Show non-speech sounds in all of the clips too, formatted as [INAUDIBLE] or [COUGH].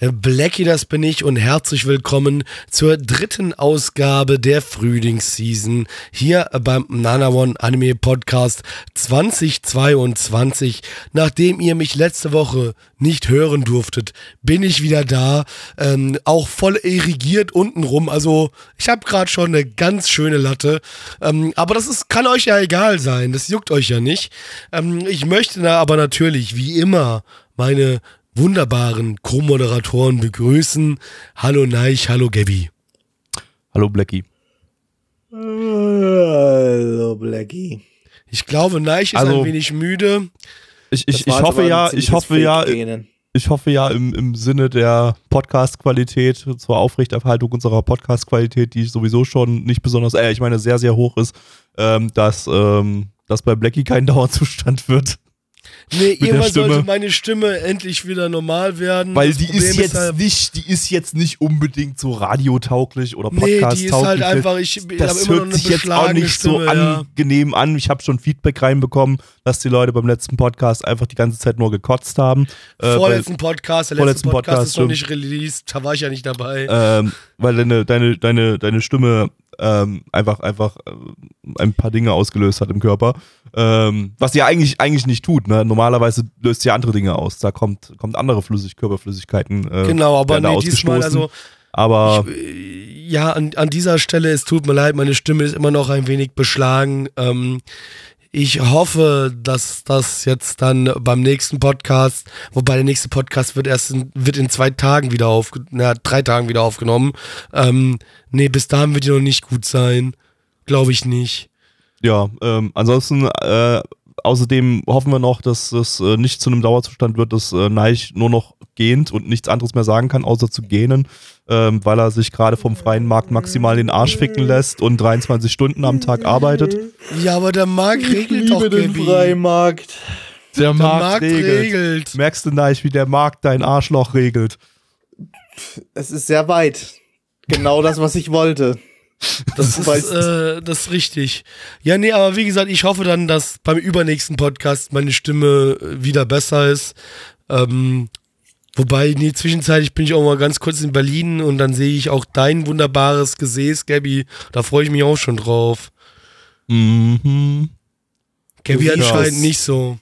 Blackie, das bin ich und herzlich willkommen zur dritten Ausgabe der Frühlingsseason hier beim Nana One Anime Podcast 2022. Nachdem ihr mich letzte Woche nicht hören durftet, bin ich wieder da, ähm, auch voll irrigiert untenrum. Also ich habe gerade schon eine ganz schöne Latte, ähm, aber das ist, kann euch ja egal sein, das juckt euch ja nicht. Ähm, ich möchte da aber natürlich, wie immer, meine wunderbaren Co-Moderatoren begrüßen. Hallo Neich, hallo Gabby. Hallo Blackie. Hallo Blackie. Ich glaube, Neich ist Also- ein wenig müde. Ich, ich, ich hoffe ja, ich hoffe ja, ich hoffe ja im, im Sinne der Podcast-Qualität, zur Aufrechterhaltung unserer Podcast-Qualität, die sowieso schon nicht besonders, äh, ich meine sehr, sehr hoch ist, ähm, dass, ähm, dass bei Blackie kein [LAUGHS] Dauerzustand wird. Nee, irgendwann sollte meine Stimme endlich wieder normal werden. Weil Das die Problem ist jetzt halt- nicht, die ist jetzt nicht unbedingt so radiotauglich oder Nee, podcast die ist halt einfach, ich habe das immer noch hört eine sich jetzt auch nicht so Stimme. ja. angenehm an. Ich habe schon Feedback reinbekommen, dass die Leute beim letzten Podcast einfach die ganze Zeit nur gekotzt haben. äh, Vorletzten Podcast, der letzte vorletzten Podcast, Podcast, ist noch nicht released, da war ich ja nicht dabei. ähm, weil deine, deine, deine, deine Stimme ähm, einfach, einfach äh, ein paar Dinge ausgelöst hat im Körper. Ähm, was sie ja eigentlich, eigentlich nicht tut. Ne? Normalerweise löst sie andere Dinge aus. Da kommt, kommt andere Flüssig Körperflüssigkeiten. Äh, genau, aber nee, diesmal, also aber Ich, ja, an, an dieser Stelle, es tut mir leid, meine Stimme ist immer noch ein wenig beschlagen. Ähm, ich hoffe, dass das jetzt dann beim nächsten Podcast, wobei der nächste Podcast wird erst in, wird in zwei Tagen wieder aufgenommen, na, drei Tagen wieder aufgenommen. Ähm, nee, bis dahin wird die noch nicht gut sein. Glaube ich nicht. ja, ähm, ansonsten, äh, außerdem hoffen wir noch, dass es äh, nicht zu einem Dauerzustand wird, dass äh, Neich nur noch gähnt und nichts anderes mehr sagen kann, außer zu gähnen, ähm, weil er sich gerade vom freien Markt maximal den Arsch ficken lässt und 23 Stunden am Tag arbeitet. Ja, aber der Markt regelt doch, den Gabi. Freimarkt. Der, Der Markt regelt. Merkst du nicht, wie der Markt dein Arschloch regelt? Es ist sehr weit. Genau das, was ich wollte. Das Du ist, äh, das ist richtig. Ja, nee, aber wie gesagt, ich hoffe dann, dass beim übernächsten Podcast meine Stimme wieder besser ist. Ähm, wobei, nee, zwischenzeitlich bin ich auch mal ganz kurz in Berlin und dann sehe ich auch dein wunderbares Gesäß, Gabby. Da freue ich mich auch schon drauf. Mhm. Gabby anscheinend nicht so.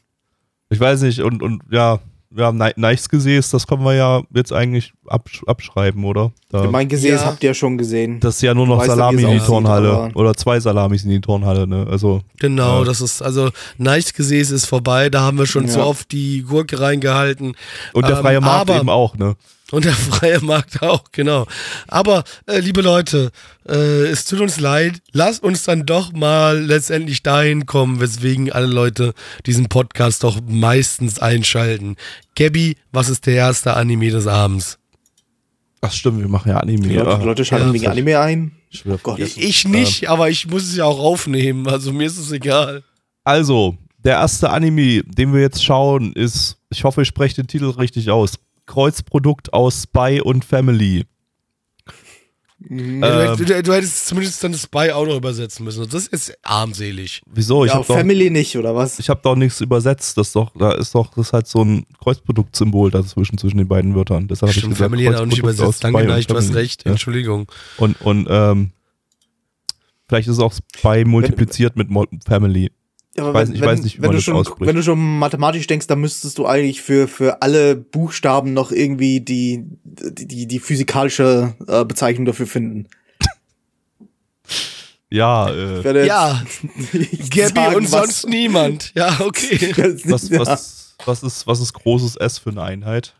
Ich weiß nicht, und, und ja, wir haben Ne- Neichs Gesäß, das können wir ja jetzt eigentlich absch abschreiben, oder? Da, Mein Gesäß Ja. habt ihr ja schon gesehen. das ist ja nur noch Ich weiß ja, Salami in die Turnhalle. aber- Oder zwei Salamis in die Turnhalle, ne? Also, Genau, Ja. das ist, also, nice Gesäß ist vorbei. Da haben wir schon Ja. zu oft die Gurke reingehalten. und der Ähm, freie Markt aber- eben auch, ne? Und der freie Markt auch, genau. Aber, äh, liebe Leute, äh, es tut uns leid. Lasst uns dann doch mal letztendlich dahin kommen, weswegen alle Leute diesen Podcast doch meistens einschalten. Gabby, was ist der erste Anime des Abends? Ach stimmt, wir machen ja Anime. Die Leute, die Leute schalten ja, wegen Anime ein. ich will Gott. Ich nicht, aber ich muss es ja auch aufnehmen. Also mir ist es egal. Also, der erste Anime, den wir jetzt schauen, ist, ich hoffe, ich spreche den Titel richtig aus. Kreuzprodukt aus Spy und Family. Mhm. du, Ähm. hättest- du, du hättest zumindest dann Spy auch noch übersetzen müssen. Das ist armselig. Wieso? Ich ja, habe doch, Family nicht, oder was? ich hab doch nichts übersetzt. Das ist doch, da ist doch, das ist halt so ein Kreuzproduktsymbol dazwischen zwischen den beiden Wörtern. Deshalb hab ich Stimmt, gesagt, Family hat auch nicht übersetzt. Danke, Neich, du hast Family. recht. Ja. Entschuldigung. Und, und ähm, vielleicht ist es auch Spy multipliziert mit Mo Family. Aber weiß- ich weiß nicht, wie wenn man du das schon, ausspricht. Wenn du schon mathematisch denkst, dann müsstest du eigentlich für, für alle Buchstaben noch irgendwie die, die, die, die physikalische äh, Bezeichnung dafür finden. Ja, Ich äh, Ja, [LAUGHS] Gabby sagen, und was- sonst niemand. Ja, okay. [LAUGHS] was, Ja. was, was, ist, was ist großes S für eine Einheit?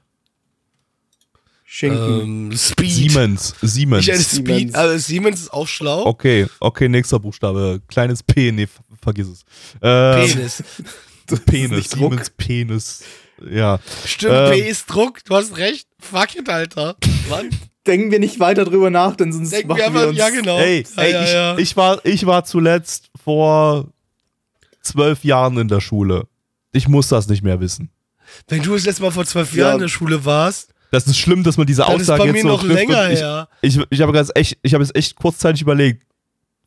Schinken. Ähm, Speed. Siemens. Siemens. Ich hätte Siemens. Speed, also Siemens ist auch schlau. Okay, okay, nächster Buchstabe. Kleines P, nee, vergiss es. Ähm, Penis. [LAUGHS] Penis. Siemens Penis. Ja. Stimmt, Ähm. B ist Druck, du hast recht. Fuck it, Alter. Mann, Denken wir nicht weiter drüber nach, denn sonst denken machen wir wir einfach, uns ja genau. Ey, ja, ey ja, ich, ja. Ich, war, ich war zuletzt vor zwölf Jahren in der Schule. Ich muss das nicht mehr wissen. Wenn du das letzte Mal vor zwölf Ja. Jahren in der Schule warst, Das ist schlimm, dass man diese Aussage bei jetzt mir so noch trifft ich, her. Ich, ich habe ganz echt, ich habe es echt kurzzeitig überlegt.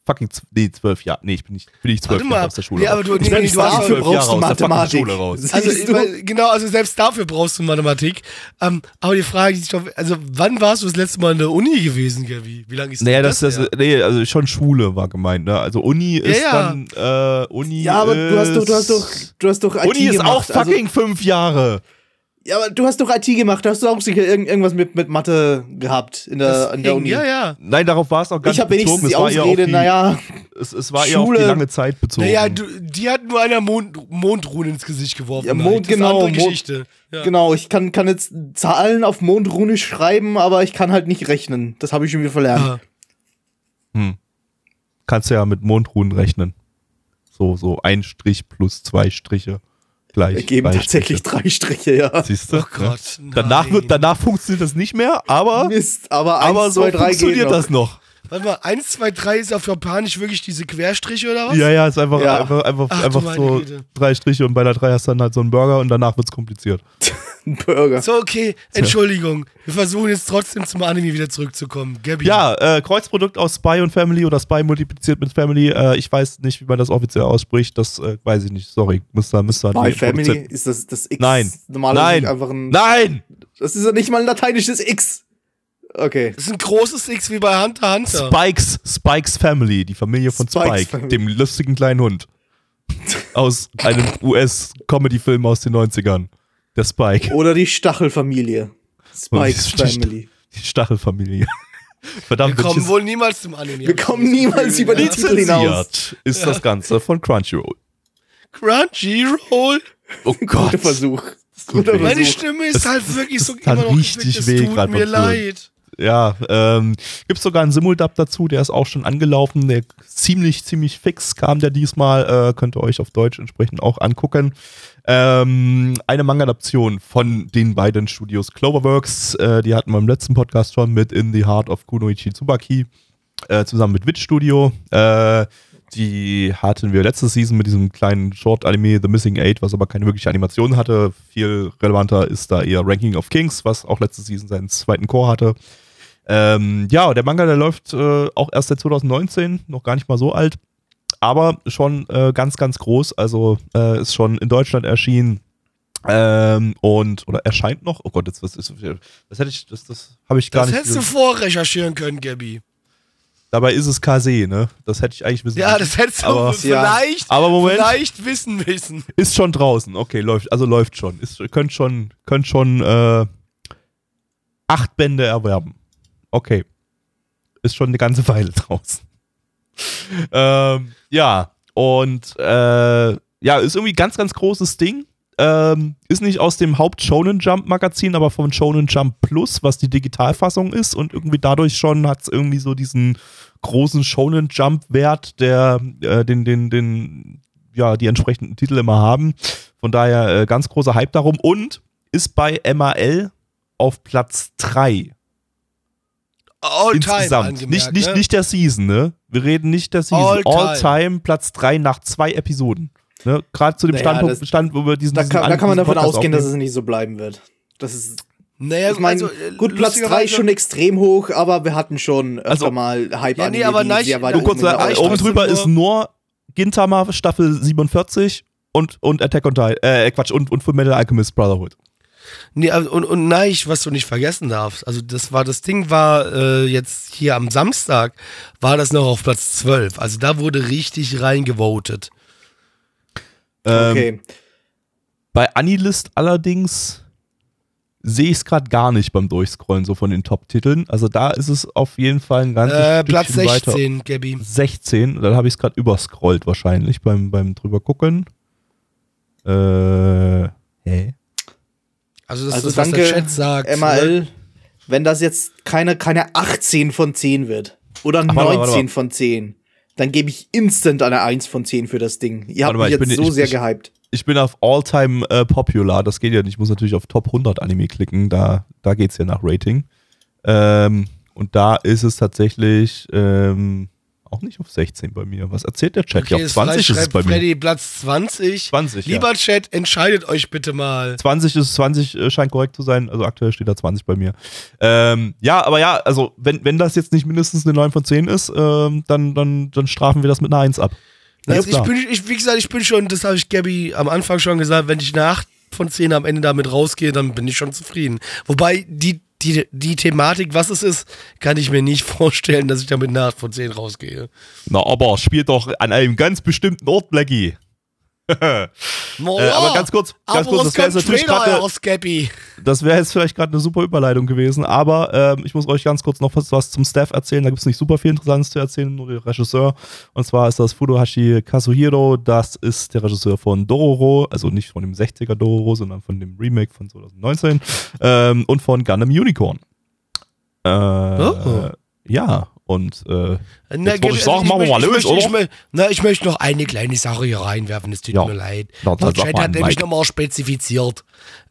Fucking, nee, zwölf Jahre. Nee, ich bin nicht, bin nicht zwölf Jahre aus der Schule. Nee, raus. aber du- ich nee, bin nee, nicht du hast- zwölf dafür Jahre brauchst du aus der Mathematik. Schule raus. Also, du? weil- genau, also selbst dafür brauchst du Mathematik. Ähm, aber die Frage ist doch, also wann warst du das letzte Mal in der Uni gewesen, Gabi? Wie lange ist Naja, denn das, das, her? nee, also schon Schule war gemeint, ne? Also Uni ist ja. dann, äh, Uni Ja, aber ist, du hast doch, du hast doch, du hast doch IT Uni ist auch gemacht. also- fucking fünf Jahre. Ja, aber du hast doch IT gemacht, da hast du auch sicher irgend, irgendwas mit, mit Mathe gehabt in der, in der Uni. Ja, ja. Nein, darauf war es auch gar Ich nicht habe wenigstens bezogen. die Es war eher auf Ausrede, die, naja, es, es war eher auf die lange Zeit bezogen. Naja, du, die hat nur einer Mond, Mondruhen ins Gesicht geworfen. Ja, Mond- das ist eine genau, Mond- Geschichte. Ja. genau, ich kann, kann jetzt Zahlen auf Mondrune schreiben, aber ich kann halt nicht rechnen. Das habe ich schon wieder verlernt. Ja. Kannst ja mit Mondruhen rechnen. So, so ein Strich plus zwei Striche gleich. Ergeben drei tatsächlich Striche. drei Striche, ja. Siehst du? Oh Gott. Danach, wird, danach funktioniert das nicht mehr, aber, Mist, aber aber 1, so 2, 3 geht funktioniert noch. das noch. Warte mal, 1, 2, 3 ist auf Japanisch wirklich diese Querstriche oder was? Ja, ja, ist einfach, Ja. einfach, einfach, Ach, einfach so Güte. drei Striche und bei der drei hast du dann halt so einen Burger und danach wird's kompliziert. [LAUGHS] Ein [LAUGHS] Burger. So, okay, Entschuldigung. Wir versuchen jetzt trotzdem zum Anime wieder zurückzukommen. Gabi. Ja, äh, Kreuzprodukt aus Spy und Family oder Spy multipliziert mit Family. Äh, ich weiß nicht, wie man das offiziell ausspricht. Das äh, weiß ich nicht. Sorry. Muss da, müsste die Family Produzenten- ist das, das X Nein. normalerweise Nein. einfach ein. Nein! Das ist ja nicht mal ein lateinisches X. Okay. Das ist ein großes X wie bei Hunter Hunter. Spikes, Spikes Family, die Familie von Spikes Spike, Family. dem lustigen kleinen Hund. Aus einem [LAUGHS] US-Comedy-Film aus den 90ern. Der Spike. Oder die Stachelfamilie. Spikes Die St- Family. Die Stachelfamilie. [LAUGHS] Verdammt, Wir kommen wohl niemals zum Anime. Wir kommen niemals über die Titel hinaus. ist das Ganze von Crunchyroll. Crunchyroll. Oh Gott. Guter Versuch. tut Guter weh. Meine Versuch. Stimme ist Das- halt wirklich so immer noch richtig es weh tut grad mir leid. Ja, ähm, gibt sogar einen Simuldub dazu, der ist auch schon angelaufen, der ziemlich, ziemlich fix kam der diesmal, äh, könnt ihr euch auf Deutsch entsprechend auch angucken. Ähm, eine Manga-Adaption von den beiden Studios Cloverworks, äh, die hatten wir im letzten Podcast schon mit In the Heart of Kunoichi Tsubaki, äh, zusammen mit Witch Studio. Äh, die hatten wir letzte Season mit diesem kleinen Short-Anime The Missing Eight, was aber keine wirkliche Animation hatte. Viel relevanter ist da eher Ranking of Kings, was auch letzte Season seinen zweiten Core hatte. Ähm, ja, der Manga, der läuft äh, auch erst seit 2019, noch gar nicht mal so alt, aber schon äh, ganz, ganz groß. Also äh, ist schon in Deutschland erschienen ähm, und oder erscheint noch. Oh Gott, jetzt was ist das hätte ich, das, das habe ich gar Das nicht. hättest du vorrecherchieren können, Gabi. Dabei ist es Kase, ne? Das hätte ich eigentlich wissen Ja, müssen. das hättest du Aber- vielleicht, Aber Moment, vielleicht wissen müssen. ist schon draußen. Okay, läuft, also läuft schon. Ist, könnt schon, könnt schon äh, acht Bände erwerben. Okay. Ist schon eine ganze Weile [LAUGHS] draußen. [LAUGHS] ähm, ja, und äh, ja, ist irgendwie ganz, ganz großes Ding. Ähm, ist nicht aus dem Haupt Shonen Jump Magazin, aber von Shonen Jump Plus, was die Digitalfassung ist und irgendwie dadurch schon hat es irgendwie so diesen großen Shonen Jump Wert, der äh, den den den ja die entsprechenden Titel immer haben. Von daher äh, ganz großer Hype darum und ist bei MAL auf Platz 3 All insgesamt. time nicht, nicht, ne? nicht der Season, ne? Wir reden nicht der Season. All All, time. time. Platz 3 nach zwei Episoden. Ne? Gerade zu dem Naja, Standpunkt, das- Stand, wo wir diesen Da diesen kann, da kann man diesen davon Podcast ausgehen, dass aufnehmen. es nicht so bleiben wird. Das ist, Naja, ich meine, also, äh, gut, Platz 3 ist schon extrem hoch, aber wir hatten schon öfter Also- mal hype Ja, nee, aber nein, sehr weit kurz, Ja, sagen, ich oben drüber nur- ist nur Gintama Staffel 47 und, und Attack on Titan, äh, Quatsch, und, und Fullmetal Alchemist Brotherhood. Nee, also, und, und nein, was du nicht vergessen darfst, also das war, das Ding war äh, jetzt hier am Samstag, war das noch auf Platz 12. Also da wurde richtig reingevotet. Ähm, Okay. Bei Anilist allerdings sehe ich es gerade gar nicht beim Durchscrollen so von den Top-Titeln. Also da ist es auf jeden Fall ein ganzes Äh, Platz Stückchen weiter. 16, Gabi. 16, dann habe ich es gerade überscrollt wahrscheinlich beim, beim drüber gucken. Äh, hä? Also das Also ist, was danke, der Chat sagt. ne? MAL, wenn das jetzt keine, keine 18 von 10 wird oder Ach, warte mal, 19 warte mal. von 10, dann gebe ich instant eine 1 von 10 für das Ding. Ihr habt Warte mich ich jetzt bin- so ich- sehr ich- gehypt. Ich bin auf All-Time äh, Popular, das geht ja nicht. Ich muss natürlich auf Top 100 Anime klicken, da, da geht es ja nach Rating. Ähm, und da ist es tatsächlich ähm, auch nicht auf 16 bei mir. Was erzählt der Chat? ja, auf jetzt 20 ist es bei mir. Freddy Platz 20. 20, ja. Lieber Chat, entscheidet euch bitte mal. 20 ist 20 äh, scheint korrekt zu sein, also aktuell steht da 20 bei mir. Ähm, ja, aber ja, also wenn, wenn das jetzt nicht mindestens eine 9 von 10 ist, ähm, dann, dann, dann strafen wir das mit einer 1 ab. Also ich bin, ich, wie gesagt, ich bin schon, das habe ich Gabby am Anfang schon gesagt, wenn ich eine 8 von 10 am Ende damit rausgehe, dann bin ich schon zufrieden. Wobei die, die, die Thematik, was es ist, kann ich mir nicht [LAUGHS] vorstellen, dass ich damit 8 von 10 rausgehe. Na, aber spielt doch an einem ganz bestimmten Ort, Blackie. Na Äh, aber ganz kurz, ganz kurz, das wäre jetzt natürlich gerade. Das wäre jetzt vielleicht gerade eine super Überleitung gewesen, aber ähm, ich muss euch ganz kurz noch was, was zum Staff erzählen. Da gibt es nicht super viel Interessantes zu erzählen, nur der Regisseur. Und zwar ist das Fudohashi Kazuhiro. Das ist der Regisseur von Dororo, also nicht von dem 60er Dororo, sondern von dem Remake von 2019 ähm, und von Gundam Unicorn. Äh, Oh. Ja, und äh, Na, Jetzt würde ich sagen, machen wir mal möchte- los, ich, möchte- ich, oder? mö- na, ich möchte noch eine kleine Sache hier reinwerfen, es tut Ja. mir leid. Na, hat nämlich nochmal spezifiziert.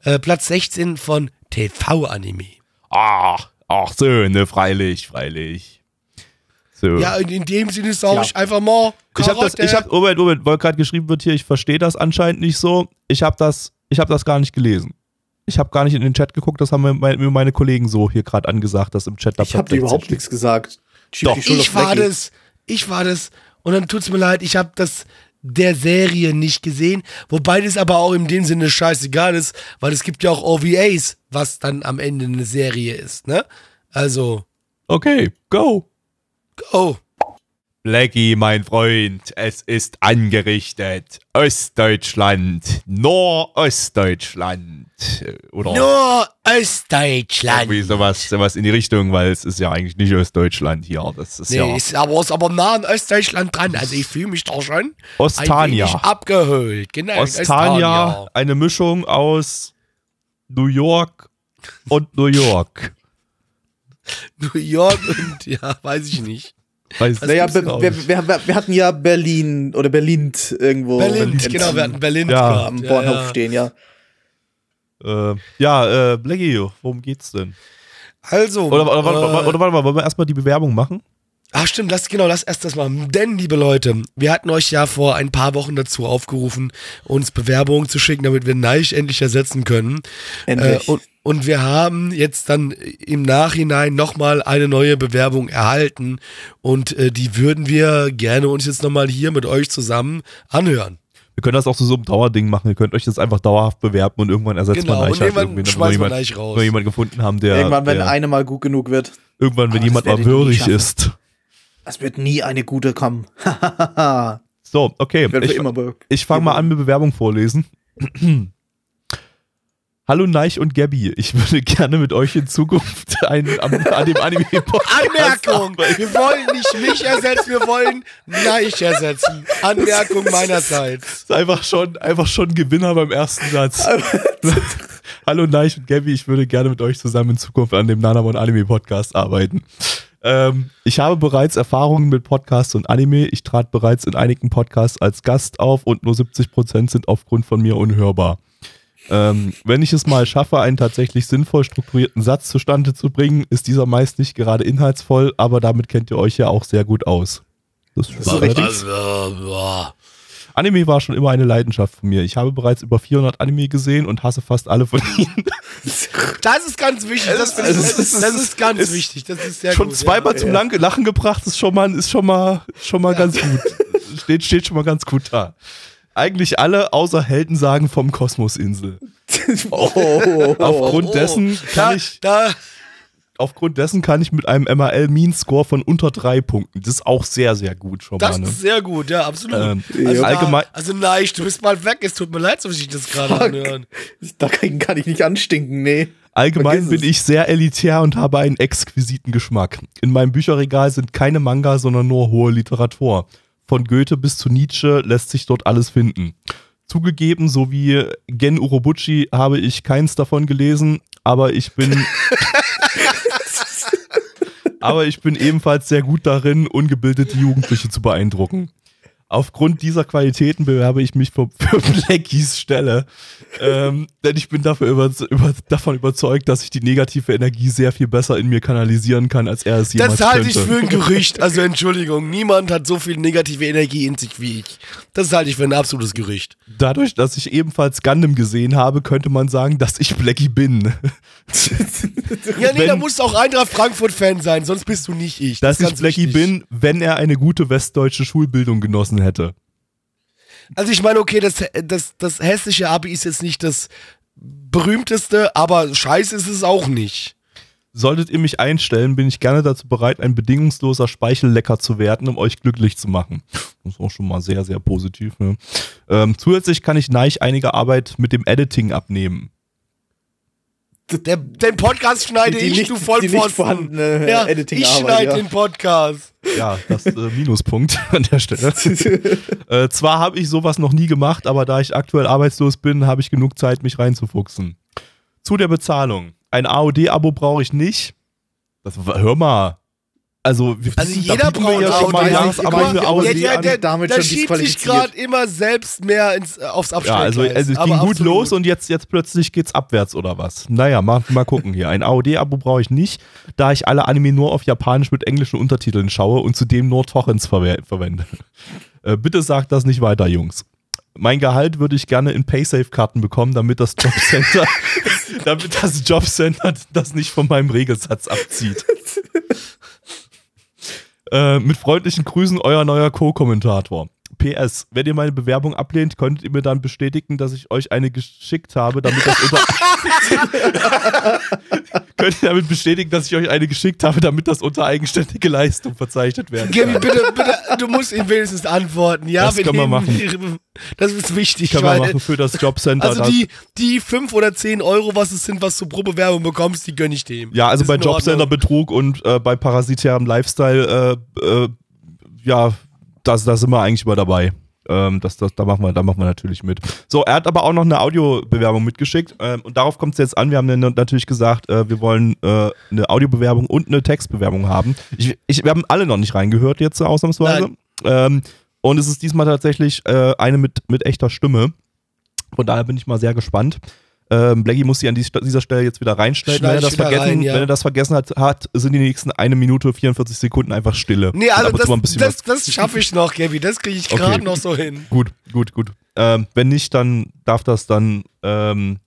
Äh, Platz 16 von TV-Anime. ach, ach so, ne, freilich, freilich. So. Ja, in, in dem Sinne sage Ja. ich einfach mal. Ich habe das, ich habe, Moment, Moment, weil gerade geschrieben wird hier, ich verstehe das anscheinend nicht so. Ich habe das, ich habe das gar nicht gelesen. Ich habe gar nicht in den Chat geguckt, das haben mir meine, meine Kollegen so hier gerade angesagt, dass im Chat da Ich habe Platz dir 16 überhaupt nichts gesagt. Doch. ich war das, ich war das. Und dann tut's mir leid, ich habe das der Serie nicht gesehen. Wobei das aber auch in dem Sinne scheißegal ist, weil es gibt ja auch OVAs, was dann am Ende eine Serie ist, ne? Also, Okay, go. go. Blackie, mein Freund, es ist angerichtet. Ostdeutschland, Nordostdeutschland. Oder Nur Ostdeutschland. irgendwie sowas, sowas in die Richtung, weil es ist ja eigentlich nicht Ostdeutschland hier. Das ist Nee, ja ist aber, ist aber nah an Ostdeutschland dran. Also ich fühle mich doch schon ein Ostania. wenig abgeholt. Genau, Ostania, eine Mischung aus New York und New York. [LAUGHS] New York und ja, weiß ich nicht. Weiß Naja, gibt's wir, wir, nicht. wir, hatten ja Berlin oder Berlin irgendwo Berlin, genau, wir hatten Berlin Ja. am Ja, Bahnhof ja. stehen, ja. Äh, ja, äh, Blackie, worum geht's denn? Also, Oder, oder, oder, äh, oder, oder warte mal, wollen wir erstmal die Bewerbung machen? Ach stimmt, lass genau, lass erst das mal. Denn, liebe Leute, wir hatten euch ja vor ein paar Wochen dazu aufgerufen, uns Bewerbungen zu schicken, damit wir Neich endlich ersetzen können. Endlich. Äh, und, und wir haben jetzt dann im Nachhinein nochmal eine neue Bewerbung erhalten und äh, die würden wir gerne uns jetzt nochmal hier mit euch zusammen anhören. Wir können das auch zu so einem Dauerding machen. Ihr könnt euch jetzt einfach dauerhaft bewerben und irgendwann ersetzt Genau, man halt irgendwann schmeißt man jemand, Neich raus. wenn wir jemanden gefunden haben, der, Irgendwann, wenn der eine mal gut genug wird. irgendwann, wenn Aber jemand das mal würdig ist. Es wird nie eine gute kommen. [LAUGHS] So, okay. Ich, be- ich fange mal an mit Bewerbung vorlesen. Hallo Neich und Gabby, ich würde gerne mit euch in Zukunft einen, am, an dem Anime-Podcast [LAUGHS] Anmerkung! Wir wollen nicht mich ersetzen, wir wollen Neich ersetzen. Anmerkung meinerseits. ist einfach schon, einfach schon Gewinner beim ersten Satz. [LAUGHS] Hallo Neich und Gabby, ich würde gerne mit euch zusammen in Zukunft an dem Nanamon Anime Podcast arbeiten. Ähm, ich habe bereits Erfahrungen mit Podcasts und Anime. Ich trat bereits in einigen Podcasts als Gast auf und nur 70% sind aufgrund von mir unhörbar. Ähm, wenn ich es mal schaffe, einen tatsächlich sinnvoll strukturierten Satz zustande zu bringen, ist dieser meist nicht gerade inhaltsvoll, aber damit kennt ihr euch ja auch sehr gut aus. Das ist allerdings- Anime war schon immer eine Leidenschaft von mir. Ich habe bereits über 400 Anime gesehen und hasse fast alle von ihnen. [LAUGHS] Das ist ganz wichtig. Das, ich, Also, das, ist, ist- das ist ganz ist wichtig. Das ist sehr schon gut. zweimal ja. zum Lachen gebracht, ist schon mal, ist schon mal, schon mal ganz gut. [LAUGHS] Steht, steht schon mal ganz gut da. Eigentlich alle außer Heldensagen vom Kosmosinsel. oh, [LAUGHS] oh, oh. Aufgrund dessen kann Da, ich, da, aufgrund dessen kann ich mit einem MAL Mean Score von unter drei Punkten. Das ist auch sehr, sehr gut schon das mal. Ne? ist sehr gut, ja, absolut. Ähm, also, allgemein- Da, also nein, du bist mal weg. Es tut mir leid, so ich das gerade anhören. Dagegen kann ich nicht anstinken, nee. Allgemein Vergiss bin es. ich sehr elitär und habe einen exquisiten Geschmack. In meinem Bücherregal sind keine Manga, sondern nur hohe Literatur. Von Goethe bis zu Nietzsche lässt sich dort alles finden. Zugegeben, so wie Gen Urobuchi habe ich keins davon gelesen, aber ich bin [LAUGHS] aber ich bin ebenfalls sehr gut darin, ungebildete Jugendliche zu beeindrucken. Aufgrund dieser Qualitäten bewerbe ich mich für, für Blackies Stelle. Ähm, denn ich bin dafür über, über, davon überzeugt, dass ich die negative Energie sehr viel besser in mir kanalisieren kann, als er es jemals Das halte könnte. ich für ein [LAUGHS] Gerücht. Also Entschuldigung, niemand hat so viel negative Energie in sich wie ich. Das halte ich für ein absolutes Gerücht. Dadurch, dass ich ebenfalls Gundam gesehen habe, könnte man sagen, dass ich Blackie bin. [LAUGHS] Ja, nee, Wenn- da musst du auch Eintracht Frankfurt-Fan sein, sonst bist du nicht ich. dass Das ist ich Blackie bin, wenn er eine gute westdeutsche Schulbildung genossen hätte. Also ich meine, okay, das, das, das hessische Abi ist jetzt nicht das berühmteste, aber scheiße ist es auch nicht. Solltet ihr mich einstellen, bin ich gerne dazu bereit, ein bedingungsloser Speichellecker zu werden, um euch glücklich zu machen. Das ist auch schon mal sehr, sehr positiv. Ne? Ähm, zusätzlich kann ich Neich einige Arbeit mit dem Editing abnehmen. Der, den Podcast schneide Die ich, nicht- du die Vollpfosten. nicht vorhandene ja, Editing-Arbeit, Ich schneide ja. den Podcast. Ja, das äh, Minuspunkt [LAUGHS] an der Stelle. [LAUGHS] äh, zwar habe ich sowas noch nie gemacht, aber da ich aktuell arbeitslos bin, habe ich genug Zeit, mich reinzufuchsen. Zu der Bezahlung. Ein AOD-Abo brauche ich nicht. Das, hör mal. Also, wir- Also jeder braucht ja schon mal. Jahresabo Guck mal, für der, der, der, damit der schon schiebt sich gerade immer selbst mehr ins, äh, aufs Ja, Abstellgleis. also, also es Aber ging gut los und jetzt, jetzt plötzlich geht's abwärts oder was? Naja, mal, mal gucken hier. Ein AOD-Abo brauche ich nicht, da ich alle Anime nur auf Japanisch mit englischen Untertiteln schaue und zudem nur Torrents verwe verwende. Äh, bitte sagt das nicht weiter, Jungs. Mein Gehalt würde ich gerne in Paysafe-Karten bekommen, damit das Jobcenter, [LAUGHS] [LAUGHS] damit das Jobcenter das nicht von meinem Regelsatz abzieht. [LAUGHS] Äh, mit freundlichen Grüßen, euer neuer Co-Kommentator. PS, wenn ihr meine Bewerbung ablehnt, könntet ihr mir dann bestätigen, dass ich euch eine geschickt habe, damit das unter [LAUGHS] könnt ihr damit bestätigen, dass ich euch eine geschickt habe, damit das unter eigenständige Leistung verzeichnet werden Gaby, kann. bitte, bitte, du musst ihm wenigstens antworten. Ja, Das wir können wir nehmen- Das ist wichtig, Können wir machen für das Jobcenter. Also das- die, die 5 oder 10 Euro, was es sind, was du pro Bewerbung bekommst, die gönn ich dem. ja, also Ist bei. Jobcenter Betrug und äh, bei parasitärem Lifestyle, äh, äh, ja, das, da sind wir eigentlich immer dabei. Ähm, das, das, da, machen wir, da machen wir natürlich mit. So, er hat aber auch noch eine Audiobewerbung mitgeschickt ähm, und darauf kommt es jetzt an. Wir haben natürlich gesagt, äh, wir wollen äh, eine Audiobewerbung und eine Textbewerbung haben. Ich, ich, wir haben alle noch nicht reingehört jetzt ausnahmsweise. Ähm, und es ist diesmal tatsächlich äh, eine mit, mit echter Stimme. Von daher bin ich mal sehr gespannt. Ähm, Blackie muss sie an dies- dieser Stelle jetzt wieder reinstellen. Schneid Wenn er, das vergessen, rein, ja. wenn er das vergessen hat, hat, sind die nächsten eine Minute 44 Sekunden einfach Stille. Nee, also das, das, das schaffe ich noch, Gaby. Das kriege ich Okay. gerade noch so hin. Gut, gut, gut. Ähm, wenn nicht, dann darf das dann ähm,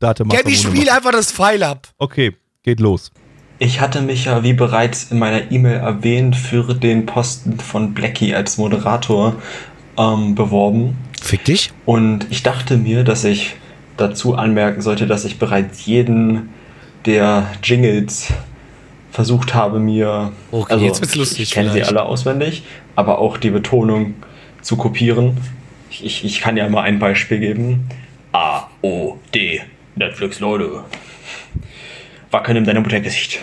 Date Gaby, Masamune spiel machen. einfach das Pfeil ab. Okay, geht los. Ich hatte mich ja, wie bereits in meiner E-Mail erwähnt, für den Posten von Blackie als Moderator ähm, beworben. Fick dich. Und ich dachte mir, dass ich dazu anmerken sollte, dass ich bereits jeden der Jingles versucht habe, mir. Okay, also, jetzt wird's lustig Ich kenne sie alle auswendig, aber auch die Betonung zu kopieren. Ich, ich, ich kann ja mal ein Beispiel geben. A, O, D, Netflix, Leute. Wackeln in deinem Muttergesicht.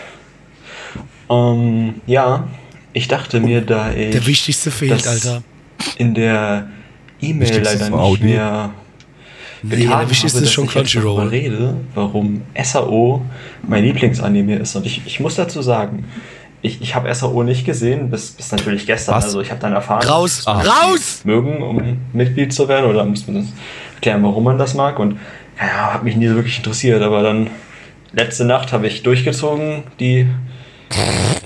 Ähm, ja, ich dachte mir, da ich Der wichtigste fehlt, Alter. in der E-Mail leider nicht Audi. mehr Nee, getan der wichtigste habe, ist schon dass ich Crunchyroll. rede, warum SAO mein Lieblingsanime ist. Und ich, ich muss dazu sagen, ich, ich habe SAO nicht gesehen, bis, bis natürlich gestern. Was? Also ich habe dann erfahren, Raus, dass sie raus! mögen, um Mitglied zu werden. Oder muss man das erklären, warum man das mag. Und ja, hat mich nie so wirklich interessiert. Aber dann letzte Nacht habe ich durchgezogen, die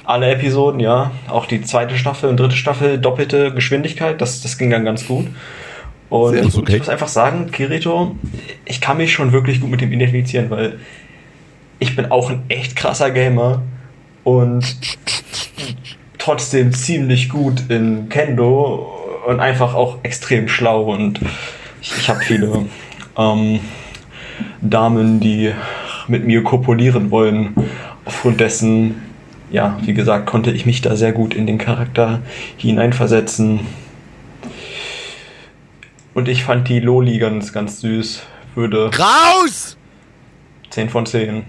alle Episoden, ja. Auch die zweite Staffel und dritte Staffel, doppelte Geschwindigkeit. Das, das ging dann ganz gut. Und gut, okay. ich muss einfach sagen, Kirito, ich kann mich schon wirklich gut mit dem identifizieren, weil ich bin auch ein echt krasser Gamer und trotzdem ziemlich gut in Kendo und einfach auch extrem schlau und ich, ich habe viele ähm, Damen, die mit mir kopulieren wollen. Aufgrund dessen, ja, wie gesagt, konnte ich mich da sehr gut in den Charakter hineinversetzen. Und ich fand die Loli ganz, ganz süß. Würde Raus! 10 von 10.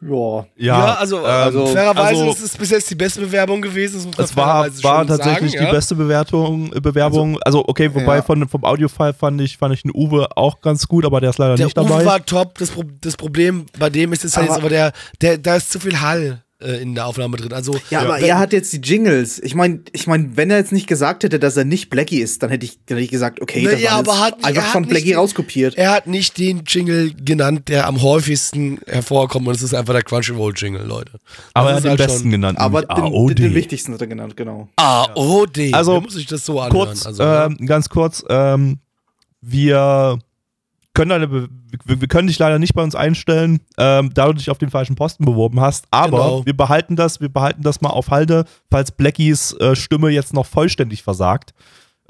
Ja. Ja, also, ähm, also- fairerweise also- ist es bis jetzt die beste Bewerbung gewesen. Das muss man Es war, war schon tatsächlich sagen, die ja. beste Bewertung, äh, Bewerbung. Also, okay, wobei Ja. von, vom Audiofile fand ich, fand ich den Uwe auch ganz gut, aber der ist leider Der nicht dabei. Uwe war top. Das, Pro das Problem bei dem ist jetzt halt Aber- jetzt aber der, der, da ist zu viel Hall äh, in der Aufnahme drin. Also, Ja, aber wenn- er hat jetzt die Jingles. Ich meine, ich mein, wenn er jetzt nicht gesagt hätte, dass er nicht Blackie ist, dann hätte ich, dann hätte ich gesagt, okay, das Naja, war hat- er einfach hat von nicht Blackie den- rauskopiert. Er hat nicht den Jingle genannt, der am häufigsten hervorkommt und es ist einfach der Crunchyroll-Jingle, Leute. aber er Das hat ist den halt besten schon- genannt. aber den, den, den wichtigsten hat er genannt, genau. AOD. Also, muss ich das so anhören? kurz, also, ja. ähm, ganz kurz, ähm, wir können deine, wir können dich leider nicht bei uns einstellen, ähm, da du dich auf den falschen Posten beworben hast, aber Genau. wir behalten das, wir behalten das mal auf Halde, falls Blackies äh, Stimme jetzt noch vollständig versagt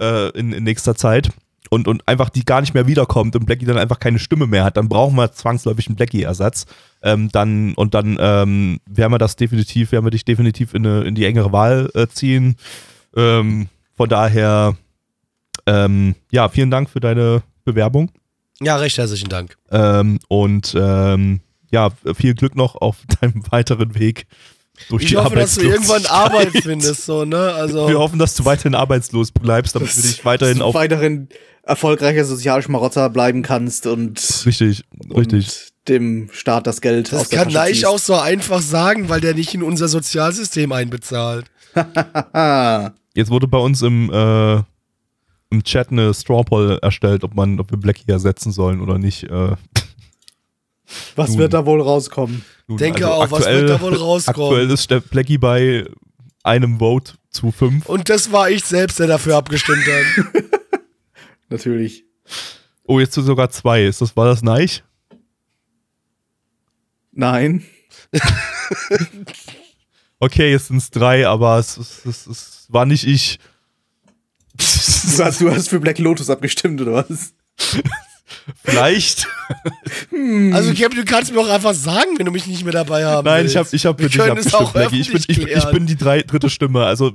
äh, in, in nächster Zeit und, und einfach die gar nicht mehr wiederkommt und Blackie dann einfach keine Stimme mehr hat, dann brauchen wir zwangsläufig einen Blackie-Ersatz. Ähm, dann, und dann ähm, werden wir das definitiv, werden wir dich definitiv in, eine, in die engere Wahl äh, ziehen. Ähm, von daher, ähm, ja, vielen Dank für deine Bewerbung. Ja, recht herzlichen Dank. Ähm, und ähm, ja, viel Glück noch auf [LAUGHS] deinem weiteren Weg durch Ich die hoffe, dass du irgendwann Arbeitslosigkeit. Arbeit findest, so, ne? Also, Wir hoffen, dass du weiterhin arbeitslos bleibst, damit wir dich weiterhin du auf. weiterhin erfolgreicher Sozialschmarotzer bleiben kannst und, Richtig, richtig. und dem Staat das Geld das aus der kann ziehst. auch so einfach sagen, weil der nicht in unser Sozialsystem einbezahlt. Ah, [LAUGHS] Jetzt wurde bei uns im, äh, im Chat eine Straw Poll erstellt, ob man, ob wir Blackie ersetzen sollen oder nicht. Äh, was Nun. wird da wohl rauskommen? nun, Denke auch, was wird da wohl rauskommen? Aktuell ist Blackie bei einem Vote zu fünf. Und das war ich selbst, der dafür abgestimmt hat. [LAUGHS] Natürlich. Oh, jetzt sind sogar zwei. Ist das, war das Neich? Nein. [LAUGHS] Okay, jetzt sind es drei, aber es, es, es, es war nicht ich. Du hast, du hast für Black Lotus abgestimmt, oder was? Vielleicht. Also, Kevin, du kannst mir auch einfach sagen, wenn du mich nicht mehr dabei haben Nein, willst. ich habe ich hab für dich abgestimmt, Blackie. Ich bin, ich, ich bin die drei, dritte Stimme. Also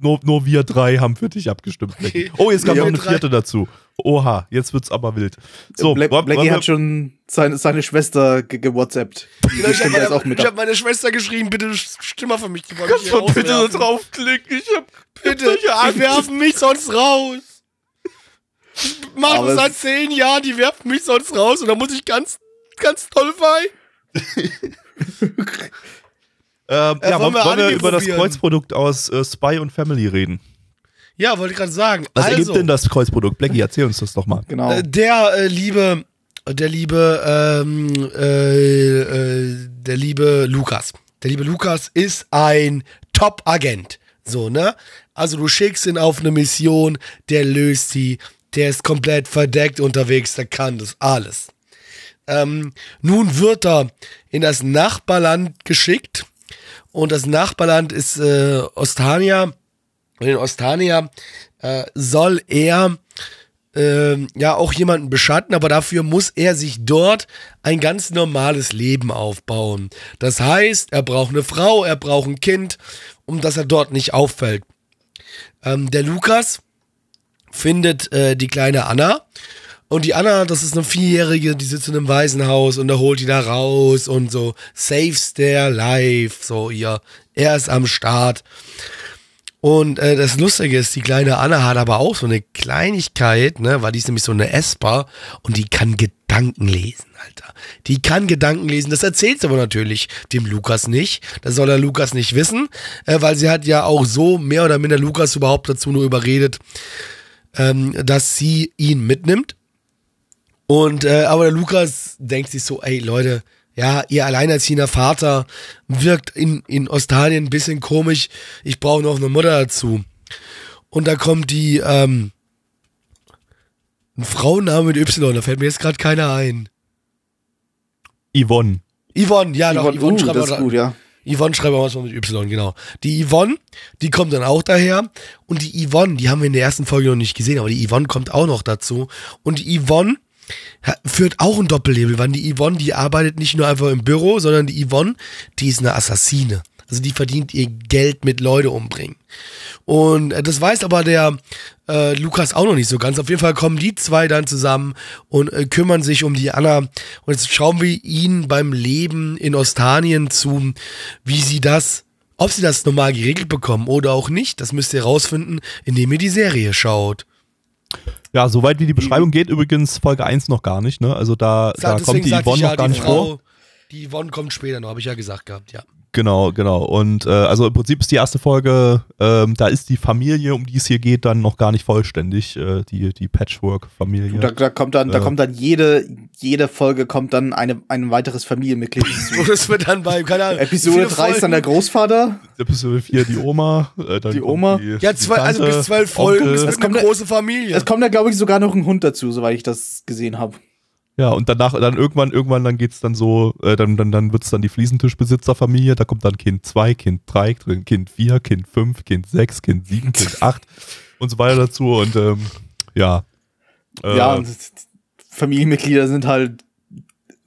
nur, nur wir drei haben für dich abgestimmt, Blackie. Oh, jetzt kam noch eine drei- vierte dazu. Oha, jetzt wird's aber wild. So, Black, Blackie wollen wir- hat schon seine, seine Schwester ge- gewhatsappt. Die Genau, ich stimmt habe jetzt auch meine, mit ich ab. hab meine Schwester geschrieben, bitte stimm mal für mich. Die wollen mich Kannst hier du bitte rauswerfen. draufklicken? Ich hab Bitte, solche die Angst. werfen mich sonst raus. Ich mache Aber das seit zehn Jahren, die werfen mich sonst raus und da muss ich ganz, ganz toll weinen. Ähm, Äh, ja, wollen wir wollen wir über das? Kreuzprodukt aus äh, Spy und Family reden? Ja, wollte ich gerade sagen. Was also, ergibt denn das Kreuzprodukt? Blackie, erzähl uns das doch mal. Genau. Äh, der äh, liebe, der liebe, ähm, äh, äh, der liebe Lukas. Der liebe Lukas ist ein Top-Agent. So, ne? Also du schickst ihn auf eine Mission, der löst sie, der ist komplett verdeckt unterwegs, der kann das alles. Ähm, nun wird er in das Nachbarland geschickt und das Nachbarland ist äh, Ostania. Und in Ostania äh, soll er ähm, ja auch jemanden beschatten, aber dafür muss er sich dort ein ganz normales Leben aufbauen. Das heißt, er braucht eine Frau, er braucht ein Kind, um dass er dort nicht auffällt. Ähm, der Lukas findet äh, die kleine Anna und die Anna, das ist eine Vierjährige, die sitzt in einem Waisenhaus und er holt die da raus und so saves their life, so ihr, er ist am Start. Und äh, das Lustige ist, die kleine Anna hat aber auch so eine Kleinigkeit, ne, weil die ist nämlich so eine Esper und die kann Gedanken lesen, Alter. Die kann Gedanken lesen. Das erzählt sie aber natürlich dem Lukas nicht. Das soll der Lukas nicht wissen, äh, weil sie hat ja auch so mehr oder minder Lukas überhaupt dazu nur überredet, ähm, dass sie ihn mitnimmt. Und äh, aber der Lukas denkt sich so, ey Leute, ja, ihr alleinerziehender Vater wirkt in, in Ostalien ein bisschen komisch. Ich brauche noch eine Mutter dazu. Und da kommt die, ähm, ein Frauenname mit Y, da fällt mir jetzt gerade keiner ein. Yvonne. Yvonne, ja, doch, Yvonne, Yvonne, uh, schreibt das gut, ja. Yvonne schreibt auch mal mit Y, genau. Die Yvonne, die kommt dann auch daher. Und die Yvonne, die haben wir in der ersten Folge noch nicht gesehen, aber die Yvonne kommt auch noch dazu. Und die Yvonne führt auch ein Doppelleben, weil die Yvonne, die arbeitet nicht nur einfach im Büro, sondern die Yvonne, die ist eine Assassine. Also die verdient ihr Geld mit Leute umbringen. Und äh, das weiß aber der äh, Lukas auch noch nicht so ganz. Auf jeden Fall kommen die zwei dann zusammen und äh, kümmern sich um die Anna. Und jetzt schauen wir ihnen beim Leben in Ostanien zu, wie sie das, ob sie das normal geregelt bekommen oder auch nicht. Das müsst ihr rausfinden, indem ihr die Serie schaut. Ja, soweit wie die Beschreibung geht, übrigens Folge 1 noch gar nicht, ne? Also da, da kommt die Yvonne ja, noch gar die nicht Frau, vor. Die Yvonne kommt später noch, habe ich ja gesagt gehabt, ja. Genau, genau. Und äh, also im Prinzip ist die erste Folge, ähm, da ist die Familie, um die es hier geht, dann noch gar nicht vollständig, äh, die, die Patchwork-Familie. Da, da kommt dann, da Ja. kommt dann jede, jede Folge kommt dann eine, ein weiteres Familienmitglied hinzu. Und [LAUGHS] das wird dann bei, keine Ahnung. Episode viele 3 ist dann der. Großvater. Episode 4 die Oma. Äh, dann Die Oma? Die, Ja, die zwei, also Tante, bis zwölf Folgen. Onkel. Es kommt eine eine- große Familie. Es kommt da, glaube ich, sogar noch ein Hund dazu, soweit ich das gesehen habe. Ja, und danach, dann irgendwann, irgendwann, dann geht's dann so, äh, dann, dann, dann wird's dann die Fliesentischbesitzerfamilie, da kommt dann Kind 2, Kind 3, Kind 4, Kind 5, Kind 6, Kind 7, Kind [LAUGHS] 8 und so weiter dazu und ähm, ja. Äh, ja, und Familienmitglieder sind halt.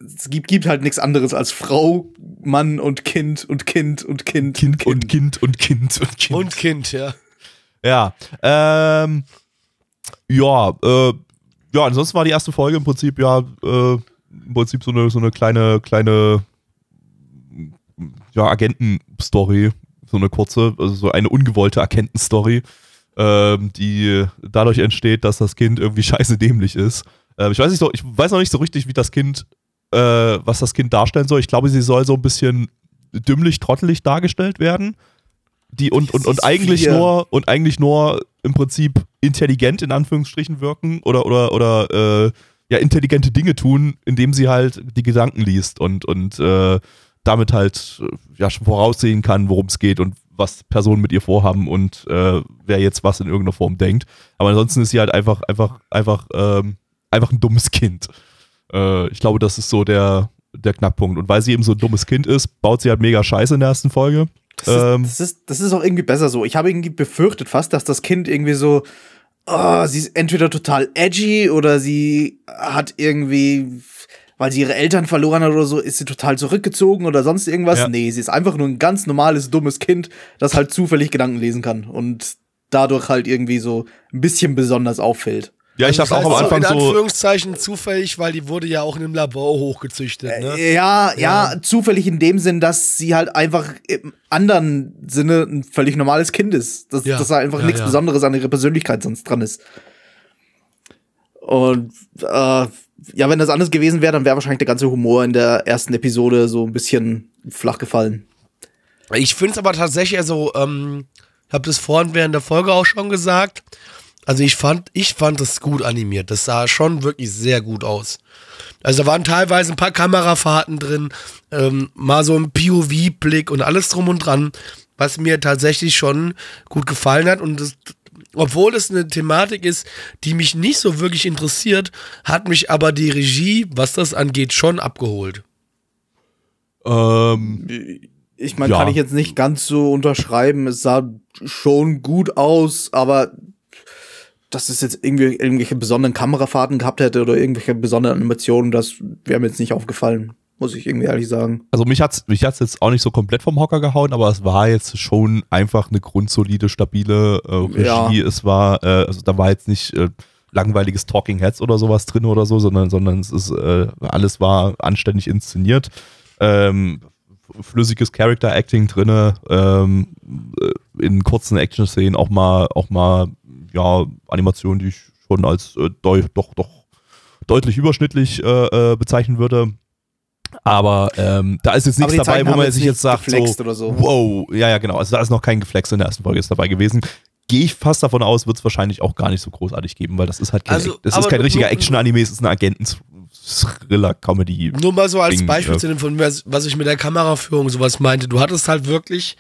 Es gibt, gibt halt nichts anderes als Frau, Mann und Kind und Kind und Kind. Kind und Kind und Kind und Kind. Und Kind, ja. Ja, ähm, ja, äh, ja, ansonsten war die erste Folge im Prinzip ja, äh, im Prinzip so eine, so eine kleine, kleine, ja, Agenten-Story, so eine kurze, also so eine ungewollte Agentenstory, ähm, die dadurch entsteht, dass das Kind irgendwie [LAUGHS] scheiße dämlich ist. Ähm, ich weiß nicht so, ich weiß noch nicht so richtig, wie das Kind, äh, was das Kind darstellen soll. Ich glaube, sie soll so ein bisschen dümmlich, trottelig dargestellt werden. Die und, und, und ist eigentlich wir. nur und eigentlich nur im Prinzip intelligent in Anführungsstrichen wirken oder oder oder äh, ja intelligente Dinge tun, indem sie halt die Gedanken liest und und äh, damit halt äh, ja schon voraussehen kann, worum es geht und was Personen mit ihr vorhaben und äh, wer jetzt was in irgendeiner Form denkt. Aber ansonsten ist sie halt einfach einfach einfach ähm, einfach ein dummes Kind. Äh, ich glaube, das ist so der der Knackpunkt und weil sie eben so ein dummes Kind ist, baut sie halt mega Scheiße in der ersten Folge. Das ist, Ähm. das, ist, das ist auch irgendwie besser so. Ich habe irgendwie befürchtet fast, dass das Kind irgendwie so, oh, sie ist entweder total edgy oder sie hat irgendwie, weil sie ihre Eltern verloren hat oder so, ist sie total zurückgezogen oder sonst irgendwas. Ja. Nee, sie ist einfach nur ein ganz normales, dummes Kind, das halt zufällig Gedanken lesen kann und dadurch halt irgendwie so ein bisschen besonders auffällt. Ja, ich Also habe das auch am heißt Anfang In so Anführungszeichen zufällig, weil die wurde ja auch in einem Labor hochgezüchtet, ne? Äh, Ja, ja, zufällig in dem Sinn, dass sie halt einfach im anderen Sinne ein völlig normales Kind ist. Dass, Ja, dass da einfach ja, nichts ja. Besonderes an ihrer Persönlichkeit sonst dran ist. Und äh, ja, wenn das anders gewesen wäre, dann wäre wahrscheinlich der ganze Humor in der ersten Episode so ein bisschen flach gefallen. Ich finde es aber tatsächlich, also, ähm, ich habe das vorhin während der Folge auch schon gesagt. Also ich fand, ich fand das gut animiert. Das sah schon wirklich sehr gut aus. Also da waren teilweise ein paar Kamerafahrten drin, ähm, mal so ein POV-Blick und alles drum und dran, was mir tatsächlich schon gut gefallen hat. Und das, obwohl es eine Thematik ist, die mich nicht so wirklich interessiert, hat mich aber die Regie, was das angeht, schon abgeholt. ähm, Ich meine, Ja. kann ich jetzt nicht ganz so unterschreiben. Es sah schon gut aus, aber dass es jetzt irgendwie irgendwelche besonderen Kamerafahrten gehabt hätte oder irgendwelche besonderen Animationen, das wäre mir jetzt nicht aufgefallen, muss ich irgendwie ehrlich sagen. also mich hat's mich hat's jetzt auch nicht so komplett vom Hocker gehauen, aber es war jetzt schon einfach eine grundsolide, stabile äh, Regie. Es war, äh, also da war jetzt nicht äh, langweiliges Talking Heads oder sowas drin oder so, sondern, sondern es ist, äh, alles war anständig inszeniert. Ähm, flüssiges Character Acting drinne, ähm, äh, in kurzen Action-Szenen auch mal, auch mal, ja, Animationen, die ich schon als äh, doch, doch deutlich überschnittlich äh, äh, bezeichnen würde. Aber ähm, da ist jetzt nichts dabei, Zeiten wo man jetzt sich jetzt sagt, so, so. wow, ja, ja, genau. Also da ist noch kein Geflex in der ersten Folge jetzt dabei gewesen. Gehe ich fast davon aus, wird es wahrscheinlich auch gar nicht so großartig geben, weil das ist halt kein, Also, das ist kein richtiger Action-Anime, es ist eine Agenten-Thriller-Comedy. Nur mal so als Ding, Beispiel zu dem, von was, ich mit der Kameraführung sowas meinte. Du hattest halt wirklich,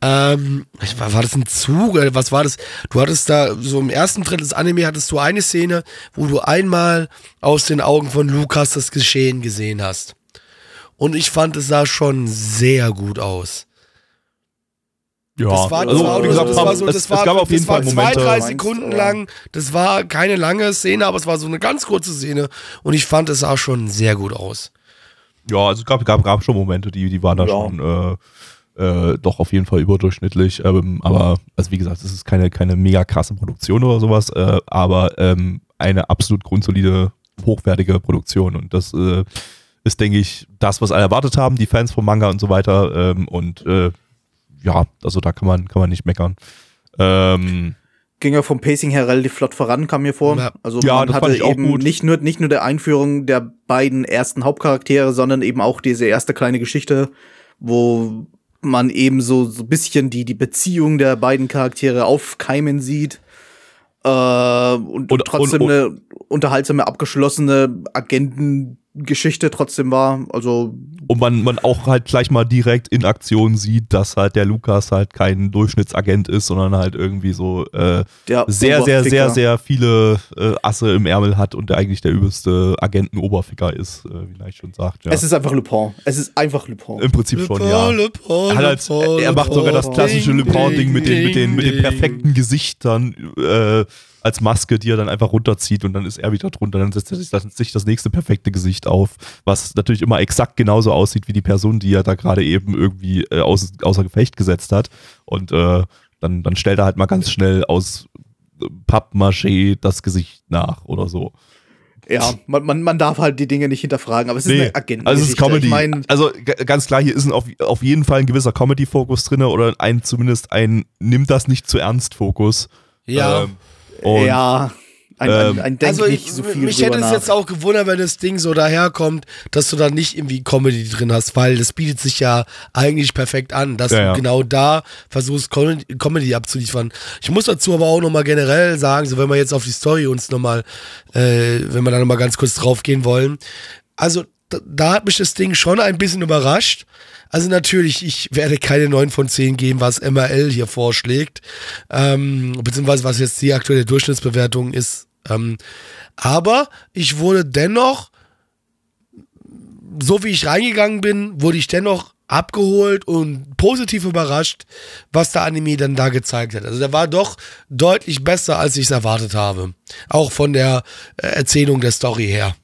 ähm, war das ein Zug oder was war das? Du hattest da so im ersten Drittel des Anime hattest du eine Szene, wo du einmal aus den Augen von Lukas das Geschehen gesehen hast. Und ich fand, es sah schon sehr gut aus. Ja, Das war, das also, war, wie gesagt, so- das war so, es, das es war, gab auf jeden das war Fall zwei, Momente. drei Meinst, Sekunden lang. Das war keine lange Szene, aber es war so eine ganz kurze Szene. Und ich fand, es sah schon sehr gut aus. Ja, also es gab, gab, gab schon Momente, die, die waren da Ja. schon, äh, äh, doch auf jeden Fall überdurchschnittlich. Ähm, aber, also wie gesagt, es ist keine, keine mega krasse Produktion oder sowas, äh, aber ähm, eine absolut grundsolide, hochwertige Produktion. Und das äh, ist, denke ich, das, was alle erwartet haben, die Fans vom Manga und so weiter. Ähm, und äh, ja, also da kann man, kann man nicht meckern. Ähm, ging ja vom Pacing her relativ flott voran, kam mir vor. Ja. Also Ja, man das hatte fand ich auch eben gut. nicht nur nicht nur der Einführung der beiden ersten Hauptcharaktere, sondern eben auch diese erste kleine Geschichte, wo man eben so so ein bisschen die die Beziehung der beiden Charaktere aufkeimen sieht. Äh, und, Und- trotzdem und- eine unterhaltsame, abgeschlossene Agentengeschichte trotzdem war. Also Und man, man auch halt gleich mal direkt in Aktion sieht, dass halt der Lukas halt kein Durchschnittsagent ist, sondern halt irgendwie so äh, der sehr, sehr, sehr, Oberficker. sehr viele äh, Asse im Ärmel hat und der eigentlich der übelste Agenten-Oberficker ist, äh, wie Neich schon sagt. Ja. Es ist einfach Lupin. Es ist einfach Lupin. Im Prinzip schon, ja. Le Paul, Er, hat halt, er macht sogar das klassische Ding, Lupin-Ding mit den, mit, den, mit den perfekten Gesichtern äh, als Maske, die er dann einfach runterzieht und dann ist er wieder drunter. Dann setzt er sich das, nächste perfekte Gesicht auf, was natürlich immer exakt genauso aussieht wie die Person, die er da gerade eben irgendwie äh, aus, außer Gefecht gesetzt hat. Und äh, dann, dann stellt er halt mal ganz schnell aus Pappmaché das Gesicht nach oder so. Ja, man, man, man darf halt die Dinge nicht hinterfragen, aber es ist Nee, eine Agenten. also es ist Comedy. Ich mein, also ganz klar, hier ist ein, auf, auf jeden Fall ein gewisser Comedy-Fokus drin oder ein zumindest ein nimmt das nicht zu ernst Fokus. Ja. Ähm, und ja, ein, ähm, ein, ein Denk also nicht ich, so viel mich hätte es nach. jetzt auch gewundert, wenn das Ding so daherkommt, dass du da nicht irgendwie Comedy drin hast, weil das bietet sich ja eigentlich perfekt an, dass Ja, ja. du genau da versuchst, Com Comedy abzuliefern. Ich muss dazu aber auch nochmal generell sagen, so wenn wir jetzt auf die Story uns nochmal, äh, wenn wir da nochmal ganz kurz drauf gehen wollen, also da, da hat mich das Ding schon ein bisschen überrascht. Also natürlich, ich werde keine 9 von 10 geben, was MRL hier vorschlägt, ähm, beziehungsweise was jetzt die aktuelle Durchschnittsbewertung ist. Ähm, aber ich wurde dennoch, so wie ich reingegangen bin, wurde ich dennoch abgeholt und positiv überrascht, was der Anime dann da gezeigt hat. Also der war doch deutlich besser, als ich es erwartet habe. Auch von der äh, Erzählung der Story her.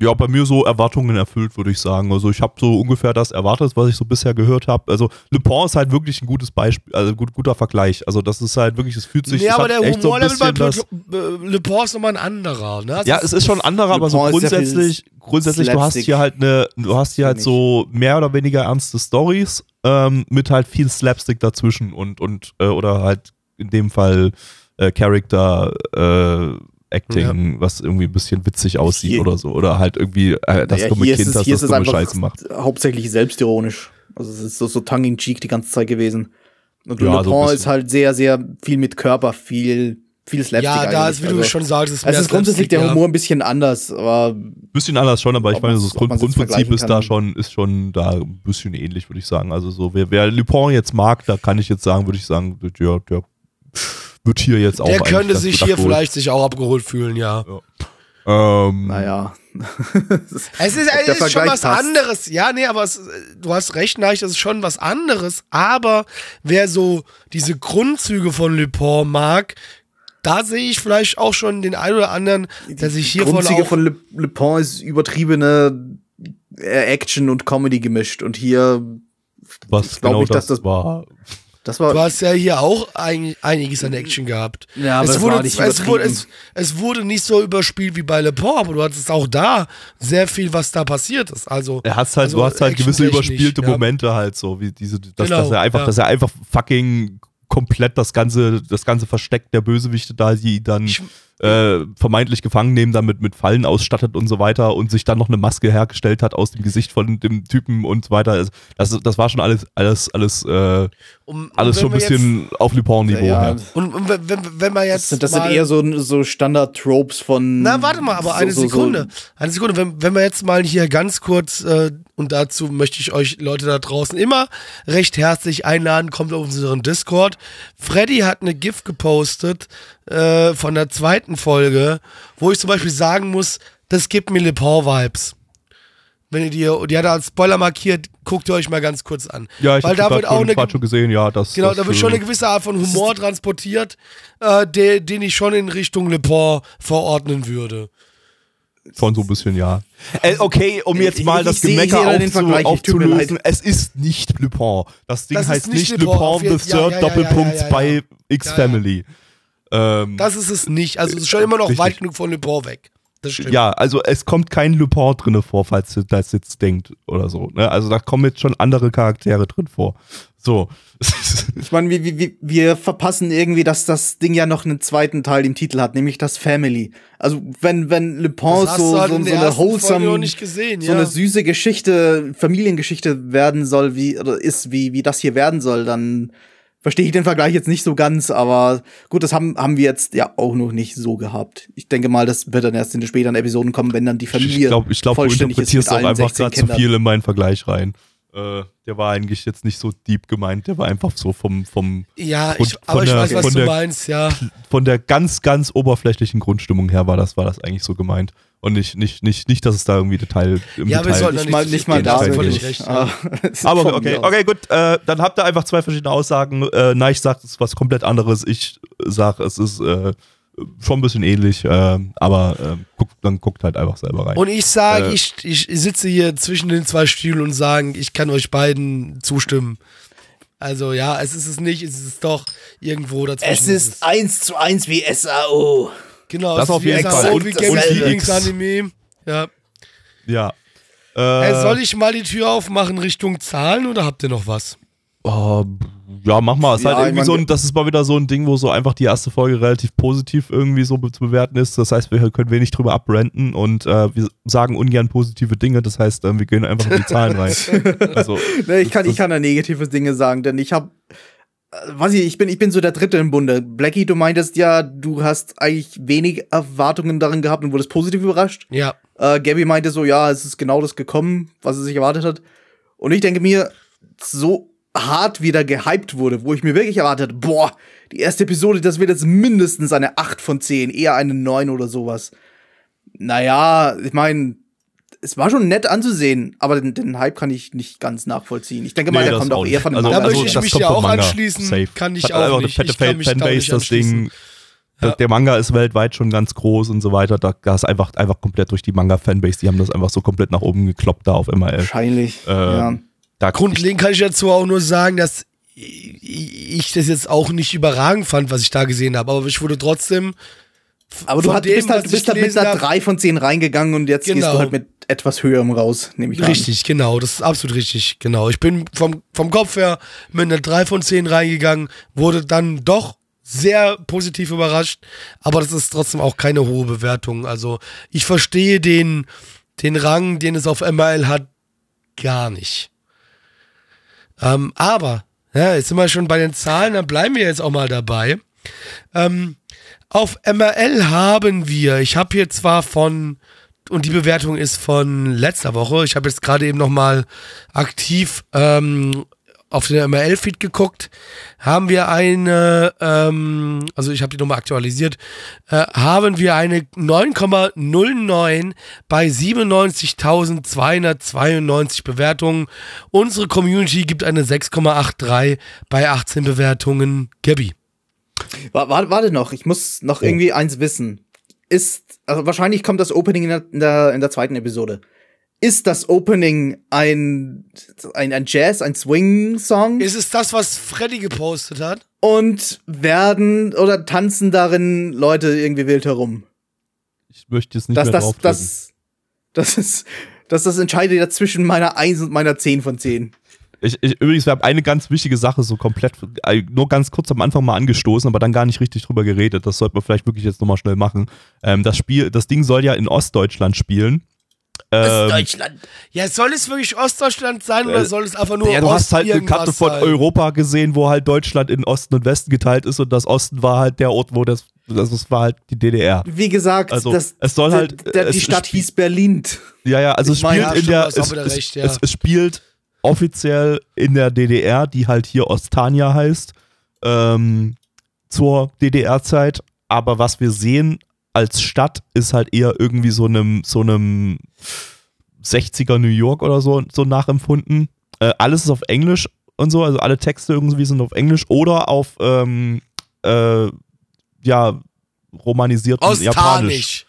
Ja, bei mir so Erwartungen erfüllt, würde ich sagen. Also ich habe so ungefähr das erwartet, was ich so bisher gehört habe. Also Le Pen ist halt wirklich ein gutes Beispiel, also gut, guter Vergleich. Also das ist halt wirklich, es fühlt sich Nee, es aber der echt so ein Humorlevel bei bisschen das, Le, Le Pen ist nochmal ein anderer. Ne? Ja, es ist schon ein anderer, aber so grundsätzlich, grundsätzlich, du hast hier halt eine, du hast hier halt so mehr oder weniger ernste Stories ähm, mit halt viel Slapstick dazwischen und und äh, oder halt in dem Fall äh, Character äh, Acting, was irgendwie ein bisschen witzig aussieht Hier- oder so oder halt irgendwie äh, das Naja, dumme hier Kind, ist es, das das dumme einfach Scheiße macht. hauptsächlich selbstironisch. Also es ist so, so tongue in cheek die ganze Zeit gewesen. Und Ja, Le so ist halt sehr, sehr viel mit Körper, viel, viel Slapstick ja, da ist, wie du also, schon sagst, ist es ist grundsätzlich der Humor ein bisschen anders, aber Bisschen anders schon, aber ich meine, man's- das Grund, Grundprinzip ist da schon, ist schon da ein bisschen ähnlich, würde ich sagen. Also so, wer, wer Lupin jetzt mag, da kann ich jetzt sagen, würde ich sagen, der, der wird hier jetzt auch Der könnte sich hier abgeholt. vielleicht sich auch abgeholt fühlen, ja. Ähm, naja. [LAUGHS] Es ist, es ist schon was passt. anderes. Ja, nee, aber es, du hast recht, Neich, das ist schon was anderes. Aber wer so diese Grundzüge von Le Pen mag, da sehe ich vielleicht auch schon den einen oder anderen, der sich hiervon Grundzüge auch... von Le, Le Pen ist übertriebene äh, Action und Comedy gemischt und hier, was ich glaub genau nicht, das, dass das- war. Das war Du hast ja hier auch ein, einiges an Action gehabt. Ja, aber es, wurde, war nicht es, wurde, es, es wurde nicht so überspielt wie bei Le Pen, aber du hattest auch da sehr viel, was da passiert ist. Also, Er halt, also du hast halt gewisse überspielte ja. Momente halt so, wie diese, dass, Genau, dass er einfach, ja. dass er einfach fucking komplett das ganze, das ganze Versteck der Bösewichte da, die dann Ich- äh, vermeintlich gefangen nehmen, damit mit Fallen ausstattet und so weiter und sich dann noch eine Maske hergestellt hat aus dem Gesicht von dem Typen und so weiter. Also, Das, das war schon alles, alles, alles, äh, um, alles schon ein bisschen auf Lupin-Niveau. ja, Ja, Jetzt, und, und wenn, wenn, wenn wir das, jetzt. sind, das sind eher so, so Standard-Tropes von. Na, warte mal, aber eine so, so, Sekunde. Eine Sekunde. Wenn, wenn wir jetzt mal hier ganz kurz, äh, und dazu möchte ich euch Leute da draußen immer recht herzlich einladen, kommt auf unseren Discord. Freddy hat eine GIF gepostet äh, von der zweiten Folge, wo ich zum Beispiel sagen muss, das gibt mir Le Pen-Vibes. Wenn ihr die, die hat er als Spoiler markiert, guckt ihr euch mal ganz kurz an. ja ich Weil da habe wird auch schon, eine, grad schon gesehen, ja, das. Genau, das, da wird äh, schon eine gewisse Art von Humor transportiert, äh, der, den ich schon in Richtung Le Pen verordnen würde. Schon so ein bisschen, ja. Äh, okay, um jetzt Ich- mal ich das Gemecker aufzu aufzulösen. Es ist nicht Lupin. Das Ding Das ist heißt nicht Lupin, Lupin jeden- the ja, Third ja, ja, Doppelpunkt ja, ja, ja. bei X-Family. Ähm, Das ist es nicht. Also es ist schon immer noch Richtig. weit genug von Lupin weg. Das stimmt. ja, also es kommt kein Lupin drin vor, falls ihr das jetzt denkt oder so. Ne? Also da kommen jetzt schon andere Charaktere drin vor. So. [LAUGHS] Ich meine, wir, wir, wir verpassen irgendwie, dass das Ding ja noch einen zweiten Teil im Titel hat, nämlich das Family. Also wenn, wenn Le hast so, halt so, so eine wholesome, gesehen, so ja. eine süße Geschichte, Familiengeschichte werden soll, wie, oder ist, wie, wie das hier werden soll, dann verstehe ich den Vergleich jetzt nicht so ganz, aber gut, das haben, haben wir jetzt ja auch noch nicht so gehabt. Ich denke mal, das wird dann erst in den späteren Episoden kommen, wenn dann die Familie ich glaube, ich glaub, du interpretierst auch einfach 16 gerade zu viel in meinen Vergleich rein. Äh, der war eigentlich jetzt nicht so deep gemeint, der war einfach so vom, vom, Ja, Von- ich, aber von ich der- weiß, was von du der- meinst, ja. von der ganz, ganz oberflächlichen Grundstimmung her war das, war das eigentlich so gemeint. Und nicht, nicht, nicht, nicht, dass es da irgendwie Detail im Ja, wir Detail sollten Nicht mal, nicht mal da bin völlig recht, ja. Ah, [LAUGHS] [LAUGHS] Aber okay, aus. okay, gut. Äh, dann habt ihr einfach zwei verschiedene Aussagen. Äh, Neich sagt, es ist was komplett anderes. Ich sag, es ist äh, schon ein bisschen ähnlich. Äh, aber äh, guckt, dann guckt halt einfach selber rein. Und ich sage, Äh. ich, ich sitze hier zwischen den zwei Stühlen und sage, ich kann euch beiden zustimmen. Also ja, es ist es nicht, es ist doch irgendwo dazwischen. Es ist eins zu eins wie SAO. genau, Das es ist auf jeden wie Fall. SAO, Und wie das Games. Lieblingsanime. Ja. ja. Äh, Äh, soll ich mal die Tür aufmachen Richtung Zahlen oder habt ihr noch was? Oh, ja, mach mal. Es ist Ja, halt irgendwie ich so ein, das ist mal wieder so ein Ding, wo so einfach die erste Folge relativ positiv irgendwie so be zu bewerten ist. Das heißt, wir können wenig drüber abrenten und äh, wir sagen ungern positive Dinge. Das heißt, äh, wir gehen einfach in die Zahlen rein. [LAUGHS] Also, Ne, ich kann, das- ich kann da negative Dinge sagen, denn ich habe, weiß ich, ich bin, ich bin so der Dritte im Bunde. Blackie, du meintest ja, du hast eigentlich wenig Erwartungen darin gehabt und wurdest positiv überrascht. Ja. Äh, Gabby meinte so, ja, es ist genau das gekommen, was er sich erwartet hat. Und ich denke mir, so hart wieder gehypt wurde, wo ich mir wirklich erwartet, boah, die erste Episode, das wird jetzt mindestens eine 8 von 10, eher eine 9 oder sowas. Naja, ich meine, es war schon nett anzusehen, aber den, den Hype kann ich nicht ganz nachvollziehen. Ich denke mal, Nee, der kommt auch eher von dem Also- Da möchte ich mich ja auch Manga. anschließen. Safe. Kann ich Hat auch einfach nicht. Eine Ich fette kann mich da nicht Fanbase, das. Ding. Der, der Manga ist weltweit schon ganz groß und so weiter. Da, da ist einfach, einfach komplett durch die Manga-Fanbase. Die haben das einfach so komplett nach oben gekloppt da auf MRL. Wahrscheinlich, Äh, ja. Da, Grundlegend kann ich dazu auch nur sagen, dass ich das jetzt auch nicht überragend fand, was ich da gesehen habe. Aber ich wurde trotzdem. Aber du, hat, dem, bist halt, du bist halt mit einer hab- 3 von 10 reingegangen und jetzt gehst Genau. du halt mit etwas höherem raus, nehme ich an. Richtig, genau, das ist absolut richtig, genau. Ich bin vom, vom Kopf her mit einer 3 von 10 reingegangen, wurde dann doch sehr positiv überrascht, aber das ist trotzdem auch keine hohe Bewertung. Also ich verstehe den, den Rang, den es auf MRL hat, gar nicht. Ähm, aber, ja, jetzt sind wir schon bei den Zahlen, dann bleiben wir jetzt auch mal dabei. Ähm, auf MRL haben wir, ich habe hier zwar von, und die Bewertung ist von letzter Woche, ich habe jetzt gerade eben nochmal aktiv ähm, auf den MRL-Feed geguckt, haben wir eine, ähm, also ich habe die nochmal aktualisiert, äh, haben wir eine 9,09 bei 97.292 Bewertungen. Unsere Community gibt eine 6,83 bei 18 Bewertungen. Gabby. Wa- Warte, warte noch, ich muss noch irgendwie eins wissen. Ist, also wahrscheinlich kommt das Opening in der, in der, in der zweiten Episode. Ist das Opening ein, ein, ein Jazz, ein Swing-Song? Ist es das, was Freddy gepostet hat? Und werden oder tanzen darin Leute irgendwie wild herum? ich möchte jetzt nicht Das, mehr das, das, das ist, das, das entscheidet ja zwischen meiner 1 und meiner 10 von 10. Ich, ich, übrigens, wir haben eine ganz wichtige Sache so komplett, äh, nur ganz kurz am Anfang mal angestoßen, aber dann gar nicht richtig drüber geredet. Das sollte man vielleicht wirklich jetzt nochmal schnell machen. Ähm, das Spiel, das Ding soll ja in Ostdeutschland spielen. Ähm, Deutschland. Ja, soll es wirklich Ostdeutschland sein oder Äh, soll es einfach nur ja, du Ost hast halt eine Karte von sein? Europa gesehen, wo halt Deutschland in Osten und Westen geteilt ist und das Osten war halt der Ort, wo das, das, das war halt die DDR. Wie gesagt, Also, das, es soll der- halt- der, es die Stadt hieß Berlin. Ja, ja, also Ich es spielt ja, in der, es, recht, ja. es, es spielt offiziell in der DDR, die halt hier Ostania heißt, ähm, zur DDR-Zeit. Aber was wir sehen als Stadt ist halt eher irgendwie so einem, so einem 60er New York oder so, so nachempfunden. Äh, alles ist auf Englisch und so, also alle Texte irgendwie sind auf Englisch oder auf, ähm, äh, ja, romanisierten Japanisch.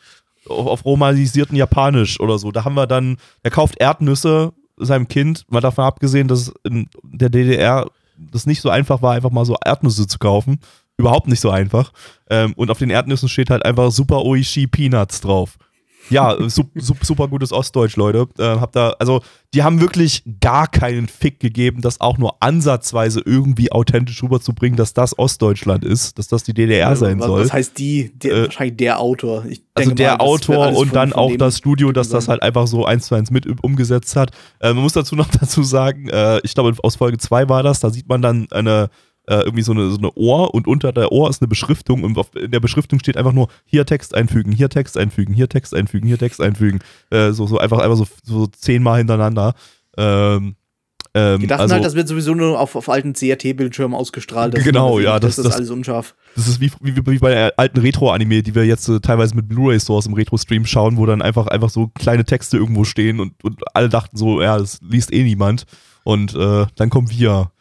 Auf, auf romanisierten Japanisch oder so. Da haben wir dann, er kauft Erdnüsse seinem Kind, mal davon abgesehen, dass in der DDR das nicht so einfach war, einfach mal so Erdnüsse zu kaufen. Überhaupt nicht so einfach. Ähm, und auf den Erdnüssen steht halt einfach Super Oishi Peanuts drauf. Ja, su su super gutes Ostdeutsch, Leute. Äh, hab da, also, die haben wirklich gar keinen Fick gegeben, das auch nur ansatzweise irgendwie authentisch rüberzubringen, dass das Ostdeutschland ist, dass das die DDR sein was, soll. Was heißt die? Der, Äh, wahrscheinlich der Autor. Ich Also der mal, das Autor und von- dann von auch das Studio, das das sein. halt einfach so eins zu eins mit umgesetzt hat. Äh, man muss dazu [LAUGHS] noch dazu sagen, äh, ich glaube aus Folge 2 war das, da sieht man dann eine äh, irgendwie so eine, so eine Ohr und unter der Ohr ist eine Beschriftung und auf, in der Beschriftung steht einfach nur hier Text einfügen, hier Text einfügen, hier Text einfügen, hier Text einfügen. Äh, so, so einfach, einfach so, so zehnmal hintereinander. Ähm, ähm, Die dachten also, halt, das wird sowieso nur auf, auf alten CRT-Bildschirmen ausgestrahlt. Genau, ja, Das, das- ist alles unscharf. Das ist wie, wie, wie bei der alten Retro-Anime, die wir jetzt äh, teilweise mit Blu-ray-Stores im Retro-Stream schauen, wo dann einfach, einfach so kleine Texte irgendwo stehen und, und alle dachten so, ja, das liest eh niemand. Und äh, dann kommen wir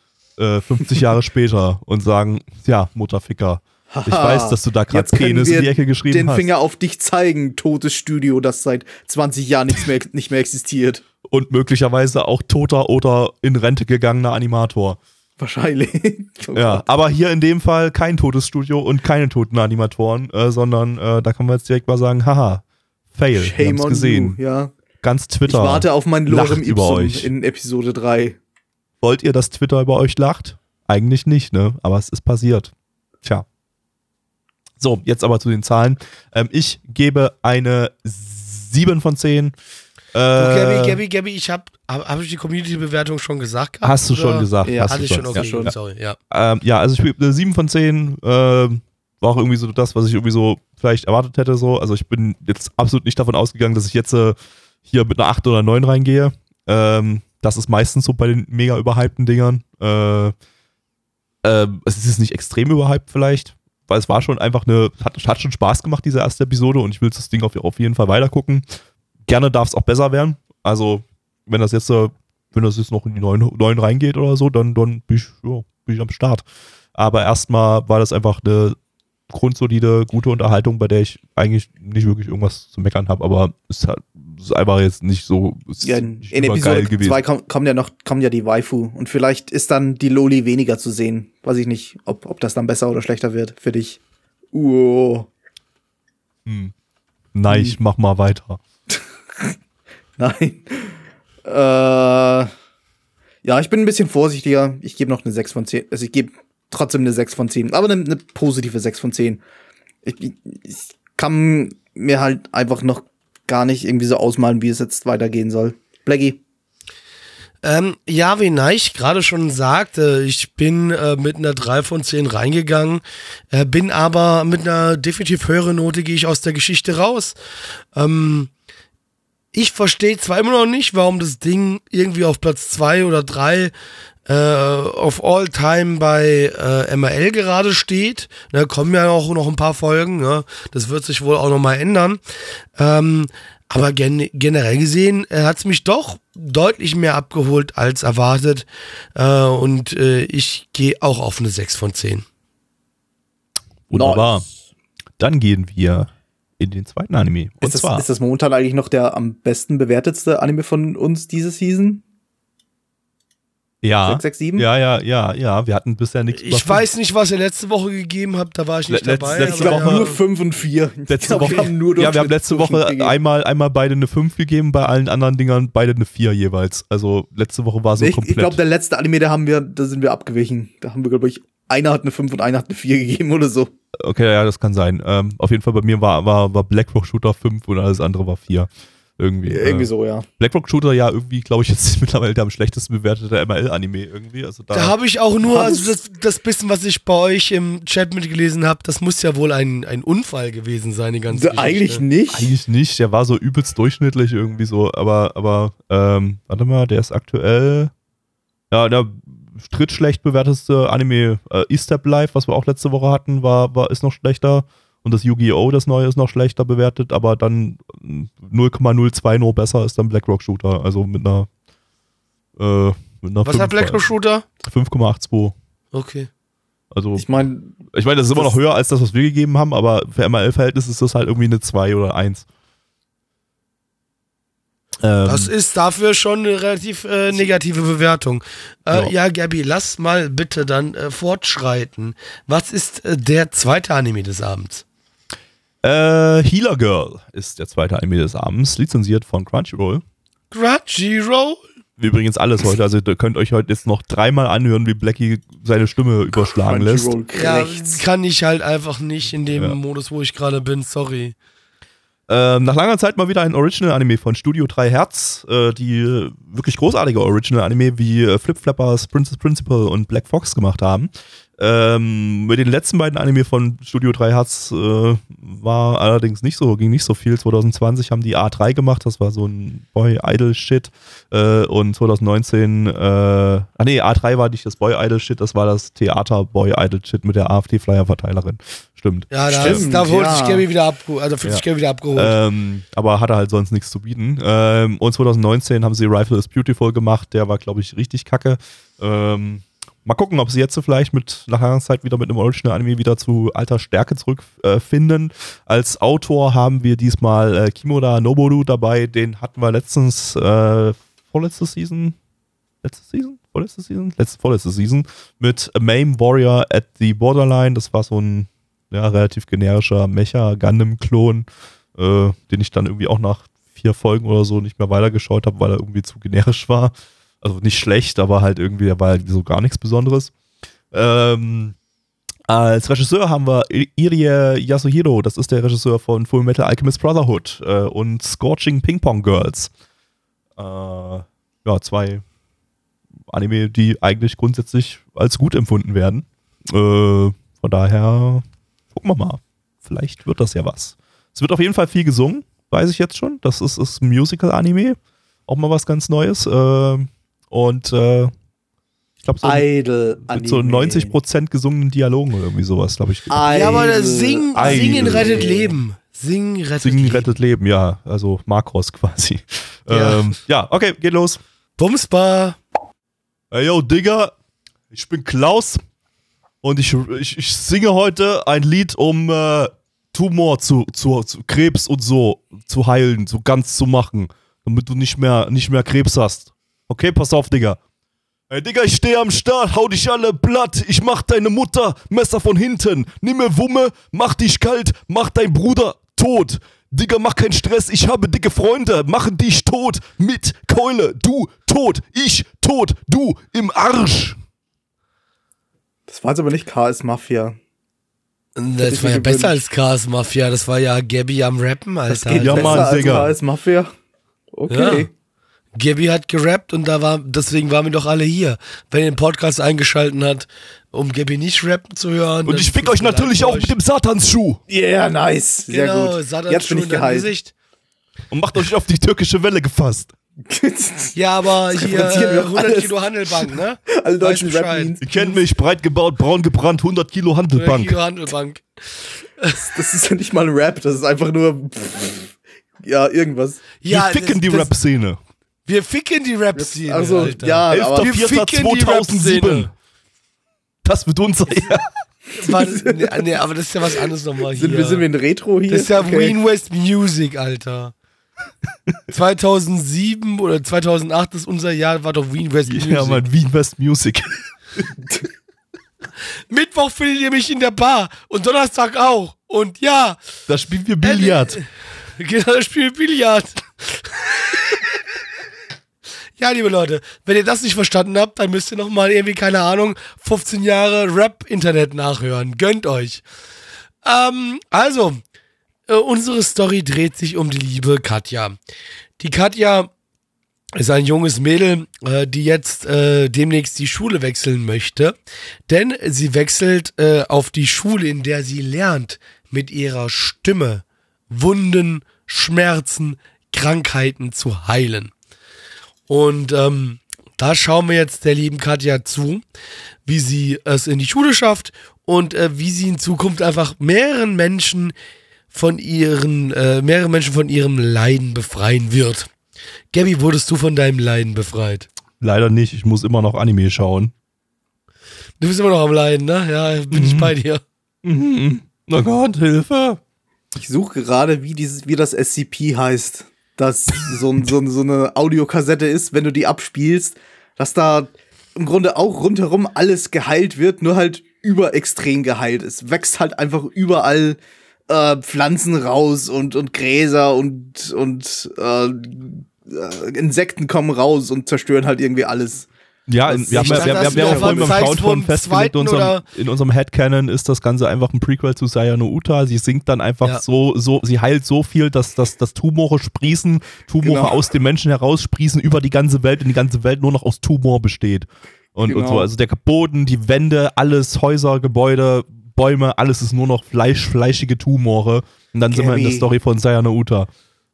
äh, 50 Jahre später und sagen, ja, Mutterficker, ich weiß, dass du da gerade Penis in die Ecke geschrieben den hast. Finger auf dich zeigen, totes Studio, das seit 20 Jahren nichts mehr, [LAUGHS] nicht mehr existiert. Und möglicherweise auch toter oder in Rente gegangener Animator. Wahrscheinlich. Oh [LAUGHS] Ja, aber hier in dem Fall kein totes Studio und keine toten Animatoren, äh, sondern äh, da kann man jetzt direkt mal sagen, haha, Fail, Shame on gesehen. you, ja. Ganz Ich Twitter. warte auf mein lacht Lorem über Ipsum euch. in Episode 3. Wollt ihr, dass Twitter über euch lacht? Eigentlich nicht, ne? Aber es ist passiert. Tja. So, jetzt aber zu den Zahlen. Ähm, ich gebe eine 7 von 10. Äh, Du, Gabby, Gabby, Gabby, ich hab, hab, hab ich die Community-Bewertung schon gesagt gehabt? Hast du schon gesagt. Ja, hast Hatte du ich schon, Ja. okay, schon. sorry, ja. Ähm, ja, also ich gebe eine 7 von 10. Ähm, war auch irgendwie so das, was ich irgendwie so vielleicht erwartet hätte. So. Also ich bin jetzt absolut nicht davon ausgegangen, dass ich jetzt äh, hier mit einer 8 oder 9 reingehe. Ähm, das ist meistens so bei den mega überhypten Dingern. Äh, ähm, es ist nicht extrem überhyped vielleicht, weil es war schon einfach eine, hat, hat schon Spaß gemacht, diese erste Episode und ich will das Ding auf, auf jeden Fall weiter gucken. Gerne darf es auch besser werden. Also, wenn das jetzt, äh, wenn das jetzt noch in die 9, 9 reingeht oder so, dann, dann bin, ich, ja, bin ich am Start. Aber erstmal war das einfach eine grundsolide, gute Unterhaltung, bei der ich eigentlich nicht wirklich irgendwas zu meckern habe, aber es hat, ist einfach jetzt nicht so Ja, in, in Episode 2 kommt, kommt ja noch kommt ja die Waifu und vielleicht ist dann die Loli weniger zu sehen. Weiß ich nicht, ob, ob das dann besser oder schlechter wird für dich. Uh, Hm. Nein, ich mach mal weiter. [LAUGHS] nein. äh, ja, ich bin ein bisschen vorsichtiger. Ich gebe noch eine 6 von 10. Also ich gebe trotzdem eine 6 von 10, aber eine, eine positive 6 von 10. Ich, ich, ich kann mir halt einfach noch gar nicht irgendwie so ausmalen, wie es jetzt weitergehen soll. Blackie. Ähm, ja, wie Neich gerade schon sagte, ich bin äh, mit einer 3 von 10 reingegangen, äh, bin aber mit einer definitiv höheren Note gehe ich aus der Geschichte raus. Ähm, ich verstehe zwar immer noch nicht, warum das Ding irgendwie auf Platz 2 oder 3 äh, auf All Time bei äh, MRL gerade steht. Da kommen ja auch noch ein paar Folgen. Ne? Das wird sich wohl auch noch mal ändern. Ähm, aber gen generell gesehen äh, hat es mich doch deutlich mehr abgeholt als erwartet. Äh, und äh, ich gehe auch auf eine 6 von 10. Wunderbar. Nice. Dann gehen wir in den zweiten Anime. Und Ist das, zwar ist das momentan eigentlich noch der am besten bewertetste Anime von uns diese Season? Ja, 667? ja, ja, ja, ja. Wir hatten bisher nichts. Ich weiß nicht, was ihr letzte Woche gegeben habt, da war ich nicht Le- letz- dabei. letzte Woche- nur 5 und 4. [LAUGHS] Letzte Woche, wir haben nur ja, wir haben letzte Woche gegeben. einmal, einmal beide eine 5 gegeben, bei allen anderen Dingern beide eine 4 jeweils. Also letzte Woche war so ich komplett. ich glaube, der letzte Anime, da haben wir, da sind wir abgewichen. Da haben wir, glaube ich, einer hat eine 5 und einer hat eine 4 gegeben oder so. okay, ja, das kann sein. Ähm, auf jeden Fall bei mir war, war, war Blackrock Shooter 5 und alles andere war 4. Irgendwie. Irgendwie äh, so, ja. Blackrock Shooter ja irgendwie, glaube ich, [LAUGHS] jetzt mittlerweile der am schlechtesten bewertete ML-Anime irgendwie. Also da, Da habe ich auch nur, also das, das bisschen, was ich bei euch im Chat mitgelesen habe, das muss ja wohl ein, ein Unfall gewesen sein, die ganze Geschichte. Eigentlich nicht. Eigentlich nicht, der war so übelst durchschnittlich irgendwie so, aber, aber, ähm, warte mal, der ist aktuell, ja, der drittschlecht bewerteste Anime äh, E-Step Live, was wir auch letzte Woche hatten, war, war, ist noch schlechter und das Yu-Gi-Oh! das neue ist noch schlechter bewertet, aber dann 0,02 nur besser ist dann Blackrock Shooter, also mit einer, äh, mit einer Was hat Black Rock Shooter? 5,82. Okay. Also, Ich meine, ich meine, das ist immer das- noch höher als das, was wir gegeben haben, aber für ML-Verhältnis ist das halt irgendwie eine 2 oder 1. Ähm, Das ist dafür schon eine relativ äh, negative Bewertung. Äh, Ja. ja. Gabi, lass mal bitte dann äh, fortschreiten. Was ist äh, der zweite Anime des Abends? Äh, Healer Girl ist der zweite Anime des Abends, lizenziert von Crunchyroll. Crunchyroll? Wie Übrigens alles heute, also ihr könnt euch heute jetzt noch dreimal anhören, wie Blackie seine Stimme überschlagen lässt. Crunchyroll Ja, rechts. kann ich halt einfach nicht in dem Ja. Modus, wo ich gerade bin. Sorry. Ähm, nach langer Zeit mal wieder ein Original-Anime von Studio 3 Hertz, äh, die wirklich großartige Original-Anime wie äh, Flip Flappers, Princess Principal und Black Fox gemacht haben. Ähm, mit den letzten beiden Anime von Studio 3 Hertz äh, war allerdings nicht so, ging nicht so viel. 2020 haben die A3 gemacht, das war so ein Boy-Idol-Shit. Äh, und 2019, äh, ah nee, A3 war nicht das Boy-Idol-Shit, das war das Theater-Boy-Idol-Shit mit der AfD-Flyer-Verteilerin. Stimmt. Ja, da, Stimmt, da wurde ja. ich Gabi wieder abgeholt. Also fühlt Ja. sich Gabi wieder abgeholt. Ähm, aber hatte halt sonst nichts zu bieten. Ähm, und 2019 haben sie Rifle is Beautiful gemacht, der war, glaube ich, richtig kacke. Ähm, mal gucken, ob sie jetzt vielleicht mit nach langer Zeit wieder mit einem Original-Anime wieder zu alter Stärke zurückfinden. Äh. Als Autor haben wir diesmal äh, Kimoda Noboru dabei, den hatten wir letztens, äh, vorletzte Season, letzte Season? Vorletzte Season? Letzte, vorletzte Season mit Mame Warrior at the Borderline. Das war so ein ja, relativ generischer Mecha-Gundam-Klon, äh, den ich dann irgendwie auch nach vier Folgen oder so nicht mehr weitergeschaut habe, weil er irgendwie zu generisch war. Also nicht schlecht, aber halt irgendwie, der war halt so gar nichts Besonderes. Ähm, als Regisseur haben wir Irie Yasuhiro, das ist der Regisseur von Full Metal Alchemist Brotherhood äh, und Scorching Ping Pong Girls. Äh, ja, zwei Anime, die eigentlich grundsätzlich als gut empfunden werden. Äh, von daher gucken wir mal. Vielleicht wird das ja was. Es wird auf jeden Fall viel gesungen, weiß ich jetzt schon. Das ist, ein Musical-Anime. Auch mal was ganz Neues. Äh, und äh, ich glaube, so Idol mit so 90% gesungenen Dialogen oder irgendwie sowas, glaube ich. ja, aber das Sing, Idol. Singen rettet Leben. Singen rettet Singen Leben. rettet Leben, ja. Also Makros [LAUGHS] quasi. Ja. Ähm, ja, okay, geht los. Bumsbar. Hey, yo, Digga, ich bin Klaus und ich, ich, ich singe heute ein Lied, um äh, Tumor zu, zu, zu Krebs und so zu heilen, so ganz zu machen, damit du nicht mehr, nicht mehr Krebs hast. Okay, pass auf, Digga. Ey, Digga, ich stehe am Start, hau dich alle platt. Ich mach deine Mutter Messer von hinten. Nimm mir Wumme, mach dich kalt, mach dein Bruder tot. Digga, mach keinen Stress, ich habe dicke Freunde, machen dich tot. Mit Keule, du tot, ich tot, du im Arsch. Das war jetzt aber nicht KS Mafia. Das ich war ja besser als Chaos Mafia. Das war ja Gabby am Rappen, Das Alter. geht Ja, besser Mann, als Digga. KS Mafia. Okay. Gabby hat gerappt und da war, deswegen waren wir doch alle hier. Wenn ihr den Podcast eingeschalten hat, um Gabby nicht rappen zu hören. Und ich fick euch natürlich auch für mit dem Satansschuh. Yeah, nice. Sehr genau, gut. Satan Jetzt bin ich geheilt. Gesicht. Und macht euch auf die türkische Welle gefasst. [LAUGHS] Ja, aber hier äh, wir 100 alles. Kilo Handelbank, ne? [LAUGHS] Alle deutschen. Rap-Memes. Ihr kennt mich, breit gebaut, braun gebrannt, 100 Kilo 100 Handelbank. Kilo Handelbank. Das ist ja nicht mal ein Rap, das ist einfach nur. Ja, irgendwas. Wir ficken die das- Rap-Szene. Wir ficken die Rap-Szene, Also, Alter. ja, aber. Wir ficken die 11.04.2007. Rap-Szene. Das wird unser Jahr. [LAUGHS] War das, nee, nee, aber das ist ja was anderes nochmal hier. Sind wir, sind wir in Retro hier? Das ist ja Okay. Ween West Music, Alter. [LAUGHS] 2007 oder 2008 ist unser Jahr, war doch Ween West Music. Ja, Mann, Wien West Music. Mittwoch findet ihr mich in der Bar und Donnerstag auch. Und ja, Da spielen wir Billard. [LAUGHS] genau, das Spiel Billard. Ja, liebe Leute, wenn ihr das nicht verstanden habt, dann müsst ihr noch mal irgendwie, keine Ahnung, 15 Jahre Rap-Internet nachhören. Gönnt euch. Ähm, also, äh, unsere Story dreht sich um die liebe Katja. Die Katja ist ein junges Mädel, äh, die jetzt äh, demnächst die Schule wechseln möchte, denn sie wechselt äh, auf die Schule, in der sie lernt, mit ihrer Stimme Wunden, Schmerzen, Krankheiten zu heilen. Und ähm, da schauen wir jetzt der lieben Katja zu, wie sie es in die Schule schafft und äh, wie sie in Zukunft einfach mehreren Menschen von ihren, äh, mehrere Menschen von ihrem Leiden befreien wird. Gabby, wurdest du von deinem Leiden befreit? Leider nicht, ich muss immer noch Anime schauen. Du bist immer noch am Leiden, ne? Ja, bin ich bei dir. Oh Gott, Hilfe. Ich suche gerade, wie, dieses, wie das SCP heißt. Das so, so, so eine Audiokassette ist, wenn du die abspielst, dass da im Grunde auch rundherum alles geheilt wird, nur halt überextrem geheilt. Es wächst halt einfach überall äh, Pflanzen raus und, und Gräser und, und äh, äh, Insekten kommen raus und zerstören halt irgendwie alles. Ja, in, wir haben ja, dachte, wir, wir, wir haben vorhin beim vom festgelegt, unserem, in unserem Headcanon ist das Ganze einfach ein Prequel zu Sayano Uta. Sie singt dann einfach Ja. so, so, sie heilt so viel, dass, dass, dass Tumore sprießen, Tumore Genau. aus dem Menschen heraussprießen über die ganze Welt und die ganze Welt nur noch aus Tumor besteht. Und, und Genau. so, also der Boden, die Wände, alles, Häuser, Gebäude, Bäume, alles ist nur noch Fleisch, fleischige Tumore. Und dann sind wir in der Gary. Story von Sayano Uta.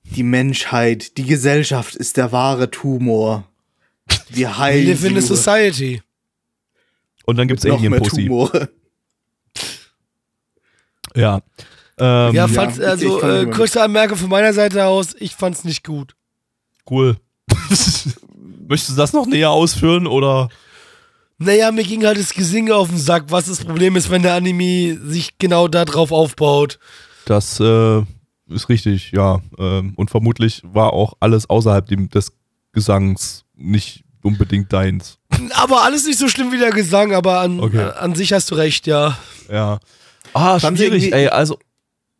Die Menschheit, die Gesellschaft ist der wahre Tumor. Wir We heilen live in a society. Und dann gibt's noch mehr Alien-Pussy. Tumore. [LAUGHS] Ja. Ähm, ja, ja, fand's, ich- also äh, kurze Anmerkung von meiner Seite aus, ich fand's nicht gut. Cool. [LAUGHS] Möchtest du das noch näher ausführen oder? Naja, mir ging halt das Gesinge auf den Sack, was das Problem ist, wenn der Anime sich genau da drauf aufbaut. Das äh, ist richtig, ja. Ähm, und vermutlich war auch alles außerhalb dem, des Gesangs nicht unbedingt deins. Aber alles nicht so schlimm wie der Gesang, aber an, Okay. an sich hast du recht, ja. Ja. Ah, Fand schwierig, ey. Also,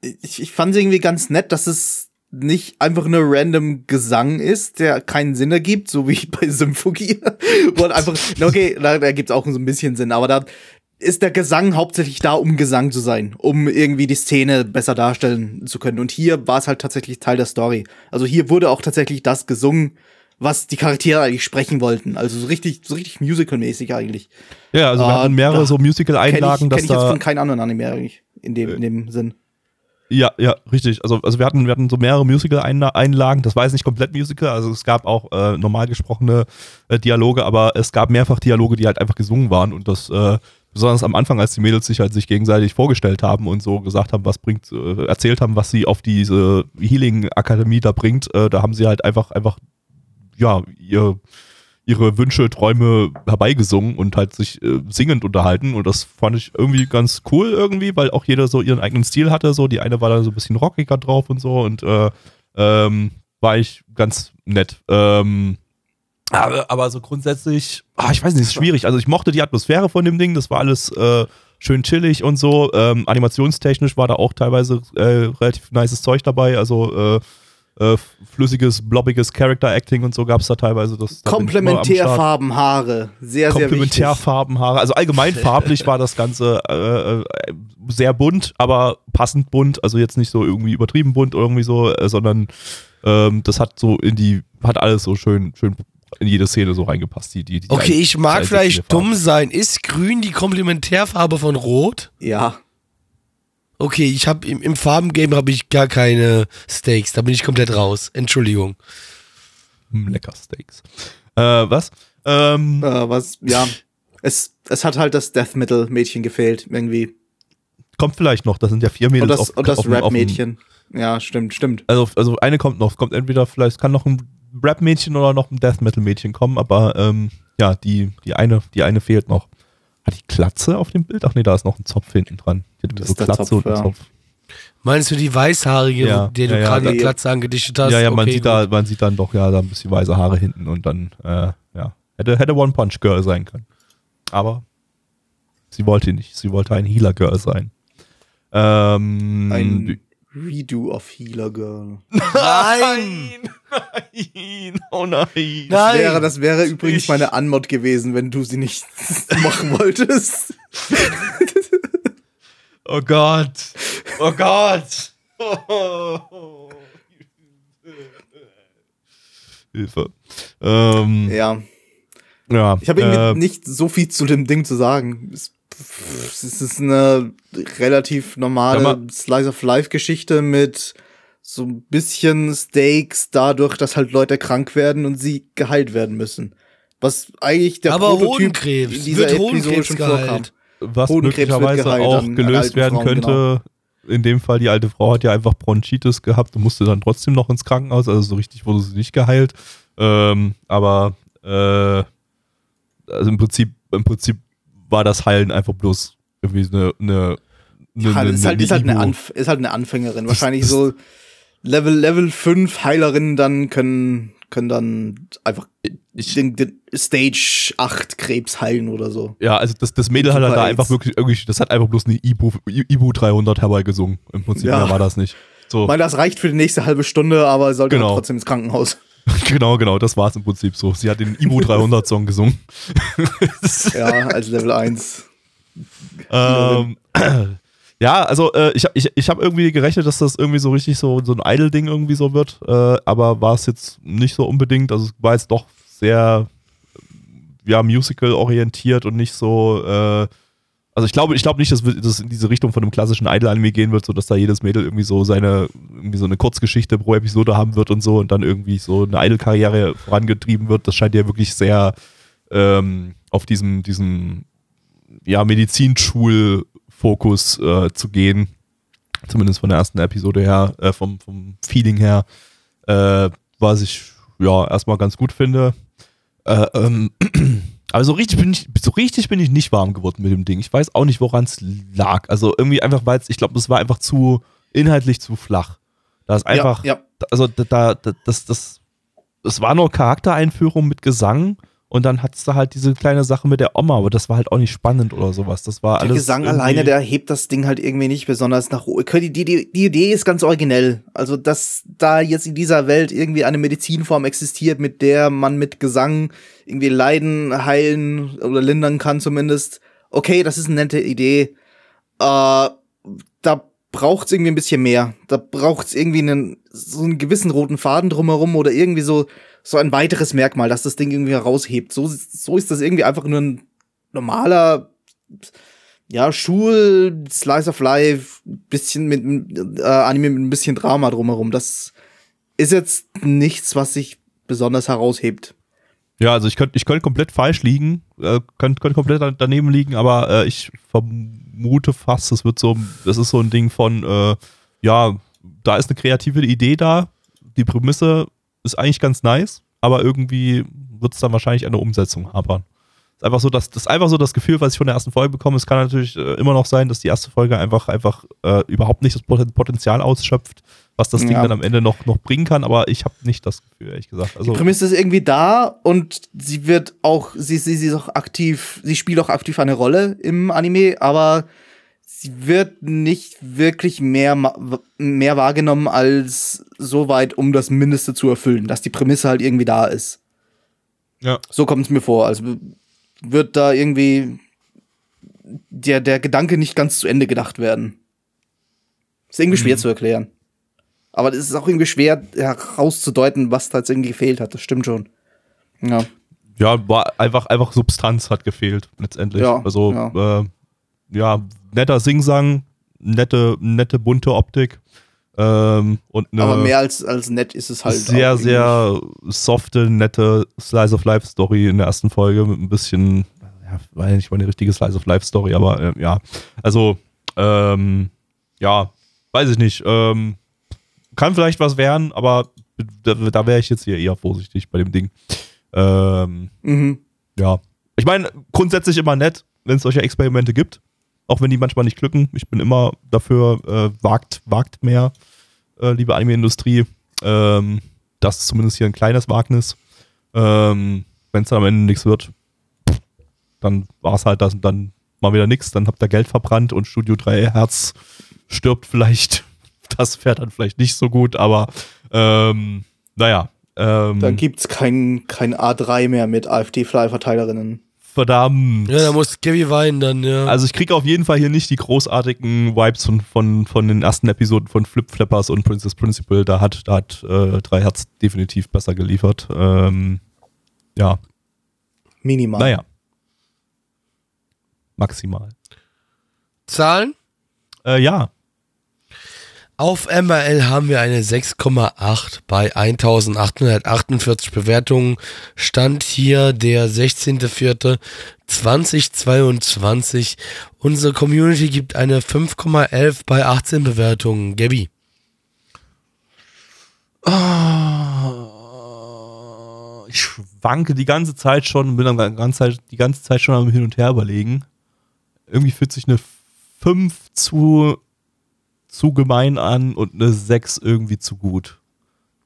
ich, ich fand es irgendwie ganz nett, dass es nicht einfach nur random Gesang ist, der keinen Sinn ergibt, so wie [LAUGHS] bei Symphogie. Wo halt einfach, na okay, da, da gibt's auch so ein bisschen Sinn, aber da ist der Gesang hauptsächlich da, um Gesang zu sein, um irgendwie die Szene besser darstellen zu können. Und hier war es halt tatsächlich Teil der Story. Also hier wurde auch tatsächlich das gesungen, was die Charaktere eigentlich sprechen wollten. Also so richtig, so richtig musical-mäßig eigentlich. ja, also wir Ah, hatten mehrere so Kenn ich, Musical-Einlagen, kenn ich jetzt von keinem anderen Anime eigentlich in dem, in dem Sinn. Ja, ja, richtig. Also, also wir hatten, wir hatten so mehrere Musical-Einlagen. Das war jetzt nicht komplett Musical, also es gab auch äh, normal gesprochene äh, Dialoge, aber es gab mehrfach Dialoge, die halt einfach gesungen waren und das äh, besonders am Anfang, als die Mädels sich halt sich gegenseitig vorgestellt haben und so gesagt haben, was bringt, äh, erzählt haben, was sie auf diese Healing-Akademie da bringt, äh, da haben sie halt einfach, einfach, ja, ihr, ihre Wünsche, Träume herbeigesungen und halt sich äh, singend unterhalten und das fand ich irgendwie ganz cool irgendwie, weil auch jeder so ihren eigenen Stil hatte, so die eine war da so ein bisschen rockiger drauf und so und äh, ähm, war ich ganz nett. Ähm, aber, aber so grundsätzlich, ah, ich weiß nicht, ist schwierig. Also ich mochte die Atmosphäre von dem Ding, das war alles äh, schön chillig und so. Ähm, animationstechnisch war da auch teilweise äh, relativ nices Zeug dabei. Also äh, äh, flüssiges, blobbiges Character-Acting und so gab es da teilweise. Das, da. Komplementärfarben Haare. Sehr, sehr wichtig. Komplementärfarbenhaare. Also allgemein [LAUGHS] farblich war das Ganze äh, äh, sehr bunt, aber passend bunt. Also jetzt nicht so irgendwie übertrieben bunt oder irgendwie so, äh, sondern ähm, das hat so in die, hat alles so schön, schön in jede Szene so reingepasst. Die, die, die Okay, ein- ich mag vielleicht dumm sein. Ist grün die Komplementärfarbe von Rot? Ja. Okay, ich habe im, im Farbengame habe ich gar keine Stakes. Da bin ich komplett raus. Entschuldigung. Hm, lecker Steaks. Äh, was? Ähm, Äh, was, ja. Es, es hat halt das Death Metal Mädchen gefehlt, irgendwie. kommt vielleicht noch. Das sind ja vier Mädels Und das, auf, und das auf Rap Mädchen. Ja, stimmt, stimmt. Also, also eine kommt noch. Es kommt entweder vielleicht kann noch ein Rap-Mädchen oder noch ein Death Metal-Mädchen kommen, aber ähm, ja, die, die eine, die eine fehlt noch. Hat die Klatze auf dem Bild? Ach nee, da ist noch ein Zopf hinten dran. Die hat Das so ist der Klatze Zopf, und einen ja. Zopf. Meinst du die weißhaarige, Ja, der du ja, ja, gerade die da- Glatze angedichtet hast? Ja, ja, man Okay, sieht gut. da, man sieht dann doch ja da ein bisschen weiße Haare hinten und dann, äh, ja. Hätte, hätte One Punch Girl sein können. Aber sie wollte nicht. Sie wollte ein Healer Girl sein. Ähm, Ein Redo of Healer Girl. [LAUGHS] Nein! Nein! Oh nein! Nein! Das wäre, das wäre übrigens Ich- meine Anmod gewesen, wenn du sie nicht [LAUGHS] machen wolltest. Oh Gott! Oh Gott! Hilfe. Ähm, Ja. ja. Ich habe irgendwie äh, nicht so viel zu dem Ding zu sagen. Es, es ist eine relativ normale Slice of Life Geschichte mit so ein bisschen Stakes dadurch, dass halt Leute krank werden und sie geheilt werden müssen. Was eigentlich der Aber Prototyp Hodenkrebs. in dieser Wird Episode Hodenkrebs schon vorkam. was Hodenkrebs wird möglicherweise geheilt auch gelöst werden Frauen, könnte. genau. In dem Fall, die alte Frau hat ja einfach Bronchitis gehabt und musste dann trotzdem noch ins Krankenhaus. Also so richtig wurde sie nicht geheilt. Ähm, aber äh, also im Prinzip, im Prinzip war das Heilen einfach bloß irgendwie eine, eine, eine, Ja, eine, ist, halt, ist, halt eine. Anf ist halt eine Anfängerin. Wahrscheinlich so Level, Level 5 Heilerinnen dann können, können dann einfach Ich- den, den Stage 8 Krebs heilen oder so. Ja, also das, das Mädel hat halt da einfach wirklich, irgendwie, das hat einfach bloß eine Ibu, Ibu 300 herbeigesungen. Im Prinzip Ja. mehr war das nicht. So, Ich meine, das reicht für die nächste halbe Stunde, aber sollte Genau. man trotzdem ins Krankenhaus. [LAUGHS] genau, genau, das war es im Prinzip so. Sie hat den Ibu 300 Song gesungen. [LAUGHS] Ja, als Level 1. ähm, [CLEARS THROAT] ja, also äh, ich, ich, ich habe irgendwie gerechnet, dass das irgendwie so richtig so, so ein Idol-Ding irgendwie so wird, äh, aber war es jetzt nicht so unbedingt. Also es war jetzt doch sehr ja, musical-orientiert und nicht so äh, also ich glaube, ich glaube nicht, dass es in diese Richtung von einem klassischen Idol-Anime gehen wird, so dass da jedes Mädel irgendwie so seine, irgendwie so eine Kurzgeschichte pro Episode haben wird und so und dann irgendwie so eine Idol-Karriere vorangetrieben wird. Das scheint ja wirklich sehr ähm, auf diesem, diesem ja, Medizinschul-Fokus äh, zu gehen. Zumindest von der ersten Episode her, äh, vom, vom Feeling her. Äh, was ich ja erstmal ganz gut finde. Äh, ähm, [CLEARS THROAT] aber so richtig bin ich, so richtig bin ich nicht warm geworden mit dem Ding. Ich weiß auch nicht, woran es lag. Also irgendwie einfach, weil es, ich glaube, es war einfach zu inhaltlich zu flach. Da ist einfach, ja, ja. also da, da, da das, das, es war nur Charaktereinführung mit Gesang und dann hattest du halt diese kleine Sache mit der Oma, aber das war halt auch nicht spannend oder sowas. Das war Der alles. Gesang irgendwie- alleine, der hebt das Ding halt irgendwie nicht besonders nach oben. Die, die, die die Idee ist ganz originell. Also, dass da jetzt in dieser Welt irgendwie eine Medizinform existiert, mit der man mit Gesang irgendwie Leiden heilen oder lindern kann zumindest. Okay, das ist eine nette Idee. Äh, da braucht's irgendwie ein bisschen mehr. Da braucht's irgendwie einen, so einen gewissen roten Faden drumherum oder irgendwie so, so ein weiteres Merkmal, dass das Ding irgendwie heraushebt. So, so ist das irgendwie einfach nur ein normaler ja, Schul, Slice of Life, bisschen mit äh, Anime mit ein bisschen Drama drumherum. Das ist jetzt nichts, was sich besonders heraushebt. Ja, also ich könnte ich könnt komplett falsch liegen, äh, könnte könnt komplett da- daneben liegen, aber äh, ich vermute fast, es wird so, das ist so ein Ding von, äh, ja, da ist eine kreative Idee da, die Prämisse ist eigentlich ganz nice, aber irgendwie wird es dann wahrscheinlich der Umsetzung hapern. Ist einfach so, dass das ist einfach so das Gefühl, was ich von der ersten Folge bekomme. Es kann natürlich äh, immer noch sein, dass die erste Folge einfach einfach äh, überhaupt nicht das Poten- Potenzial ausschöpft, was das Ding Ja. dann am Ende noch noch bringen kann. Aber ich habe nicht das Gefühl, ehrlich gesagt. Also Die Prämisse ist irgendwie da und sie wird auch, sie, sie, sie ist auch aktiv, sie spielt auch aktiv eine Rolle im Anime, aber sie wird nicht wirklich mehr, mehr wahrgenommen als so weit, um das Mindeste zu erfüllen, dass die Prämisse halt irgendwie da ist. ja. So kommt es mir vor. Also wird da irgendwie der, der Gedanke nicht ganz zu Ende gedacht werden. Ist irgendwie schwer zu erklären. Aber es ist auch irgendwie schwer herauszudeuten, was tatsächlich gefehlt hat. Das stimmt schon. Ja. ja, war einfach, einfach Substanz hat gefehlt, letztendlich. Ja, also, ja. Äh, ja, netter Singsang, nette, nette bunte Optik. Ähm, und eine Aber mehr als, als nett ist es halt. sehr, sehr softe, nette Slice of Life Story in der ersten Folge mit ein bisschen, ja, war ja nicht mal eine richtige Slice of Life Story, aber äh, ja, also, ähm, ja, weiß ich nicht. Ähm, kann vielleicht was werden, aber da, da wäre ich jetzt hier eher vorsichtig bei dem Ding. Ähm, Mhm. ja. Ich meine, grundsätzlich immer nett, wenn es solche Experimente gibt. Auch wenn die manchmal nicht glücken. Ich bin immer dafür, äh, wagt, wagt mehr, äh, liebe Anime-Industrie. Ähm, das ist zumindest hier ein kleines Wagnis. Ähm, wenn es dann am Ende nichts wird, dann war es halt das und dann mal wieder nichts. Dann habt ihr Geld verbrannt und Studio 3 Herz stirbt vielleicht. [LAUGHS] Das fährt dann vielleicht nicht so gut, aber ähm, naja. Ähm, Dann gibt's kein, kein A3 mehr mit AfD-Fly-Verteilerinnen. Verdammt. Ja, da muss Gabby weinen dann, ja. Also ich kriege auf jeden Fall hier nicht die großartigen Vibes von, von, von den ersten Episoden von Flip Flappers und Princess Principal. Da hat, da hat äh, Drei Herz definitiv besser geliefert. Ähm, ja, Minimal. naja. Maximal. Zahlen? Äh, ja, Auf MRL haben wir eine 6,8 bei 1848 Bewertungen. Stand hier der 16.04.2022. Unsere Community gibt eine 5,11 bei 18 Bewertungen. Gabby. ich schwanke die ganze Zeit schon, bin dann die ganze Zeit schon am Hin und Her überlegen. Irgendwie fühlt sich eine 5 zu, zu gemein an und eine 6 irgendwie zu gut.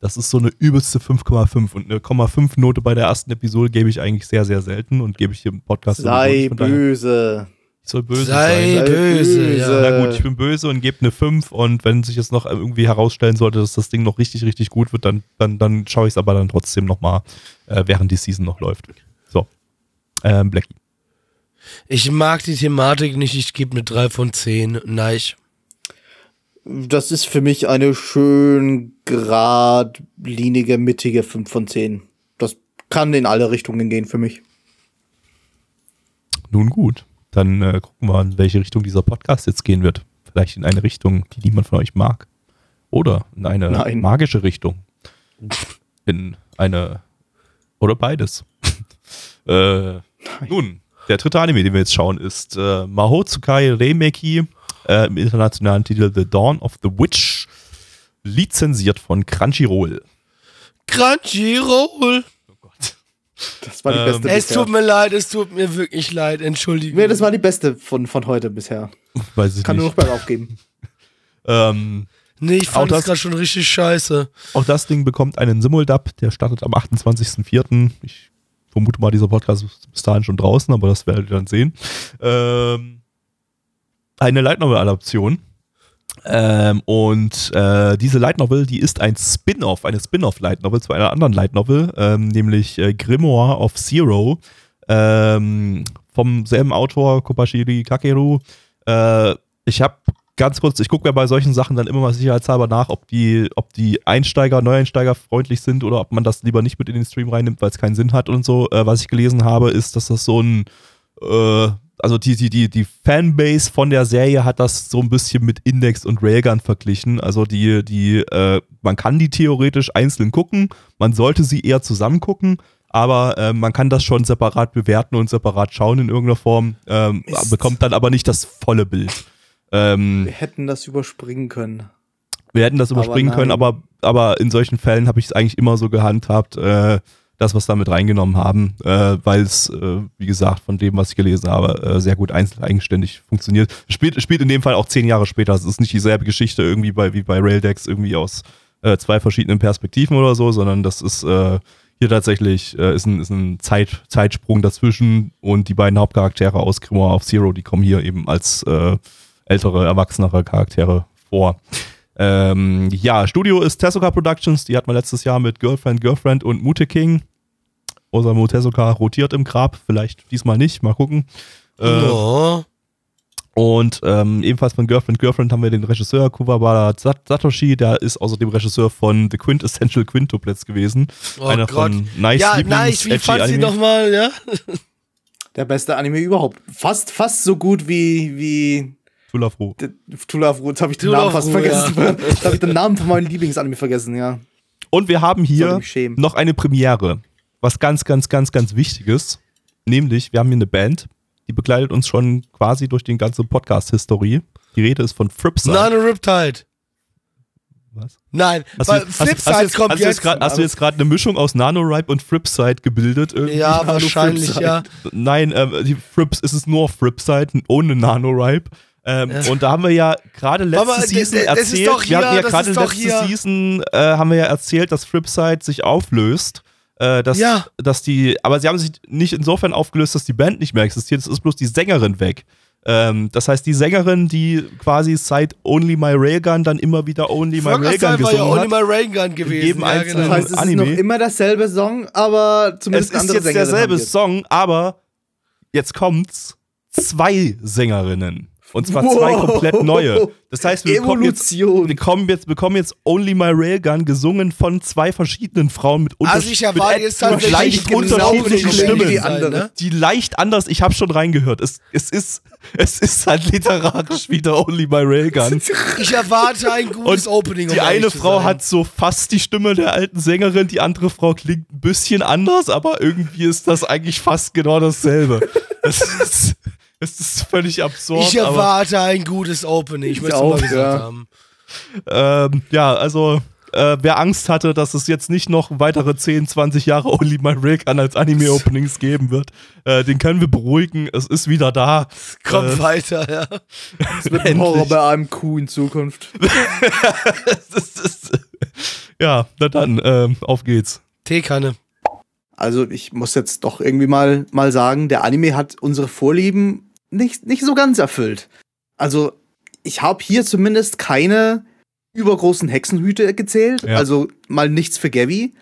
Das ist so eine übelste 5,5 und eine 0,5 Note bei der ersten Episode gebe ich eigentlich sehr, sehr selten und gebe ich hier im Podcast Sei daher- böse. Ich soll böse Sei sein. böse, böse. ja. Na gut, ich bin böse und gebe eine 5 und wenn sich jetzt noch irgendwie herausstellen sollte, dass das Ding noch richtig, richtig gut wird, dann, dann, dann schaue ich es aber dann trotzdem nochmal, äh, während die Season noch läuft. So. Ähm, Blackie. Ich mag die Thematik nicht, ich gebe eine 3 von 10. Nein. Das ist für mich eine schön geradlinige, mittige 5 von 10. Das kann in alle Richtungen gehen für mich. Nun gut, dann äh, gucken wir, in welche Richtung dieser Podcast jetzt gehen wird. Vielleicht in eine Richtung, die niemand von euch mag. Oder in eine Nein. magische Richtung. In eine. Oder beides. [LAUGHS] äh, nun, der dritte Anime, den wir jetzt schauen, ist äh, Mahotsukai Reimeki äh, im internationalen Titel The Dawn of the Witch, lizenziert von Crunchyroll. Crunchyroll. Oh Gott. Das war die Ähm, beste Es bisher. tut mir leid, es tut mir wirklich leid, Entschuldigung. Nee, das war die beste von, von heute bisher. [LAUGHS] Weiß ich Kann nur nicht. noch bergauf geben. [LAUGHS] Ähm, Nee, ich fand das- gerade schon richtig scheiße. Auch das Ding bekommt einen Simuldub, der startet am 28.04. Ich vermute mal, dieser Podcast ist bis dahin schon draußen, aber das werdet ihr dann sehen. Ähm, eine Light Novel-Adaption. Ähm, und äh, diese Light Novel, die ist ein Spin-off, eine Spin-off Light Novel zu einer anderen Light Novel, ähm, nämlich äh, Grimoire of Zero ähm, vom selben Autor Kopashiri Kakeru. Äh, ich habe ganz kurz, ich gucke mir bei solchen Sachen dann immer mal sicherheitshalber nach, ob die, ob die Einsteiger, Neueinsteiger freundlich sind oder ob man das lieber nicht mit in den Stream reinnimmt, weil es keinen Sinn hat und so. Äh, was ich gelesen habe, ist, dass das so ein, äh, also die, die, die, die Fanbase von der Serie hat das so ein bisschen mit Index und Railgun verglichen. Also die, die, äh, man kann die theoretisch einzeln gucken, man sollte sie eher zusammen gucken. Aber äh, man kann das schon separat bewerten und separat schauen in irgendeiner Form, ähm, bekommt dann aber nicht das volle Bild. Ähm, Wir hätten das überspringen können. wir hätten das Aber überspringen können, nein. aber, aber in solchen Fällen habe ich es eigentlich immer so gehandhabt, äh, das, was wir mit reingenommen haben, äh, weil es, äh, wie gesagt, von dem, was ich gelesen habe, äh, sehr gut einzeln eigenständig funktioniert. Spielt, spielt in dem Fall auch zehn Jahre später. Es ist nicht dieselbe Geschichte irgendwie bei, wie bei Raildex, irgendwie aus äh, zwei verschiedenen Perspektiven oder so, sondern das ist äh, hier tatsächlich äh, ist ein, ist ein Zeit, Zeitsprung dazwischen und die beiden Hauptcharaktere aus Grimoire of Zero, die kommen hier eben als äh, ältere, erwachsenere Charaktere vor. Ähm, ja, Studio ist Tezuka Productions, die hat man letztes Jahr mit Girlfriend, Girlfriend und Mute King. Osamu Tezuka rotiert im Grab, vielleicht diesmal nicht, mal gucken. Äh, oh. Und ähm, ebenfalls von Girlfriend, Girlfriend haben wir den Regisseur Kuwabara Sat- Satoshi, der ist außerdem Regisseur von The Quintessential Quintuplets gewesen. Oh Einer Gott. von Nice ja, Lieblings- nice, wie du Anime. nochmal, ja? Der beste Anime überhaupt. Fast, fast so gut wie, wie Tulafro. D- Tulafru. Jetzt habe ich den Tulafru, Namen fast vergessen. [LAUGHS] Jetzt habe ich den Namen von meinem Lieblingsanime vergessen, ja. Und wir haben hier noch eine Premiere. Was ganz, ganz, ganz, ganz Wichtiges. Nämlich, wir haben hier eine Band, die begleitet uns schon quasi durch den ganzen Podcast-Historie. Die Rede ist von Fripside. Nano Riptide. Was? Nein, Hast du, weil hast, hast, du Flipside jetzt, kommt hast, jetzt. grad, hast du jetzt gerade eine Mischung aus Nanoripe und Fripside gebildet? Irgendwie? ja, wahrscheinlich, ja. Nein, ähm, die Frips, es ist nur Fripside ohne Nanoripe. Ähm, Ja. Und da haben wir ja gerade letzte Aber d- Season das erzählt, wir hatten ja gerade letzte hier. Season äh, haben wir ja erzählt, dass Fripside sich auflöst. Äh, dass, Ja. dass die, aber sie haben sich nicht insofern aufgelöst, dass die Band nicht mehr existiert. Es ist bloß die Sängerin weg. Ähm, das heißt, die Sängerin, die quasi seit Only My Railgun dann immer wieder Only My Railgun Frogger war ja gesungen Only hat. My Railgun gewesen. jedem ja, einzelnen- Das genau. heißt, es Anime. ist noch immer derselbe Song, aber Es zumindest ist andere jetzt Sänger derselbe. Song, aber jetzt kommt's. Zwei Sängerinnen. Und zwar zwei Wow. komplett neue. Das heißt, wir bekommen, jetzt, wir kommen jetzt, bekommen jetzt Only My Railgun gesungen von zwei verschiedenen Frauen mit, unter Also ich erwarte mit jetzt leicht genau unterschiedlichen Stimmen. Die andere. Die leicht anders, ich habe schon reingehört. Es, es, ist, es ist halt literarisch wieder Only My Railgun. Ich erwarte ein gutes Und Opening. um Die eine Frau hat so fast die Stimme der alten Sängerin, die andere Frau klingt ein bisschen anders, aber irgendwie ist das eigentlich fast genau dasselbe. Es ist, es ist völlig absurd. Ich aber, erwarte ein gutes Opening. Ich möchte auch, mal gesagt ja. haben. ähm, ja, also äh, wer Angst hatte, dass es jetzt nicht noch weitere 10, 20 Jahre [LAUGHS] Only My Railgun als Anime-Openings geben wird, äh, den können wir beruhigen. Es ist wieder da. Komm Äh, weiter, ja. Es wird ein [LAUGHS] Horror bei AMQ in Zukunft. [LAUGHS] das ist, ja, na dann, ähm, auf geht's. Teekanne. Also ich muss jetzt doch irgendwie mal, mal sagen, der Anime hat unsere Vorlieben nicht, nicht so ganz erfüllt. Also ich habe hier zumindest keine übergroßen Hexenhüte gezählt. Ja. Also mal nichts für Gabby.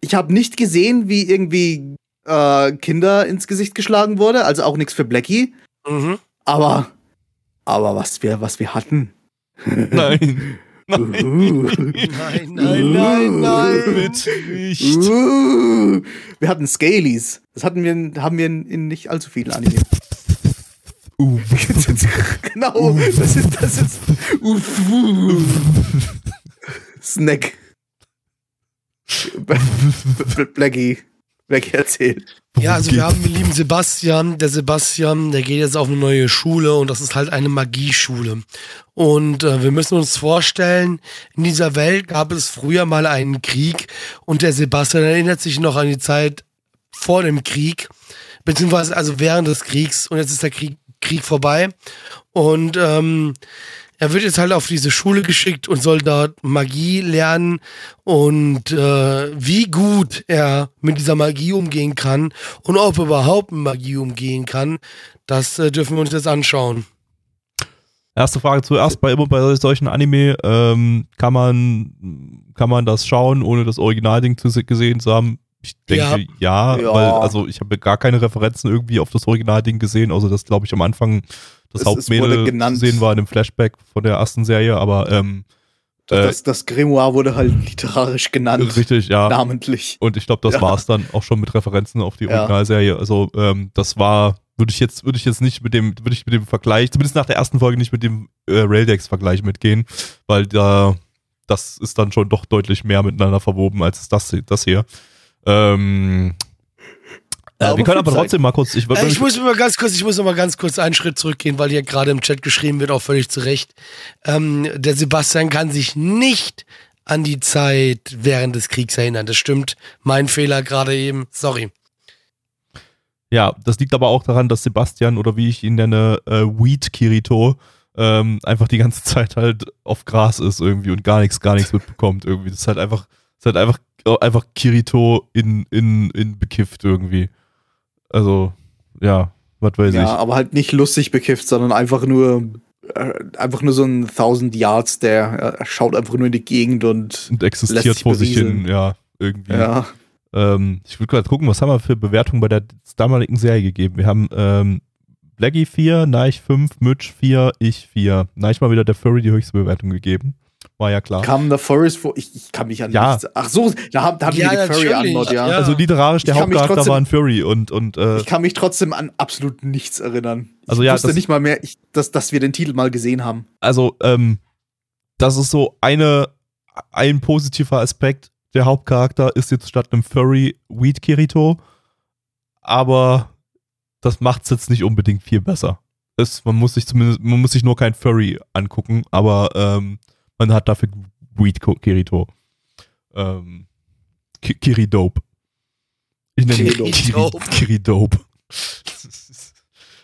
Ich habe nicht gesehen, wie irgendwie äh, Kinder ins Gesicht geschlagen wurde. Also auch nichts für Blackie. Mhm. Aber, aber was wir, was wir hatten. Nein. Nein. Uh. Nein, nein, nein, nein. [LAUGHS] Bitte nicht. Uh, wir hatten Scalies. Das hatten wir, in- haben wir in, in nicht allzu vielen Anime. Uh. [LAUGHS] genau, das ist, das ist. Uh. Snack. Blackie. Blackie erzählt. Ja, also wir haben den lieben Sebastian. Der Sebastian, der geht jetzt auf eine neue Schule und das ist halt eine Magieschule. Und äh, wir müssen uns vorstellen, in dieser Welt gab es früher mal einen Krieg und der Sebastian erinnert sich noch an die Zeit vor dem Krieg, beziehungsweise also während des Kriegs und jetzt ist der Krieg, Krieg vorbei. Und ähm, er wird jetzt halt auf diese Schule geschickt und soll dort Magie lernen und äh, wie gut er mit dieser Magie umgehen kann und ob er überhaupt mit Magie umgehen kann, das äh, dürfen wir uns jetzt anschauen. Erste Frage zuerst, bei immer bei solchen Anime, ähm, kann man, kann man das schauen, ohne das Originalding zu, se- gesehen zu haben? Ich denke, ja, Ja. weil, also ich habe gar keine Referenzen irgendwie auf das Originalding gesehen, außer dass, glaube ich, am Anfang das Es- Hauptmädel zu sehen war in einem Flashback von der ersten Serie, aber ähm, Äh, Das, das Grimoire wurde halt literarisch genannt. richtig, ja. Namentlich. Und ich glaube, das Ja. war es dann auch schon mit Referenzen auf die Ja. Originalserie. Also ähm, das war, würde ich jetzt, würde ich jetzt nicht mit dem, würde ich mit dem Vergleich, zumindest nach der ersten Folge nicht mit dem äh, Raildex-Vergleich mitgehen, weil da das ist dann schon doch deutlich mehr miteinander verwoben als das, das hier. Ähm, äh, wir können aber trotzdem mal kurz, ich, Äh, ich muss mal ganz kurz, ich muss noch mal ganz kurz einen Schritt zurückgehen, weil hier gerade im Chat geschrieben wird, auch völlig zu Recht. Ähm, der Sebastian kann sich nicht an die Zeit während des Kriegs erinnern. Das stimmt. Mein Fehler gerade eben. Sorry. Ja, das liegt aber auch daran, dass Sebastian oder wie ich ihn nenne, äh, Weed Kirito, ähm, einfach die ganze [LAUGHS] Zeit halt auf Gras ist irgendwie und gar nichts, gar nichts mitbekommt irgendwie. Das ist halt einfach, das ist halt einfach, einfach Kirito in, in, in bekifft irgendwie. Also, ja, was weiß Ja, ich. aber halt nicht lustig bekifft, sondern einfach nur äh, einfach nur so ein 1000 Yards, der äh, schaut einfach nur in die Gegend und Und lässt existiert sich vor sich hin, ja, irgendwie. ja. Ähm, ich würde gerade gucken, was haben wir für Bewertungen bei der damaligen Serie gegeben. Wir haben ähm, Blackie 4, Neich 5, Mitch 4, ich 4. Neich mal wieder der Furry die höchste Bewertung gegeben. War ja klar. Kam der Forest vor? Ich, ich kann mich an Ja. nichts. Ach so, da, haben- da hatten Ja, wir die Furry. Antwort, ja. Ja. Also literarisch, der Ich Hauptcharakter trotzdem- war ein Furry und, und äh, Ich kann mich trotzdem an absolut nichts erinnern. Ich Also ja, wusste das- nicht mal mehr, ich, dass, dass wir den Titel mal gesehen haben. also ähm, das ist so eine, ein positiver Aspekt. Der Hauptcharakter ist jetzt statt einem Furry Weed Kirito, aber das macht es jetzt nicht unbedingt viel besser. Es, man muss sich zumindest, man muss sich nur kein Furry angucken, aber ähm, man hat dafür Weed Kirito. Ähm, Ki- Kiridope. Ich nenne ihn Kiridope. Kiri- Kiridope.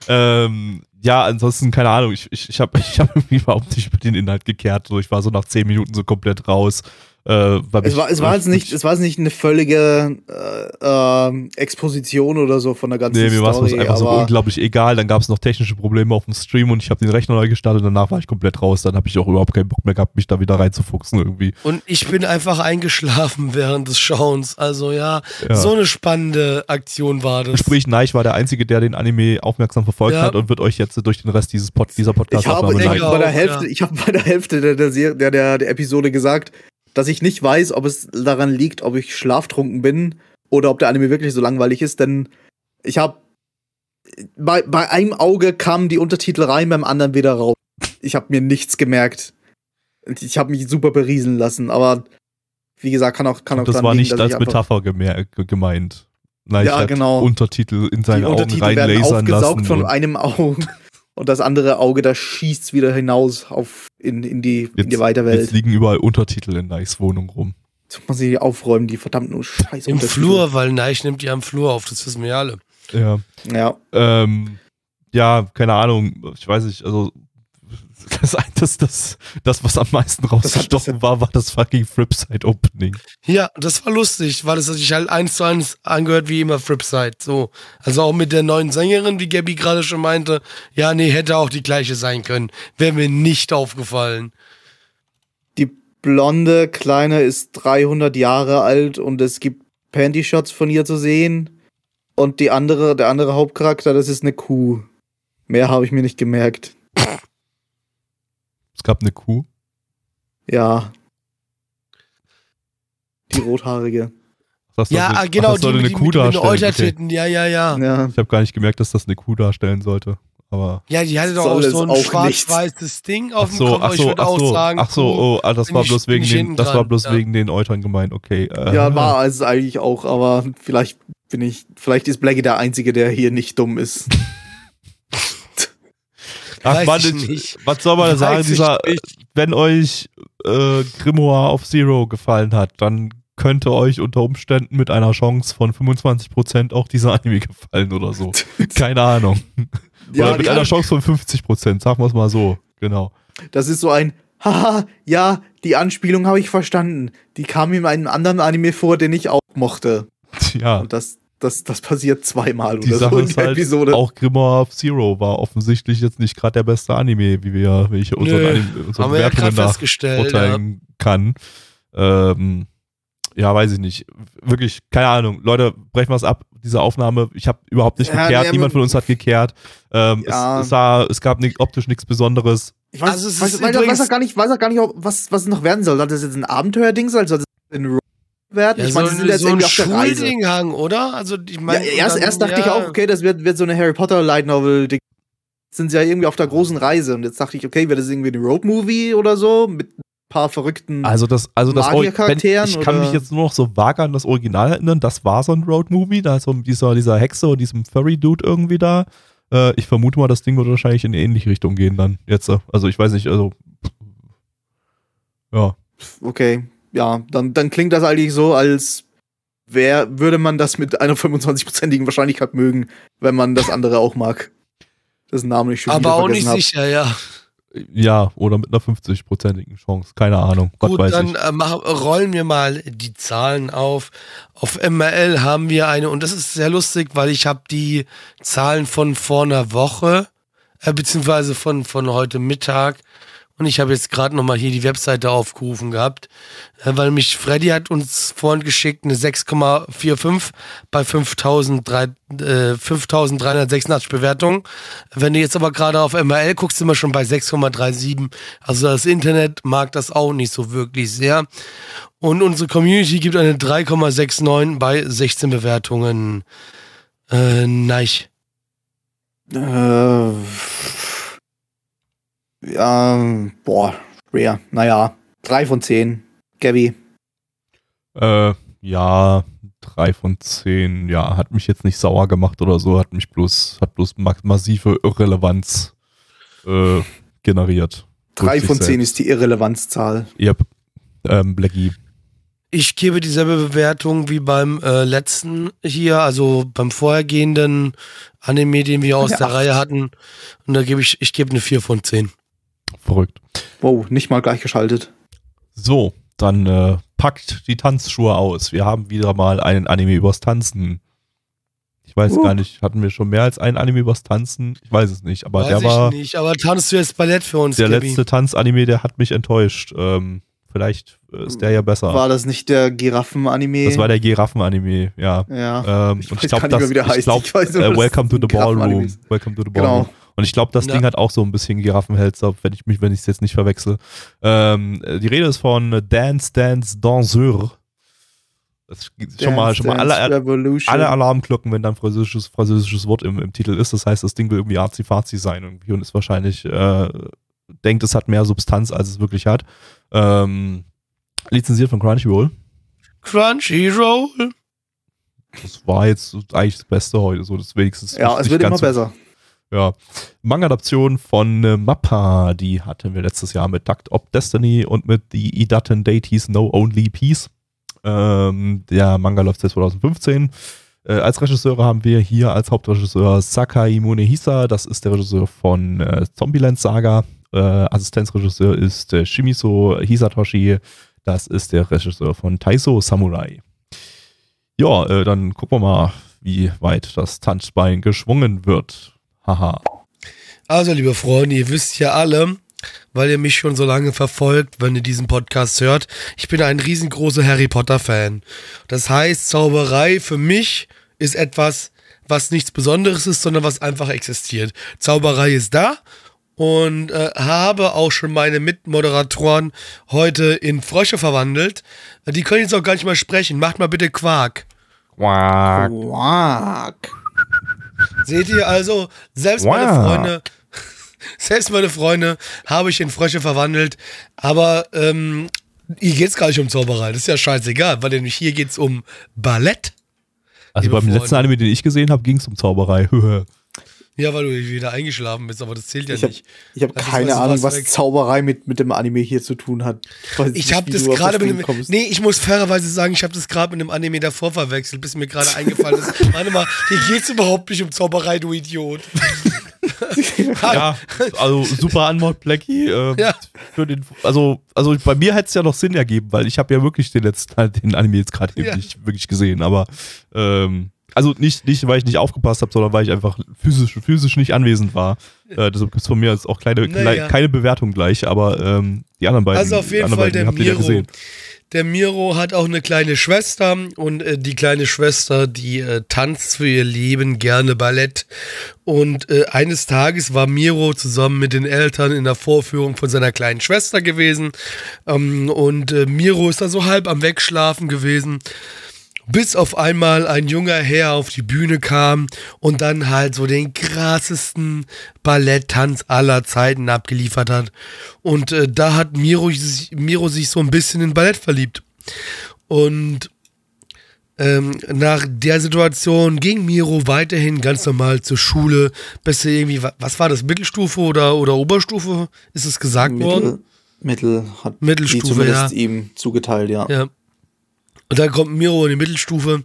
ähm, ja, ansonsten, keine Ahnung, ich, ich, ich habe [LAUGHS] ich hab irgendwie überhaupt nicht über den Inhalt gekehrt. So, ich war so nach zehn Minuten so komplett raus. Äh, Es war, es war jetzt nicht, es war jetzt nicht eine völlige äh, ähm, Exposition oder so von der ganzen Nee, mir war es einfach so unglaublich egal. Dann gab es noch technische Probleme auf dem Stream und ich habe den Rechner neu gestartet. Danach war ich komplett raus. Dann habe ich auch überhaupt keinen Bock mehr gehabt, mich da wieder reinzufuchsen irgendwie. Und ich bin einfach eingeschlafen [LAUGHS] während des Schauens. Also ja, Ja. so eine spannende Aktion war das. Sprich, Neich war der Einzige, der den Anime aufmerksam verfolgt Ja. hat und wird euch jetzt durch den Rest dieses Pod dieser ich habe, Podcast-Aufnahme ich habe bei der Auch, Hälfte, ja. ich habe bei der Hälfte der, der, der, der Episode gesagt, dass ich nicht weiß, ob es daran liegt, ob ich schlaftrunken bin oder ob der Anime wirklich so langweilig ist, denn ich habe bei, bei einem Auge kamen die Untertitel rein, beim anderen wieder raus. Ich habe mir nichts gemerkt. Ich habe mich super berieseln lassen, aber wie gesagt, kann auch kann auch Das war liegen, nicht als Metapher gemeint. Neich Ja, genau. Untertitel in Die seine Augen Untertitel werden reinlasern aufgesaugt lassen. von einem Auge Und das andere Auge, da schießt wieder hinaus auf in, in die, in die weite Welt. Jetzt liegen überall Untertitel in Nikes Wohnung rum. Jetzt muss ich die aufräumen, die verdammten Scheiß Im. Flur, weil Neich nimmt die am Flur auf, das wissen wir ja alle. Ja. Ja. Ähm, ja, keine Ahnung, ich weiß nicht, also das, das, das, das was am meisten rausgestochen war, war das fucking Flipside Opening. Ja, das war lustig, weil es sich halt eins zu eins angehört wie immer Flipside. So. Also auch mit der neuen Sängerin, wie Gabby gerade schon meinte. Ja, nee, hätte auch die gleiche sein können. Wäre mir nicht aufgefallen. Die blonde Kleine ist 300 Jahre alt und es gibt Panty-Shots von ihr zu sehen. Und die andere, der andere Hauptcharakter, das ist eine Kuh. Mehr habe ich mir nicht gemerkt. [LAUGHS] Es gab eine Kuh. Ja. Die rothaarige. Das Ja, sollte- ah, genau, das sollte die, eine die, Kuh mit, darstellen. Okay. Eutertitten. Ja, ja, ja. Ja. Ich habe gar nicht gemerkt, dass das eine Kuh darstellen sollte. Aber Ja, die hatte doch auch so ein schwarz-weißes Ding auf dem so, Kopf. ach aber ich so, würde ach auch so, sagen, ach so, oh, ah, das war bloß wegen den, das war bloß ja. wegen den Eutern gemeint. Okay. Äh, Ja, war es eigentlich auch, aber vielleicht bin ich, vielleicht ist Blackie der Einzige, der hier nicht dumm ist. [LAUGHS] Ach, Mann, was soll man Weiß sagen? Dieser, wenn euch äh, Grimoire of Zero gefallen hat, dann könnte euch unter Umständen mit einer Chance von 25% auch dieser Anime gefallen oder so. [LAUGHS] Keine Ahnung. Ja, oder mit die- einer Chance von 50%, sagen wir es mal so. Genau. Das ist so ein, haha, ja, die Anspielung habe ich verstanden. Die kam in einem anderen Anime vor, den ich auch mochte. Ja, Und das, das, das passiert zweimal die oder Sache so in ist der halt, Episode. auch Grimoire of Zero war offensichtlich jetzt nicht gerade der beste Anime, wie wir, wie ich unseren, Nö, Anime, unseren Haben wir ja gerade Wertungen nach festgestellt. Ja. urteilen kann. Ähm, ja, weiß ich nicht. Wirklich, keine Ahnung. Leute, brechen wir es ab. Diese Aufnahme, ich habe überhaupt nicht Ja, gekehrt. nee, Niemand von uns hat gekehrt. Ähm, Ja. es, es, sah, es gab nicht, optisch nichts Besonderes. Ich weiß, Also es weiß, ist weiß, weiß auch gar nicht, weiß auch gar nicht, ob- was, was es noch werden soll. Soll das jetzt ein Abenteuerding sein? Soll das ein Road werden? Ja, ich so, meine, sie sind ein- jetzt so ein irgendwie auf der Reise. Oder? Also, ich Ja, meine, erst, dann- erst dachte ich ja. auch, okay, das wird, wird so eine Harry Potter Light Novel. Jetzt sind sie ja irgendwie auf der großen Reise. Und jetzt dachte ich, okay, wird das irgendwie ein Road Movie oder so? Mit ein paar verrückten. Also das, also das Magiercharakteren, Ich kann oder? mich jetzt nur noch so vage an das Original erinnern. Das war so ein Road-Movie. Da ist so dieser, dieser Hexe und diesem Furry-Dude irgendwie da. Äh, ich vermute mal, das Ding wird wahrscheinlich in eine ähnliche Richtung gehen dann jetzt. äh. Also ich weiß nicht, also ja. Okay, ja, dann, dann klingt das eigentlich so, als wär, würde man das mit einer 25-prozentigen Wahrscheinlichkeit mögen, wenn man das andere auch mag. Das Namen ich schon Aber auch nicht hab. sicher, ja. Ja, oder mit einer 50-prozentigen Chance. Keine Ahnung. Was Gut, weiß dann ich. äh, mach, rollen wir mal die Zahlen auf. Auf MRL haben wir eine, und das ist sehr lustig, weil ich habe die Zahlen von vor einer Woche, äh, beziehungsweise von, von heute Mittag. Und ich habe jetzt gerade nochmal hier die Webseite aufgerufen gehabt, äh, weil mich Freddy hat uns vorhin geschickt eine 6,45 bei 5003, äh, 5386 Bewertungen. Wenn du jetzt aber gerade auf MRL guckst, sind wir schon bei 6,37. Also das Internet mag das auch nicht so wirklich sehr. Und unsere Community gibt eine 3,69 bei 16 Bewertungen. Äh, nein. Äh, ja, boah, schwer. Naja, drei von zehn. Gabby. Äh, ja, drei von zehn. Ja, hat mich jetzt nicht sauer gemacht oder so. Hat mich bloß, hat bloß ma- massive Irrelevanz äh, generiert. Drei von zehn ist die Irrelevanzzahl. Yep. Ähm, Blackie. Ich gebe dieselbe Bewertung wie beim äh, letzten hier, also beim vorhergehenden Anime, den wir aus Ja, der acht. Reihe hatten. Und da gebe ich, ich gebe eine 4 von 10. Verrückt. Wow, nicht mal gleichgeschaltet. So, dann äh, packt die Tanzschuhe aus. Wir haben wieder mal einen Anime übers Tanzen. Ich weiß Uh. gar nicht, hatten wir schon mehr als einen Anime übers Tanzen? Ich weiß es nicht, aber Weiß der ich war nicht, aber tanzt du jetzt Ballett für uns, der Gabi? letzte Tanzanime, der hat mich enttäuscht. Ähm, vielleicht äh, ist der ja besser. War das nicht der Giraffen-Anime? das war der Giraffen-Anime, ja. Ja. Ähm, Ich und ich glaube, das mehr, wie der ich heißt. glaub, Ich weiß äh, Welcome to the Ballroom. Giraffen-Anime ist. Welcome to the Genau. Und ich glaube, das Ja. Ding hat auch so ein bisschen Giraffenhälse, wenn ich mich, wenn ich es jetzt nicht verwechsel. Ähm, die Rede ist von Dance Dance Danseur. Das ist schon mal, schon mal Dance alle, Dance alle Alarmglocken, wenn dann französisches, französisches Wort im, im Titel ist. Das heißt, das Ding will irgendwie arzi-fazi sein irgendwie und ist wahrscheinlich, äh, denkt, es hat mehr Substanz, als es wirklich hat. Ähm, lizenziert von Crunchyroll. Crunchyroll. Das war jetzt eigentlich das Beste heute, so das wenigstens. ja, es wird immer besser. Ja, Manga-Adaption von äh, Mappa, die hatten wir letztes Jahr mit Duct of Destiny und mit The Idaten Deities No Only Peace. Ähm, der Manga läuft seit 2015. Äh, als Regisseure haben wir hier als Hauptregisseur Sakai Munehisa, das ist der Regisseur von äh, Zombieland Saga. Äh, Assistenzregisseur ist äh, Shimiso Hisatoshi, das ist der Regisseur von Taiso Samurai. Ja, äh, dann gucken wir mal, wie weit das Tanzbein geschwungen wird. Haha. Also, liebe Freunde, ihr wisst ja alle, weil ihr mich schon so lange verfolgt, wenn ihr diesen Podcast hört, ich bin ein riesengroßer Harry Potter-Fan. Das heißt, Zauberei für mich ist etwas, was nichts Besonderes ist, sondern was einfach existiert. Zauberei ist da und äh, habe auch schon meine Mitmoderatoren heute in Frösche verwandelt. Die können jetzt auch gar nicht mal sprechen. Macht mal bitte Quark. Quack. Quack. Seht ihr also, selbst Wow. meine Freunde, [LAUGHS] selbst meine Freunde habe ich in Frösche verwandelt, aber ähm, hier geht's gar nicht um Zauberei, das ist ja scheißegal, weil nämlich hier geht's um Ballett. Also beim Freunde. letzten Anime, den ich gesehen habe, ging es um Zauberei. [LAUGHS] Ja, weil du wieder eingeschlafen bist, aber das zählt ja Ich habe nicht. ich hab Das ist keine Ahnung, was was weg. Zauberei mit, mit dem Anime hier zu tun hat. weiß Ich habe das gerade mit dem, kommst. nee, ich muss fairerweise sagen, ich habe das gerade mit einem Anime davor verwechselt, bis mir gerade eingefallen ist. [LAUGHS] Warte mal, hier geht's überhaupt nicht um Zauberei, du Idiot. [LAUGHS] Ja, also super Anmod Blackie. Ähm, Ja. für den, also, also bei mir hätte es ja noch Sinn ergeben, weil ich habe ja wirklich den letzten [LAUGHS] den Anime jetzt gerade eben Ja. nicht wirklich gesehen. Aber ähm, also nicht, nicht, weil ich nicht aufgepasst habe, sondern weil ich einfach physisch, physisch nicht anwesend war. Äh, deshalb gibt es von mir jetzt auch kleine, Naja. keine Bewertung gleich, aber ähm, die anderen beiden. Also auf jeden Fall beiden, der ja Miro. Der Miro hat auch eine kleine Schwester und äh, die kleine Schwester, die äh, tanzt für ihr Leben gerne Ballett. Und äh, eines Tages war Miro zusammen mit den Eltern in der Vorführung von seiner kleinen Schwester gewesen. Ähm, und äh, Miro ist da so halb am Wegschlafen gewesen. Bis auf einmal ein junger Herr auf die Bühne kam und dann halt so den krassesten Balletttanz aller Zeiten abgeliefert hat. Und äh, da hat Miro, sich- Miro sich so ein bisschen in Ballett verliebt. Und ähm, nach der Situation ging Miro weiterhin ganz normal zur Schule. Bis er irgendwie, wa- was war das, Mittelstufe oder, oder Oberstufe? Ist es gesagt worden? Mittel, Mittel hat Mittelstufe, die zumindest ja. ihm zugeteilt, ja. Ja. Und dann kommt Miro in die Mittelstufe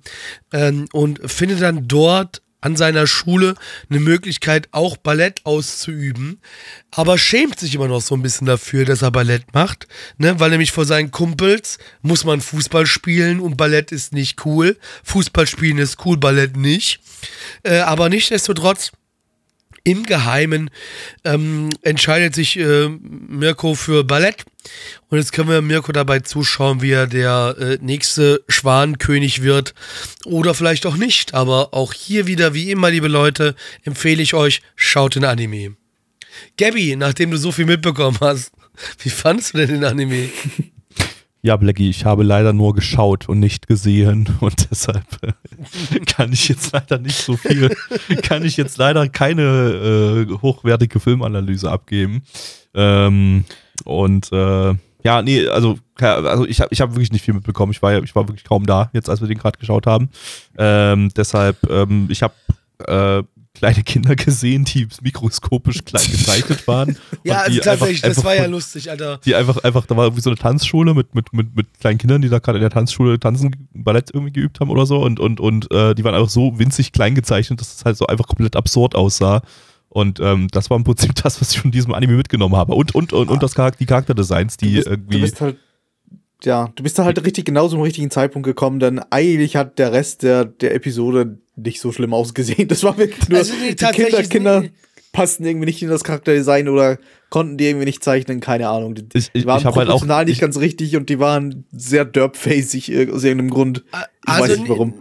ähm, und findet dann dort an seiner Schule eine Möglichkeit, auch Ballett auszuüben, aber schämt sich immer noch so ein bisschen dafür, dass er Ballett macht, ne? weil nämlich vor seinen Kumpels muss man Fußball spielen und Ballett ist nicht cool. Fußball spielen ist cool, Ballett nicht. Äh, aber nichtsdestotrotz im Geheimen ähm, entscheidet sich äh, Mirko für Ballett. Und jetzt können wir Mirko dabei zuschauen, wie er der äh, nächste Schwanenkönig wird. Oder vielleicht auch nicht. Aber auch hier wieder, wie immer, liebe Leute, empfehle ich euch, schaut den Anime. Gabby, nachdem du so viel mitbekommen hast, [LAUGHS] wie fandest du denn den Anime? [LAUGHS] Ja, Blackie, ich habe leider nur geschaut und nicht gesehen [LAUGHS] und deshalb äh, kann ich jetzt leider nicht so viel, [LAUGHS] kann ich jetzt leider keine äh, hochwertige Filmanalyse abgeben. Ähm, und äh, ja, nee, also, also ich habe ich hab wirklich nicht viel mitbekommen. Ich war, ja- ich war wirklich kaum da, jetzt als wir den gerade geschaut haben. Ähm, deshalb, ähm, ich habe äh, kleine Kinder gesehen, die mikroskopisch [LAUGHS] klein gezeichnet waren. Ja, also tatsächlich, einfach- das war ja lustig, Alter. die einfach, einfach, da war irgendwie so eine Tanzschule mit, mit, mit, mit kleinen Kindern, die da gerade in der Tanzschule tanzen, Ballett irgendwie geübt haben oder so und, und, und äh, die waren einfach so winzig klein gezeichnet, dass es halt so einfach komplett absurd aussah. Und ähm, das war im Prinzip [LAUGHS] das, was ich von diesem Anime mitgenommen habe. Und, und, und, und das Charakter, die Charakterdesigns, die du bist, irgendwie. Du bist halt, ja, du bist da halt richtig genau zum richtigen Zeitpunkt gekommen, denn eigentlich hat der Rest der, der Episode nicht so schlimm ausgesehen. Das war wirklich nur, Also die tatsächlich Kinder. Kinder passten irgendwie nicht in das Charakterdesign oder konnten die irgendwie nicht zeichnen, keine Ahnung. Die, Ich- ich- die waren ich hab halt auch- proportional nicht ich- ganz richtig und die waren sehr derpfacig äh, aus irgendeinem Grund. Ich Also weiß nicht warum.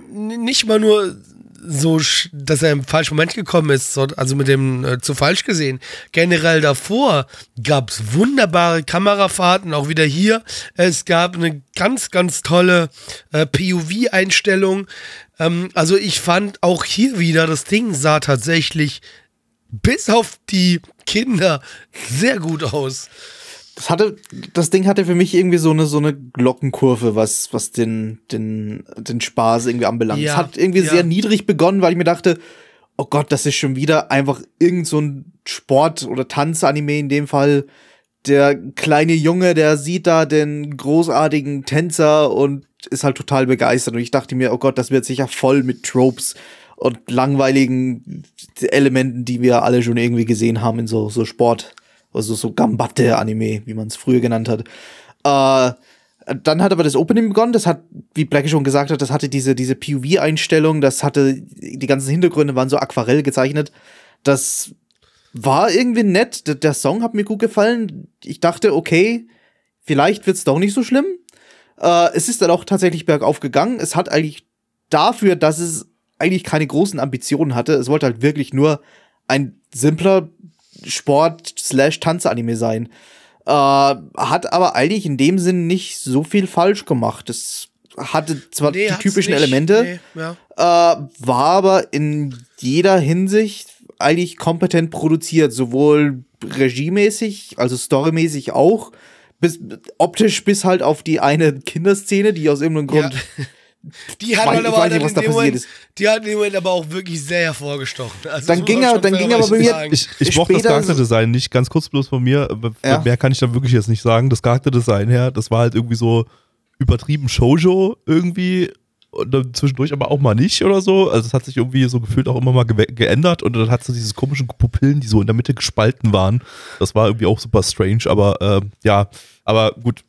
nicht mal nur so, dass er im falschen Moment gekommen ist, so- also mit dem äh, zu falsch gesehen. Generell davor gab es wunderbare Kamerafahrten, auch wieder hier. Es gab eine ganz, ganz tolle äh, POV-Einstellung. Ähm, also ich fand auch hier wieder, das Ding sah tatsächlich bis auf die Kinder sehr gut aus. Das hatte, das Ding hatte für mich irgendwie so eine, so eine Glockenkurve, was, was den, den, den Spaß irgendwie anbelangt. Ja, es hat irgendwie ja. sehr niedrig begonnen, weil ich mir dachte, oh Gott, das ist schon wieder einfach irgend so ein Sport- oder Tanzanime in dem Fall. Der kleine Junge, der sieht da den großartigen Tänzer und ist halt total begeistert. Und ich dachte mir, oh Gott, das wird sicher voll mit Tropes und langweiligen Elementen, die wir alle schon irgendwie gesehen haben in so, so Sport, also so Gambatte-Anime, wie man es früher genannt hat. Äh, dann hat aber das Opening begonnen, das hat, wie Blackie schon gesagt hat, das hatte diese, diese POV-Einstellung, das hatte, die ganzen Hintergründe waren so aquarell gezeichnet. Das war irgendwie nett, der, der Song hat mir gut gefallen. Ich dachte, okay, vielleicht wird's doch nicht so schlimm. Äh, es ist dann auch tatsächlich bergauf gegangen. Es hat eigentlich dafür, dass es eigentlich keine großen Ambitionen hatte, es wollte halt wirklich nur ein simpler Sport-Tanz-Anime sein. Äh, hat aber eigentlich in dem Sinn nicht so viel falsch gemacht. Es hatte zwar Nee, die typischen nicht. Elemente, Nee, ja. äh, war aber in jeder Hinsicht eigentlich kompetent produziert, sowohl regiemäßig, also storymäßig auch, bis, optisch bis halt auf die eine Kinderszene, die aus irgendeinem Ja. Die hat man ich aber weiß nicht, was in da passiert Moment, ist. die hat in dem Moment aber auch wirklich sehr hervorgestochen. Also, Dann ging er- dann ging aber bei mir- sagen. Ich, ich mochte das Charakterdesign nicht, ganz kurz bloß von mir. aber Ja. Mehr kann ich da wirklich jetzt nicht sagen. Das Charakterdesign her, das war halt irgendwie so übertrieben Shoujo irgendwie. Und dann zwischendurch aber auch mal nicht oder so. Also es hat sich irgendwie so gefühlt auch immer mal ge geändert und dann hat so diese komischen Pupillen, die so in der Mitte gespalten waren. Das war irgendwie auch super strange, aber ähm, ja, aber gut.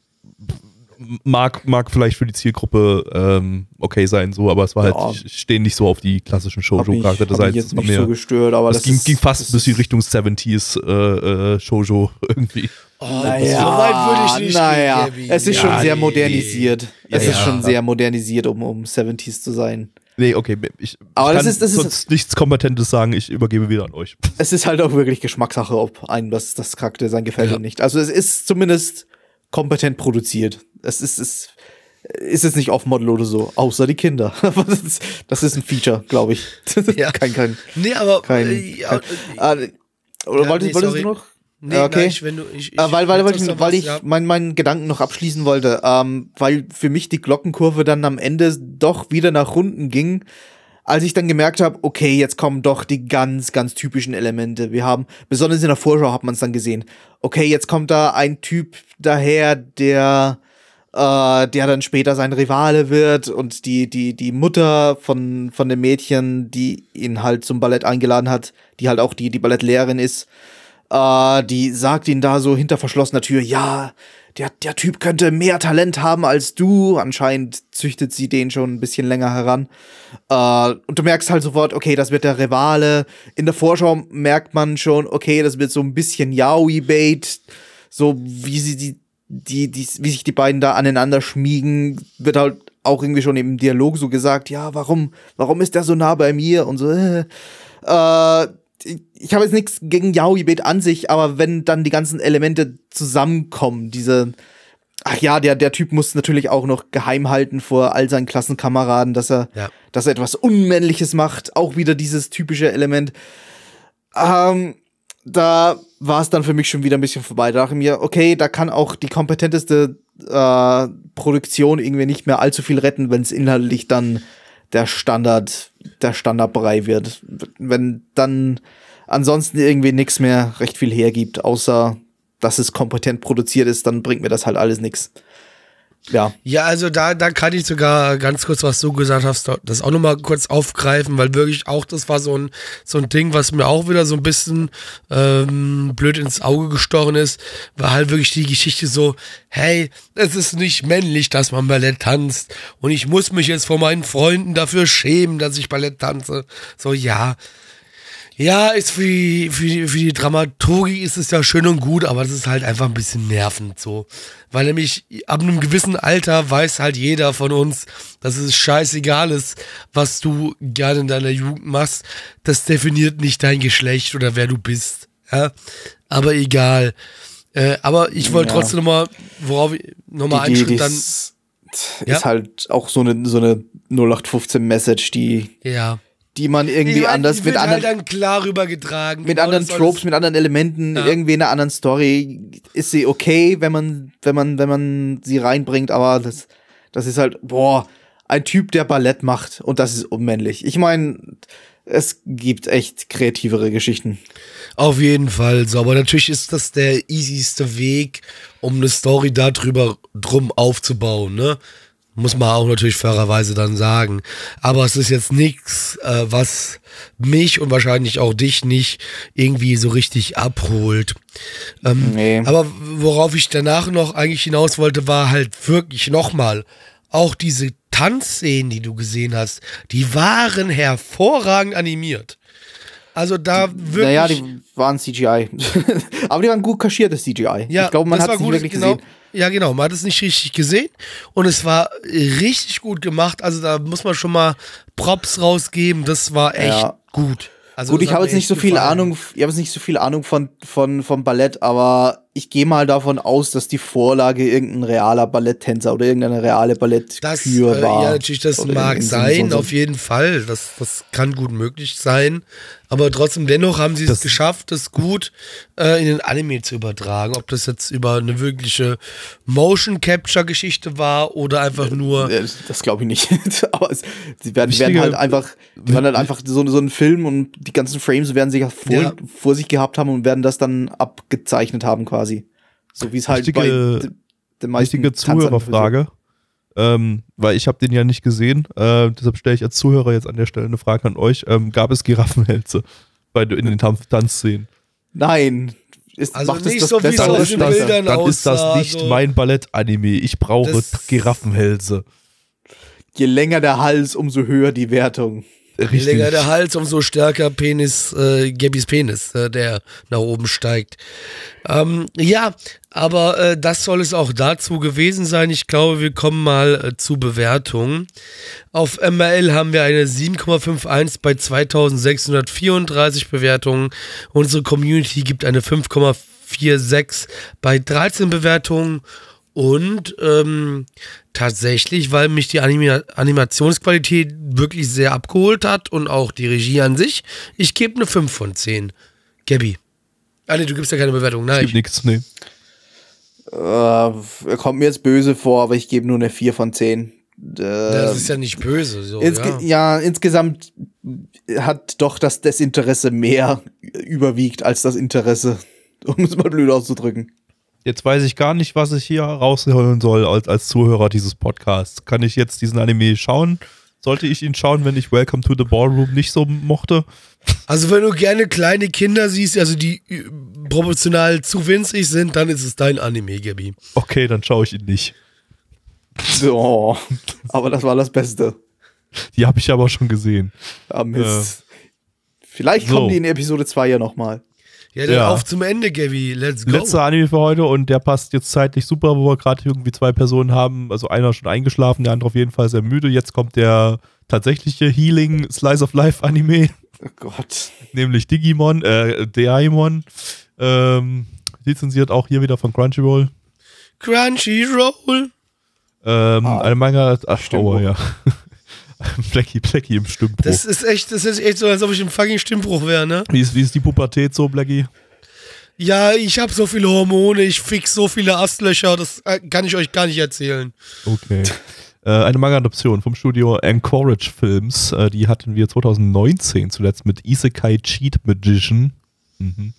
Mag, mag vielleicht für die Zielgruppe ähm, okay sein, so, aber es war Ja. halt, ich stehe nicht so auf die klassischen Hab mich, hab Shoujo-Charakterdesigns. mich jetzt Das war nicht mir- so gestört, aber das, das, ging, ist, ging fast das bis in ist- Richtung 70s äh, äh, Shoujo irgendwie. Oh, Naja, so weit würde ich nicht naja, gehen, es ist Ja, schon sehr modernisiert. Es Ja, ist ja. schon sehr modernisiert, um, um 70s zu sein. Nee, okay, ich, Aber ich das kann ist- das ist- sonst nichts Kompetentes sagen, ich übergebe wieder an euch. Es ist halt auch wirklich Geschmackssache, ob einem das, das Charakterdesign gefällt Ja. oder nicht. Also es ist zumindest kompetent produziert. Es ist, es ist jetzt nicht off-Model oder so, außer die Kinder. [LAUGHS] Das, ist, das ist ein Feature, glaube ich. [LAUGHS] Ja. kein, kein, Nee, aber. kein, äh, ja, kein äh, äh, oder Ja, wolltest, nee, wolltest du noch? nee, ja, okay. gleich, wenn du. Ich, ich, Äh, weil, weil, weil ich, weil ich ja. meinen meinen Gedanken noch abschließen wollte, ähm, weil für mich die Glockenkurve dann am Ende doch wieder nach unten ging, als ich dann gemerkt habe, okay, jetzt kommen doch die ganz, ganz typischen Elemente. Wir haben, besonders in der Vorschau hat man es dann gesehen, okay, jetzt kommt da ein Typ daher, der äh, der dann später sein Rivale wird und die, die, die Mutter von, von dem Mädchen, die ihn halt zum Ballett eingeladen hat, die halt auch die, die Ballettlehrerin ist, äh, die sagt ihn da so hinter verschlossener Tür, ja, der, der Typ könnte mehr Talent haben als du. Anscheinend züchtet sie den schon ein bisschen länger heran. Äh, und du merkst halt sofort, okay, das wird der Rivale. In der Vorschau merkt man schon, okay, das wird so ein bisschen Yaoi-Bait. So wie sie die, die, die, wie sich die beiden da aneinander schmiegen, wird halt auch irgendwie schon im Dialog so gesagt, ja, warum, warum ist der so nah bei mir und so, äh, äh ich habe jetzt nichts gegen Yaoi-Bait an sich, aber wenn dann die ganzen Elemente zusammenkommen, diese, ach ja, der, der Typ muss natürlich auch noch geheim halten vor all seinen Klassenkameraden, dass er, Ja. dass er etwas Unmännliches macht, auch wieder dieses typische Element. Ähm, da war es dann für mich schon wieder ein bisschen vorbei. Da dachte ich mir, okay, da kann auch die kompetenteste äh, Produktion irgendwie nicht mehr allzu viel retten, wenn es inhaltlich dann der Standard, der Standardbrei wird. Wenn dann ansonsten irgendwie nichts mehr recht viel hergibt, außer dass es kompetent produziert ist, dann bringt mir das halt alles nichts. Ja. Ja, also da, da kann ich sogar ganz kurz, was du gesagt hast, das auch nochmal kurz aufgreifen, weil wirklich auch das war so ein, so ein Ding, was mir auch wieder so ein bisschen ähm, blöd ins Auge gestochen ist, war halt wirklich die Geschichte so, hey, es ist nicht männlich, dass man Ballett tanzt und ich muss mich jetzt vor meinen Freunden dafür schämen, dass ich Ballett tanze. So, ja, ja, ist für die, für, die, für die Dramaturgie ist es ja schön und gut, aber das ist halt einfach ein bisschen nervend so. Weil nämlich ab einem gewissen Alter weiß halt jeder von uns, dass es scheißegal ist, was du gerne in deiner Jugend machst. Das definiert nicht dein Geschlecht oder wer du bist. Ja? Aber egal. Äh, aber ich wollte Ja. trotzdem nochmal, worauf ich nochmal einen Schritt dann. ist, Ja. halt auch so eine, so eine 0815-Message, die, Ja. Die man irgendwie Ich mein, anders die mit anderen, halt dann klar rübergetragen. mit anderen Tropes, mit anderen Elementen, Ja. irgendwie in einer anderen Story ist sie okay, wenn man, wenn man, wenn man sie reinbringt, aber das, das ist halt, boah, ein Typ, der Ballett macht und das ist unmännlich. Ich meine, es gibt echt kreativere Geschichten. Auf jeden Fall. So, aber natürlich ist das der easyste Weg, um eine Story darüber drum aufzubauen, ne? Muss man auch natürlich fairerweise dann sagen. Aber es ist jetzt nichts, äh, was mich und wahrscheinlich auch dich nicht irgendwie so richtig abholt. Ähm, Nee. Aber worauf ich danach noch eigentlich hinaus wollte, war halt wirklich nochmal, auch diese Tanzszenen, die du gesehen hast, die waren hervorragend animiert. Also da wirklich. Naja, die waren CGI. [LAUGHS] Aber die waren gut kaschiertes CGI. Ja, ich glaube, man hat es nicht gut, wirklich genau, gesehen. Ja, genau, man hat es nicht richtig gesehen und es war richtig gut gemacht. Also da muss man schon mal Props rausgeben. Das war echt Ja. gut. Also Gut, ich habe jetzt nicht so viel gefallen. Ahnung, ich habe jetzt nicht so viel Ahnung von, von, vom Ballett, aber ich gehe mal davon aus, dass die Vorlage irgendein realer Balletttänzer oder irgendeine reale Ballettkür äh, war. ja, natürlich, das mag sein, so- auf jeden Fall. Das, das kann gut möglich sein. Aber trotzdem, dennoch haben sie es Das- geschafft, das gut äh, in den Anime zu übertragen. Ob das jetzt über eine wirkliche Motion-Capture-Geschichte war oder einfach nur. Das, das glaube ich nicht. [LAUGHS] Aber es, sie werden, werden halt einfach, die werden halt einfach so, so ein Film und die ganzen Frames werden sich vor, Ja. vor sich gehabt haben und werden das dann abgezeichnet haben quasi. So wie es halt bei de- den meisten Tanzern- Zuhörerfrage. Ähm, weil ich habe den ja nicht gesehen, äh, deshalb stelle ich als Zuhörer jetzt an der Stelle eine Frage an euch. Ähm, gab es Giraffenhälse bei, in den Tanz Tanzszenen? Nein. Ist, Also macht es nicht das so, wie es besser aus den das- Bildern dann ist das nicht so. mein Ballett-Anime. Ich brauche Das- Giraffenhälse. Je länger der Hals, umso höher die Wertung. Je Richtig. länger der Hals, umso stärker Penis, äh, Gabbys Penis, äh, der nach oben steigt. Ähm, ja, aber äh, das soll es auch dazu gewesen sein. Ich glaube, wir kommen mal äh, zu Bewertungen. Auf MRL haben wir eine 7,51 bei 2634 Bewertungen. Unsere Community gibt eine 5,46 bei 13 Bewertungen. Und ähm, tatsächlich, weil mich die Anima Animationsqualität wirklich sehr abgeholt hat und auch die Regie an sich, ich gebe eine 5 von 10. Gabby. Ah, nee, du gibst ja keine Bewertung. Nein. Gibt nichts, nee. Äh, er kommt mir jetzt böse vor, aber ich gebe nur eine 4 von 10. Äh, Das ist ja nicht böse. So, Insge ja. ja. insgesamt hat doch das Desinteresse mehr überwiegt als das Interesse, [LAUGHS] um es mal blöd auszudrücken. Jetzt weiß ich gar nicht, was ich hier rausholen soll als, als Zuhörer dieses Podcasts. Kann ich jetzt diesen Anime schauen? Sollte ich ihn schauen, wenn ich Welcome to the Ballroom nicht so mochte? Also, wenn du gerne kleine Kinder siehst, also die äh, proportional zu winzig sind, dann ist es dein Anime, Gabby. Okay, dann schaue ich ihn nicht. So, aber das war das Beste. Die habe ich aber schon gesehen. Ah, Mist. Vielleicht So. kommen die in Episode 2 ja nochmal. Ja, dann Ja. auf zum Ende, Gabby. Let's go. Letzter Anime für heute und der passt jetzt zeitlich super, wo wir gerade irgendwie zwei Personen haben. Also einer schon eingeschlafen, der andere auf jeden Fall sehr müde. Jetzt kommt der tatsächliche Healing Slice of Life Anime, Oh Gott. nämlich Digimon, äh, Daimon. Ähm, lizenziert auch hier wieder von Crunchyroll. Crunchyroll. Ähm, Ah, eine Manga, ach, Stimmbruch. oh ja. [LAUGHS] Blackie, Blackie im Stimmbruch. Das ist echt, das ist echt so, als ob ich im fucking Stimmbruch wäre, ne? wie, ist, wie ist die Pubertät so, Blackie? Ja, ich habe so viele Hormone, ich fix so viele Astlöcher, das äh, kann ich euch gar nicht erzählen. Okay. [LAUGHS] äh, eine Manga-Adaption vom Studio Anchorage Films. Äh, die hatten wir 2019 zuletzt mit Isekai Cheat Magician. Mhm.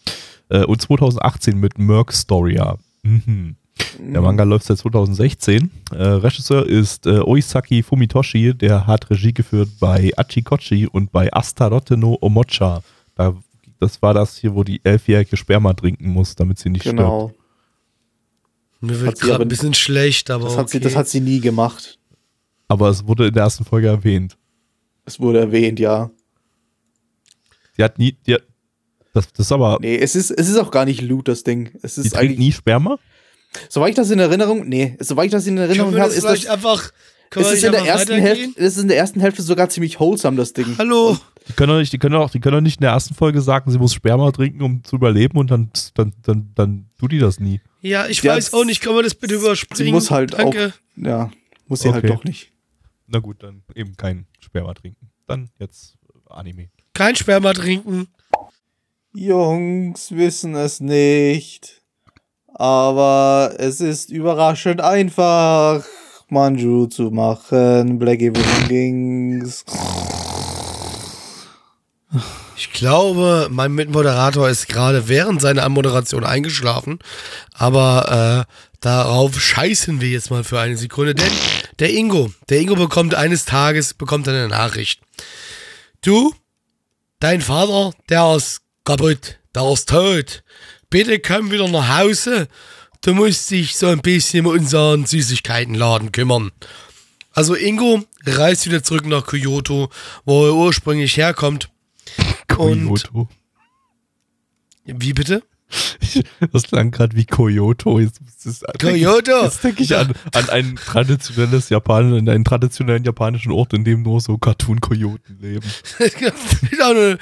Äh, und 2018 mit Merc Storia. Mhm. Der Manga läuft seit 2016. Äh, Regisseur ist äh, Oisaki Fumitoshi, der hat Regie geführt bei Achikochi und bei Astarotte no Omocha. Da, das war das hier, wo die elfjährige Sperma trinken muss, damit sie nicht stirbt. Genau. Mir Hat wird sie gerade aber- ein bisschen schlecht, aber Das hat, okay. sie, das hat sie nie gemacht. Aber es wurde in der ersten Folge erwähnt. Es wurde erwähnt, ja. Die hat nie, die hat, das, das ist aber, Nee, es ist, es ist auch gar nicht Loot, das Ding. Es die ist trinkt eigentlich. nie Sperma? Soweit ich das in Erinnerung. Nee, soweit ich das in Erinnerung habe, das ist das. einfach, Es ist, in der ersten? Hälfte, es ist in der ersten Hälfte sogar ziemlich wholesome, das Ding. Hallo, Die können doch nicht, die können doch, die können doch nicht in der ersten Folge sagen, sie muss Sperma trinken, um zu überleben und dann, dann, dann, dann tut die das nie. ja, ich Ja, weiß auch nicht, können wir das bitte überspringen? Sie muss halt Danke. auch. Ja, muss sie halt Okay. doch nicht. Na gut, dann eben kein Sperma trinken. Dann jetzt Anime. Kein Sperma trinken. Jungs wissen es nicht. Aber es ist überraschend einfach, Manju zu machen. Blackie, worum? Ich glaube, mein Mitmoderator ist gerade während seiner Anmoderation eingeschlafen, aber äh, darauf scheißen wir jetzt mal für eine Sekunde, denn der Ingo, der Ingo bekommt eines Tages, bekommt eine Nachricht. Du, dein Vater, der ist kaputt, der ist tot. Bitte komm wieder nach Hause. Du musst dich so ein bisschen um unseren Süßigkeitenladen kümmern. Also Ingo reist wieder zurück nach Kyoto, wo er ursprünglich herkommt. Kyoto. wie bitte? [LAUGHS] Das klang gerade wie Kyoto. Jetzt, jetzt, Kyoto. Jetzt denke ich an, an ein traditionelles Japan, an einen traditionellen japanischen Ort, in dem nur so Cartoon-Kojoten leben. [LAUGHS] Genau,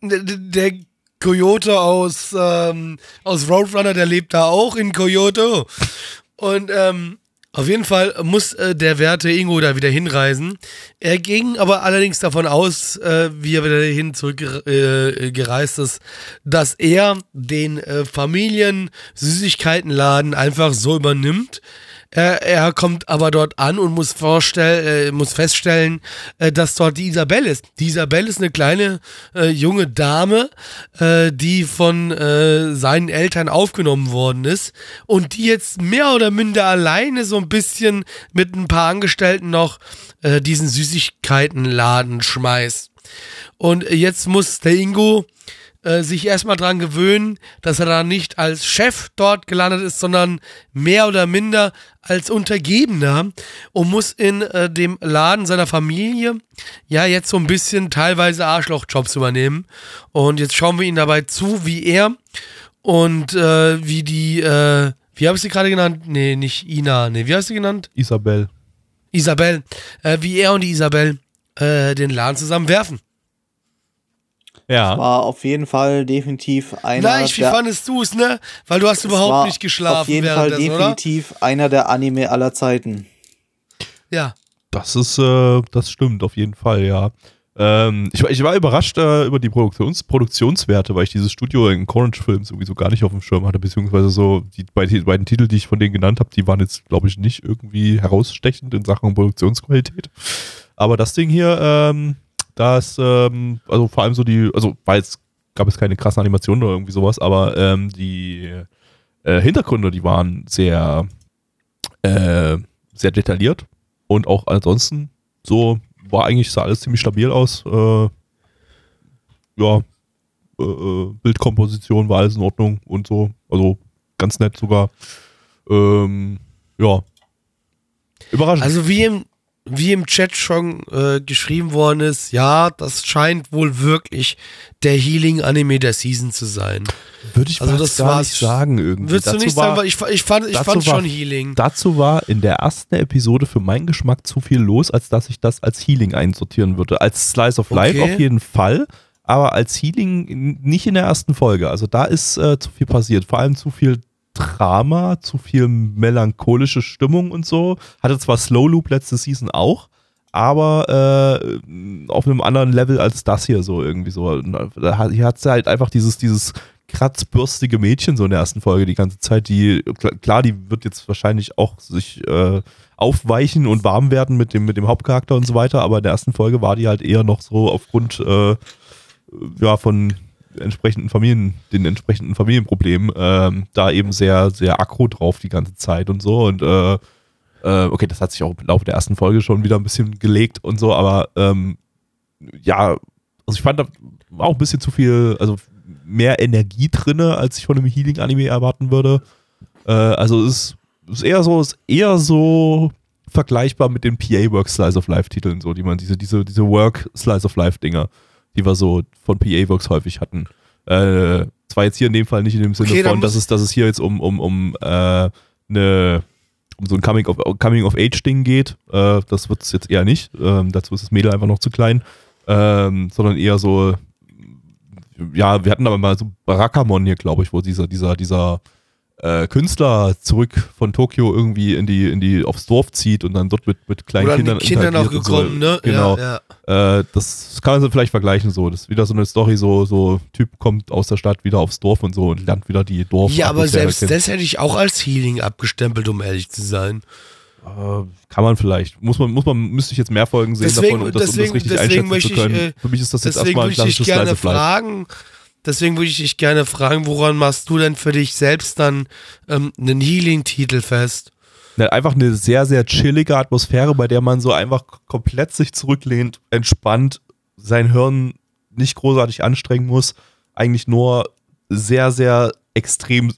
der Coyote aus, ähm, aus Roadrunner, der lebt da auch in Kyoto. Und ähm, auf jeden Fall muss äh, der werte Ingo da wieder hinreisen. Er ging aber allerdings davon aus, äh, wie er wieder hin zurückgereist äh, ist, dass er den äh, Familien-Süßigkeitenladen einfach so übernimmt. Er, er kommt aber dort an und muss, vorstell, äh, muss feststellen, äh, dass dort die Isabelle ist. Die Isabelle ist eine kleine äh, junge Dame, äh, die von äh, seinen Eltern aufgenommen worden ist und die jetzt mehr oder minder alleine so ein bisschen mit ein paar Angestellten noch äh, diesen Süßigkeitenladen schmeißt. Und jetzt muss der Ingo äh, sich erstmal dran gewöhnen, dass er da nicht als Chef dort gelandet ist, sondern mehr oder minder als Untergebener und muss in äh, dem Laden seiner Familie ja jetzt so ein bisschen teilweise Arschlochjobs übernehmen. Und jetzt schauen wir ihn dabei zu, wie er und äh, wie die, äh, wie habe ich sie gerade genannt? Nee, nicht Ina, nee, wie hast du sie genannt? Isabel. Isabel, äh, wie er und die Isabel äh, den Laden zusammen Ja. War auf jeden Fall definitiv einer Nein, wie der, fandest du es, ne? Weil du hast überhaupt war nicht geschlafen Auf jeden Fall währenddessen, oder? definitiv einer der Anime aller Zeiten. Ja. Das ist, äh, das stimmt auf jeden Fall, ja. Ähm, ich, war- ich war überrascht äh, über die Produktions Produktionswerte, weil ich dieses Studio in Courage Films irgendwie so gar nicht auf dem Schirm hatte, beziehungsweise so die beiden, die beiden Titel, die ich von denen genannt habe, die waren jetzt, glaube ich, nicht irgendwie herausstechend in Sachen Produktionsqualität. Aber das Ding hier, ähm, da ist, ähm, also vor allem so die, also war jetzt, gab es keine krassen Animationen oder irgendwie sowas, aber ähm, die äh, Hintergründe, die waren sehr, äh, sehr detailliert und auch ansonsten so war eigentlich sah alles ziemlich stabil aus. Äh, ja, äh, äh, Bildkomposition war alles in Ordnung und so. Also ganz nett sogar. Ähm, ja. Überraschend. Also wie im, wie im Chat schon äh, geschrieben worden ist, ja, das scheint wohl wirklich der Healing-Anime der Season zu sein. Würde ich also das gar war's. nicht sagen irgendwie. Würdest du Dazu nicht war, sagen, weil ich, ich fand, ich dazu fand war- schon Healing. Dazu war in der ersten Episode für meinen Geschmack zu viel los, als dass ich das als Healing einsortieren würde. Als Slice of Life Okay. auf jeden Fall, aber als Healing nicht in der ersten Folge. Also da ist äh, zu viel passiert. Vor allem zu viel Drama, zu viel melancholische Stimmung und so. Hatte zwar Slow Loop letzte Season auch, aber äh, auf einem anderen Level als das hier so irgendwie so. Und hier hat sie halt einfach dieses, dieses kratzbürstige Mädchen so in der ersten Folge die ganze Zeit, die, klar, klar, die wird jetzt wahrscheinlich auch sich äh, aufweichen und warm werden mit dem, mit dem Hauptcharakter und so weiter, aber in der ersten Folge war die halt eher noch so aufgrund äh, ja, von entsprechenden Familien, den entsprechenden Familienproblemen, ähm, da eben sehr, sehr aggro drauf die ganze Zeit und so und äh, äh, okay, das hat sich auch im Laufe der ersten Folge schon wieder ein bisschen gelegt und so, aber ähm, ja, also ich fand da auch ein bisschen zu viel, also mehr Energie drinne, als ich von einem Healing-Anime erwarten würde. Äh, also es ist, ist eher so, ist eher so vergleichbar mit den PA Work Slice of Life Titeln, so die man diese diese diese Work Slice of Life Dinger, die wir so von PA Works häufig hatten. Äh, zwar jetzt hier in dem Fall nicht in dem Sinne Okay, von, dass es dass es hier jetzt um um um äh, eine um so ein Coming of Coming of Age Ding geht. Äh, das wird es jetzt eher nicht. Ähm, dazu ist das Mädel einfach noch zu klein, ähm, sondern eher so ja, wir hatten aber mal so Barakamon hier, glaube ich, wo dieser, dieser, dieser äh, Künstler zurück von Tokio irgendwie in die, in die, aufs Dorf zieht und dann dort mit, mit kleinen Oder Kindern mit Kindern auch gekommen, so. ne? Genau. Ja, ja. Äh, das kann man so vielleicht vergleichen so. Das ist wieder so eine Story, so, so Typ kommt aus der Stadt wieder aufs Dorf und so und lernt wieder die Dorf. ja, aber selbst das hätte ich auch als Healing abgestempelt, um ehrlich zu sein. Äh, kann man vielleicht. Muss man, muss man, müsste ich jetzt mehr Folgen sehen Deswegen- davon, um das, um deswegen- das richtig deswegen einschätzen möchte zu ich, können. äh, Für mich ist das jetzt Deswegen erstmal ein würde ich dich klassisches gerne fragen, deswegen würde ich dich gerne fragen, woran machst du denn für dich selbst dann ähm, einen Healing-Titel fest? Ne, einfach eine sehr, sehr chillige Atmosphäre, bei der man so einfach komplett sich zurücklehnt, entspannt, sein Hirn nicht großartig anstrengen muss, eigentlich nur sehr, sehr extrem,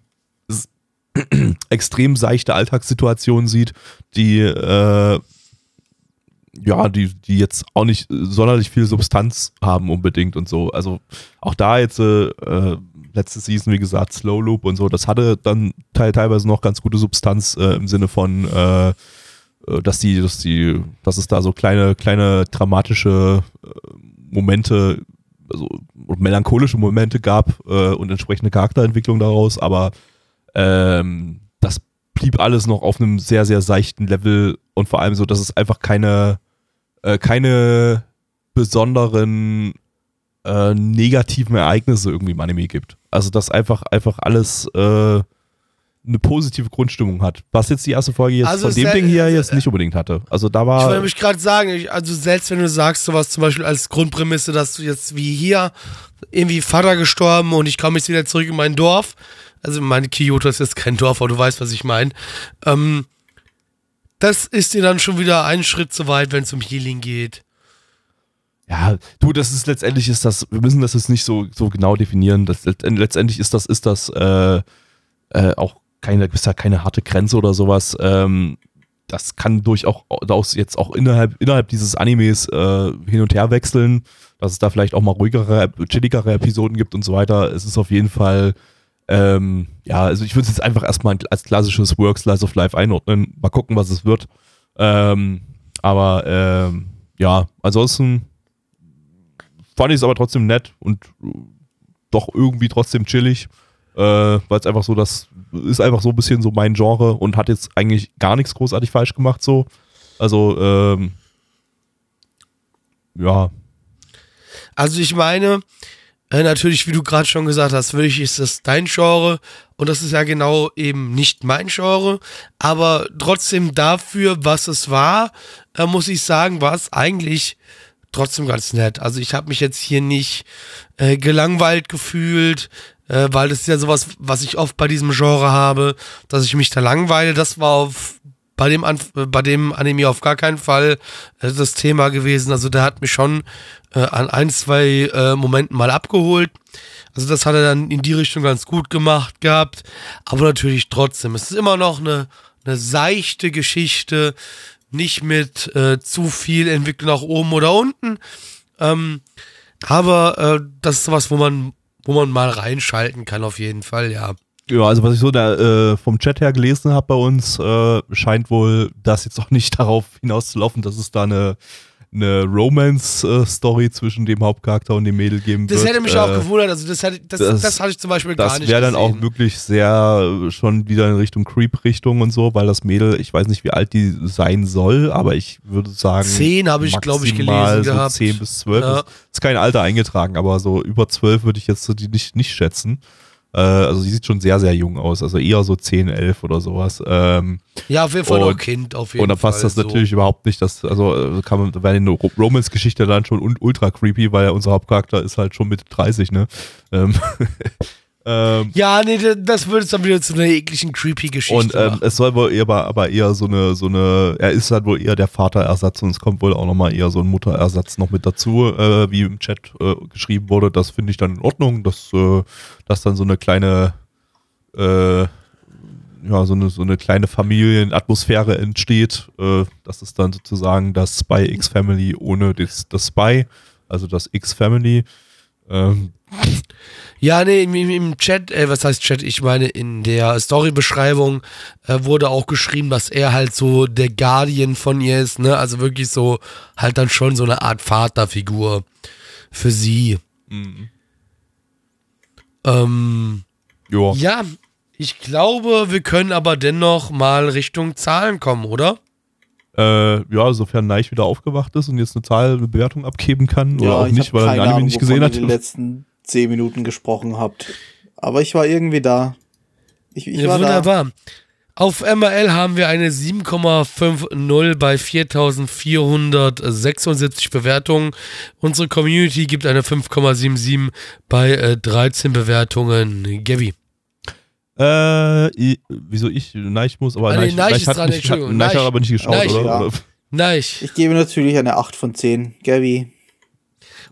[CLEARS THROAT] extrem seichte Alltagssituationen sieht, die, äh, ja, die, die jetzt auch nicht sonderlich viel Substanz haben unbedingt und so. Also auch da jetzt äh, äh, letzte Season, wie gesagt, Slow Loop und so, das hatte dann teil, teilweise noch ganz gute Substanz äh, im Sinne von, äh, äh, dass die, dass die, dass es da so kleine, kleine dramatische äh, Momente, also melancholische Momente gab äh, und entsprechende Charakterentwicklung daraus, aber ähm, das blieb alles noch auf einem sehr, sehr seichten Level und vor allem so, dass es einfach keine, äh, keine besonderen äh, negativen Ereignisse irgendwie im Anime gibt. Also dass einfach, einfach alles äh, eine positive Grundstimmung hat. Was jetzt die erste Folge jetzt Also von dem Ding hier jetzt nicht unbedingt hatte. Also da Ich war. wollte nämlich gerade sagen, ich, also selbst wenn du sagst, sowas zum Beispiel als Grundprämisse, dass du jetzt wie hier irgendwie Vater gestorben und ich komme jetzt wieder zurück in mein Dorf. Also meine Kyoto ist jetzt kein Dorf, aber du weißt, was ich meine. Ähm, das ist dir dann schon wieder einen Schritt zu weit, wenn es um Healing geht. Ja, du, das ist letztendlich ist das, wir müssen das jetzt nicht so, so genau definieren. Das, letztendlich ist das, ist das äh, äh, auch keine, ist ja keine harte Grenze oder sowas. Ähm, das kann durchaus jetzt auch innerhalb, innerhalb dieses Animes äh, hin und her wechseln, dass es da vielleicht auch mal ruhigere, chilligere Episoden gibt und so weiter. Es ist auf jeden Fall, ähm, ja, also ich würde es jetzt einfach erstmal als klassisches Work Slice of Life einordnen. Mal gucken, was es wird. Ähm, aber ähm, ja, ansonsten fand ich es aber trotzdem nett und doch irgendwie trotzdem chillig, äh, weil es einfach so, das ist einfach so ein bisschen so mein Genre und hat jetzt eigentlich gar nichts großartig falsch gemacht so. Also, ähm, ja, Also ich meine, äh, natürlich, wie du gerade schon gesagt hast, wirklich ist das dein Genre und das ist ja genau eben nicht mein Genre, aber trotzdem dafür, was es war, äh, muss ich sagen, war es eigentlich trotzdem ganz nett. Also ich habe mich jetzt hier nicht äh, gelangweilt gefühlt, äh, weil das ist ja sowas, was ich oft bei diesem Genre habe, dass ich mich da langweile. Das war auf bei dem, An bei dem Anime auf gar keinen Fall äh, das Thema gewesen. Also der hat mich schon äh, an ein, zwei äh, Momenten mal abgeholt. Also das hat er dann in die Richtung ganz gut gemacht gehabt. Aber natürlich trotzdem, es ist immer noch eine, eine seichte Geschichte, nicht mit äh, zu viel Entwicklung nach oben oder unten. Ähm, aber äh, das ist sowas, wo man, wo man mal reinschalten kann, auf jeden Fall, ja. Ja, also was ich so da, äh, vom Chat her gelesen habe bei uns, äh, scheint wohl das jetzt auch [LAUGHS] nicht darauf hinauszulaufen, dass es da eine, eine Romance-Story zwischen dem Hauptcharakter und dem Mädel geben Das wird. hätte mich äh, auch gewundert. Also das, hätte, das, das- das, hatte ich zum Beispiel gar Das nicht wäre dann auch wirklich sehr äh, schon wieder in Richtung Creep-Richtung und so, weil das Mädel, ich weiß nicht, wie alt die sein soll, aber ich würde sagen. Zehn habe ich, glaube ich, gelesen so gehabt. 10 bis 12. Ja. Ist, ist kein Alter eingetragen, aber so über 12 würde ich jetzt so die nicht, nicht schätzen. Äh, also sie sieht schon sehr, sehr jung aus. Also eher so 10, 11 oder sowas. Ähm, Ja, auf jeden Fall noch Kind, auf jeden und dann Fall. passt das so. natürlich überhaupt nicht. Dass, also äh, kann man, wäre eine Ro- Romance-Geschichte dann schon ultra creepy, weil unser Hauptcharakter ist halt schon mit 30, ne? Ähm, [LAUGHS] ähm, Ja, nee, das würde es dann wieder zu einer ekligen, creepy Geschichte Und ähm, es soll wohl eher, aber- aber eher so eine, so eine, er ist halt wohl eher der Vaterersatz und es kommt wohl auch nochmal eher so ein Mutterersatz noch mit dazu, äh, wie im Chat äh, geschrieben wurde. Das finde ich dann in Ordnung, dass, äh, dass dann so eine kleine, äh, ja, so eine, so eine kleine Familienatmosphäre entsteht. Äh, das ist dann sozusagen das Spy X Family ohne das, das Spy, also das X Family. Ähm, Ja, nee, im, im- Chat, äh, was heißt Chat? Ich meine, in der Storybeschreibung äh, wurde auch geschrieben, dass er halt so der Guardian von ihr ist, ne? Also wirklich so, halt dann schon so eine Art Vaterfigur für sie. Mhm. Ähm, ja. ja, ich glaube, wir können aber dennoch mal Richtung Zahlen kommen, oder? Äh, ja, sofern Neich wieder aufgewacht ist und jetzt eine Zahl, eine Bewertung abgeben kann oder auch ich nicht, weil er den Anime Ahnung, nicht gesehen ihr hat. die letzten zehn Minuten gesprochen habt. Aber ich war irgendwie da. Ich, ich ja, war da. wunderbar. Auf MRL haben wir eine 7,50 bei 4476 Bewertungen. Unsere Community gibt eine 5,77 bei äh, 13 Bewertungen. Gavi. Äh, wieso ich? Nein, ich muss, aber Ah, nee, Neich, Neich Neich ist hat dran, nicht, Entschuldigung. Neich hat Neich. aber nicht geschaut, Neich, oder? ja. Oder? Nein. Ich gebe natürlich eine 8 von 10. Gabby.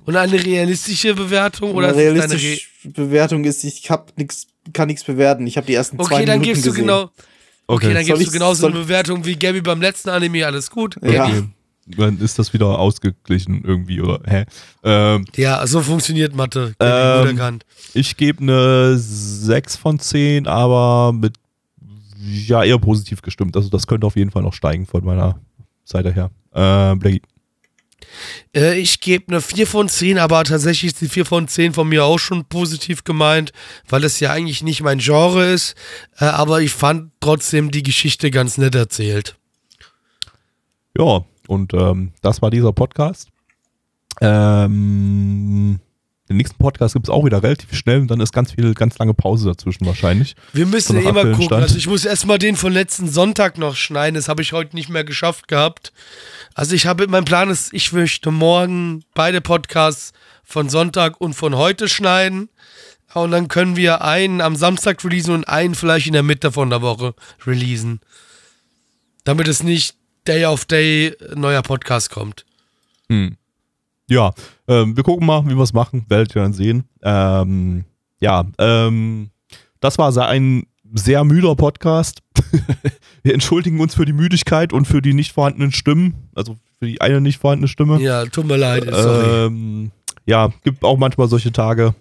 Und eine realistische Bewertung? Oder Eine deine Re realistische Bewertung ist, ich hab nix, kann nichts bewerten. Ich habe die ersten zwei Okay, dann Minuten gibst du gesehen. genau. Okay, dann Soll gibst du genauso eine Bewertung wie Gabby beim letzten Anime. Alles gut. Ja. Okay. Dann ist das wieder ausgeglichen irgendwie, oder? Hä? Ähm, Ja, so funktioniert Mathe. Ähm, ich gebe eine 6 von 10, aber mit ja eher positiv gestimmt. Also das könnte auf jeden Fall noch steigen von meiner Seite her. Äh, Blackie. Äh, ich gebe eine 4 von 10, aber tatsächlich ist die 4 von 10 von mir auch schon positiv gemeint, weil es ja eigentlich nicht mein Genre ist. Äh, aber ich fand trotzdem die Geschichte ganz nett erzählt. Ja, und ähm, das war dieser Podcast. Ähm, den nächsten Podcast gibt es auch wieder relativ schnell und dann ist ganz viel, ganz lange Pause dazwischen wahrscheinlich. Wir müssen ja nach immer gucken. Stand. Also ich muss erstmal den von letzten Sonntag noch schneiden. Das habe ich heute nicht mehr geschafft gehabt. Also ich habe, mein Plan ist, ich möchte morgen beide Podcasts von Sonntag und von heute schneiden. Und dann können wir einen am Samstag releasen und einen vielleicht in der Mitte von der Woche releasen. Damit es nicht Day of Day neuer Podcast kommt. Hm. Ja, ähm, wir gucken mal, wie wir es machen, werdet ihr dann sehen. Ähm, ja, ähm, das war ein sehr müder Podcast. [LAUGHS] wir entschuldigen uns für die Müdigkeit und für die nicht vorhandenen Stimmen, also für die eine nicht vorhandene Stimme. Ja, tut mir leid. Sorry. Ähm, ja, gibt auch manchmal solche Tage.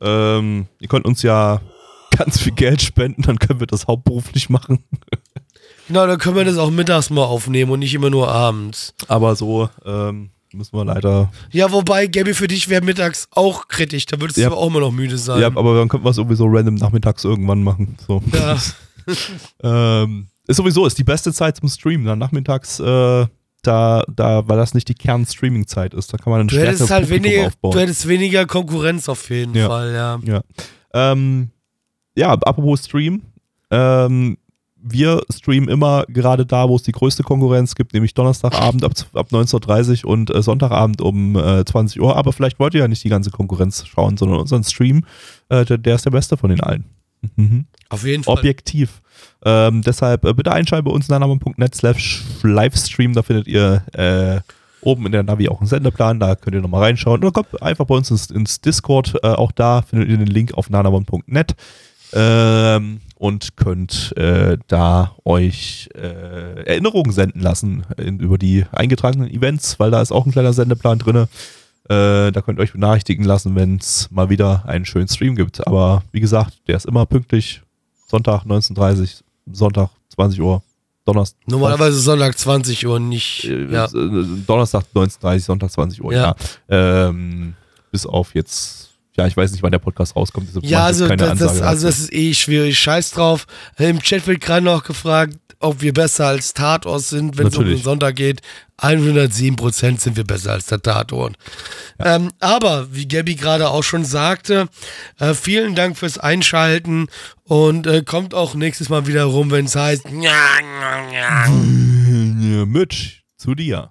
Ähm, ihr könnt uns ja [LAUGHS] ganz viel Geld spenden, dann können wir das hauptberuflich machen. Genau, dann können wir das auch mittags mal aufnehmen und nicht immer nur abends. Aber so ähm, müssen wir leider. Ja, wobei, Gabby, für dich wäre mittags auch kritisch. Da würdest Ja. du auch immer noch müde sein. Ja, aber dann könnten wir es sowieso random nachmittags irgendwann machen. So. Ja. [LAUGHS] Ähm, ist sowieso, ist die beste Zeit zum Streamen. Dann nachmittags, äh, da, da, weil das nicht die Kern-Streaming-Zeit ist. Da kann man ein Du hättest halt weniger, aufbauen. du hättest weniger Konkurrenz auf jeden Ja. Fall, ja. Ja. Ähm, ja, apropos Stream. Ähm, wir streamen immer gerade da, wo es die größte Konkurrenz gibt, nämlich Donnerstagabend ab, ab 19.30 Uhr und äh, Sonntagabend um äh, 20 Uhr. Aber vielleicht wollt ihr ja nicht die ganze Konkurrenz schauen, sondern unseren Stream, äh, der, der ist der beste von den allen. Mhm. Auf jeden Fall. Objektiv. Ähm, deshalb äh, bitte einschalten bei uns nanamon.net slash Livestream. Da findet ihr äh, oben in der Navi auch einen Sendeplan. Da könnt ihr nochmal reinschauen. Oder kommt einfach bei uns ins, ins Discord. Äh, auch da findet ihr den Link auf nanamon.net. Ähm, und könnt äh, da euch äh, Erinnerungen senden lassen in, über die eingetragenen Events, weil da ist auch ein kleiner Sendeplan drin. Äh, da könnt ihr euch benachrichtigen lassen, wenn es mal wieder einen schönen Stream gibt. Aber wie gesagt, der ist immer pünktlich. Sonntag 19.30 Sonntag 20 Uhr, Donnerstag. Normalerweise Sonntag 20 Uhr nicht. Äh, ja. äh, Donnerstag 19.30 Sonntag 20 Uhr, ja. Ja. Ähm, bis auf jetzt, ja, ich weiß nicht, wann der Podcast rauskommt. Ja, also das, das, also das ist eh schwierig. Scheiß drauf. Im Chat wird gerade noch gefragt, ob wir besser als Tatort sind, wenn es um den. Sonntag geht. 107% sind wir besser als der Tatort. Ähm, aber, wie Gabby gerade auch schon sagte, äh, vielen Dank fürs Einschalten und äh, kommt auch nächstes Mal wieder rum, wenn es heißt. Ja, Mitch, zu dir.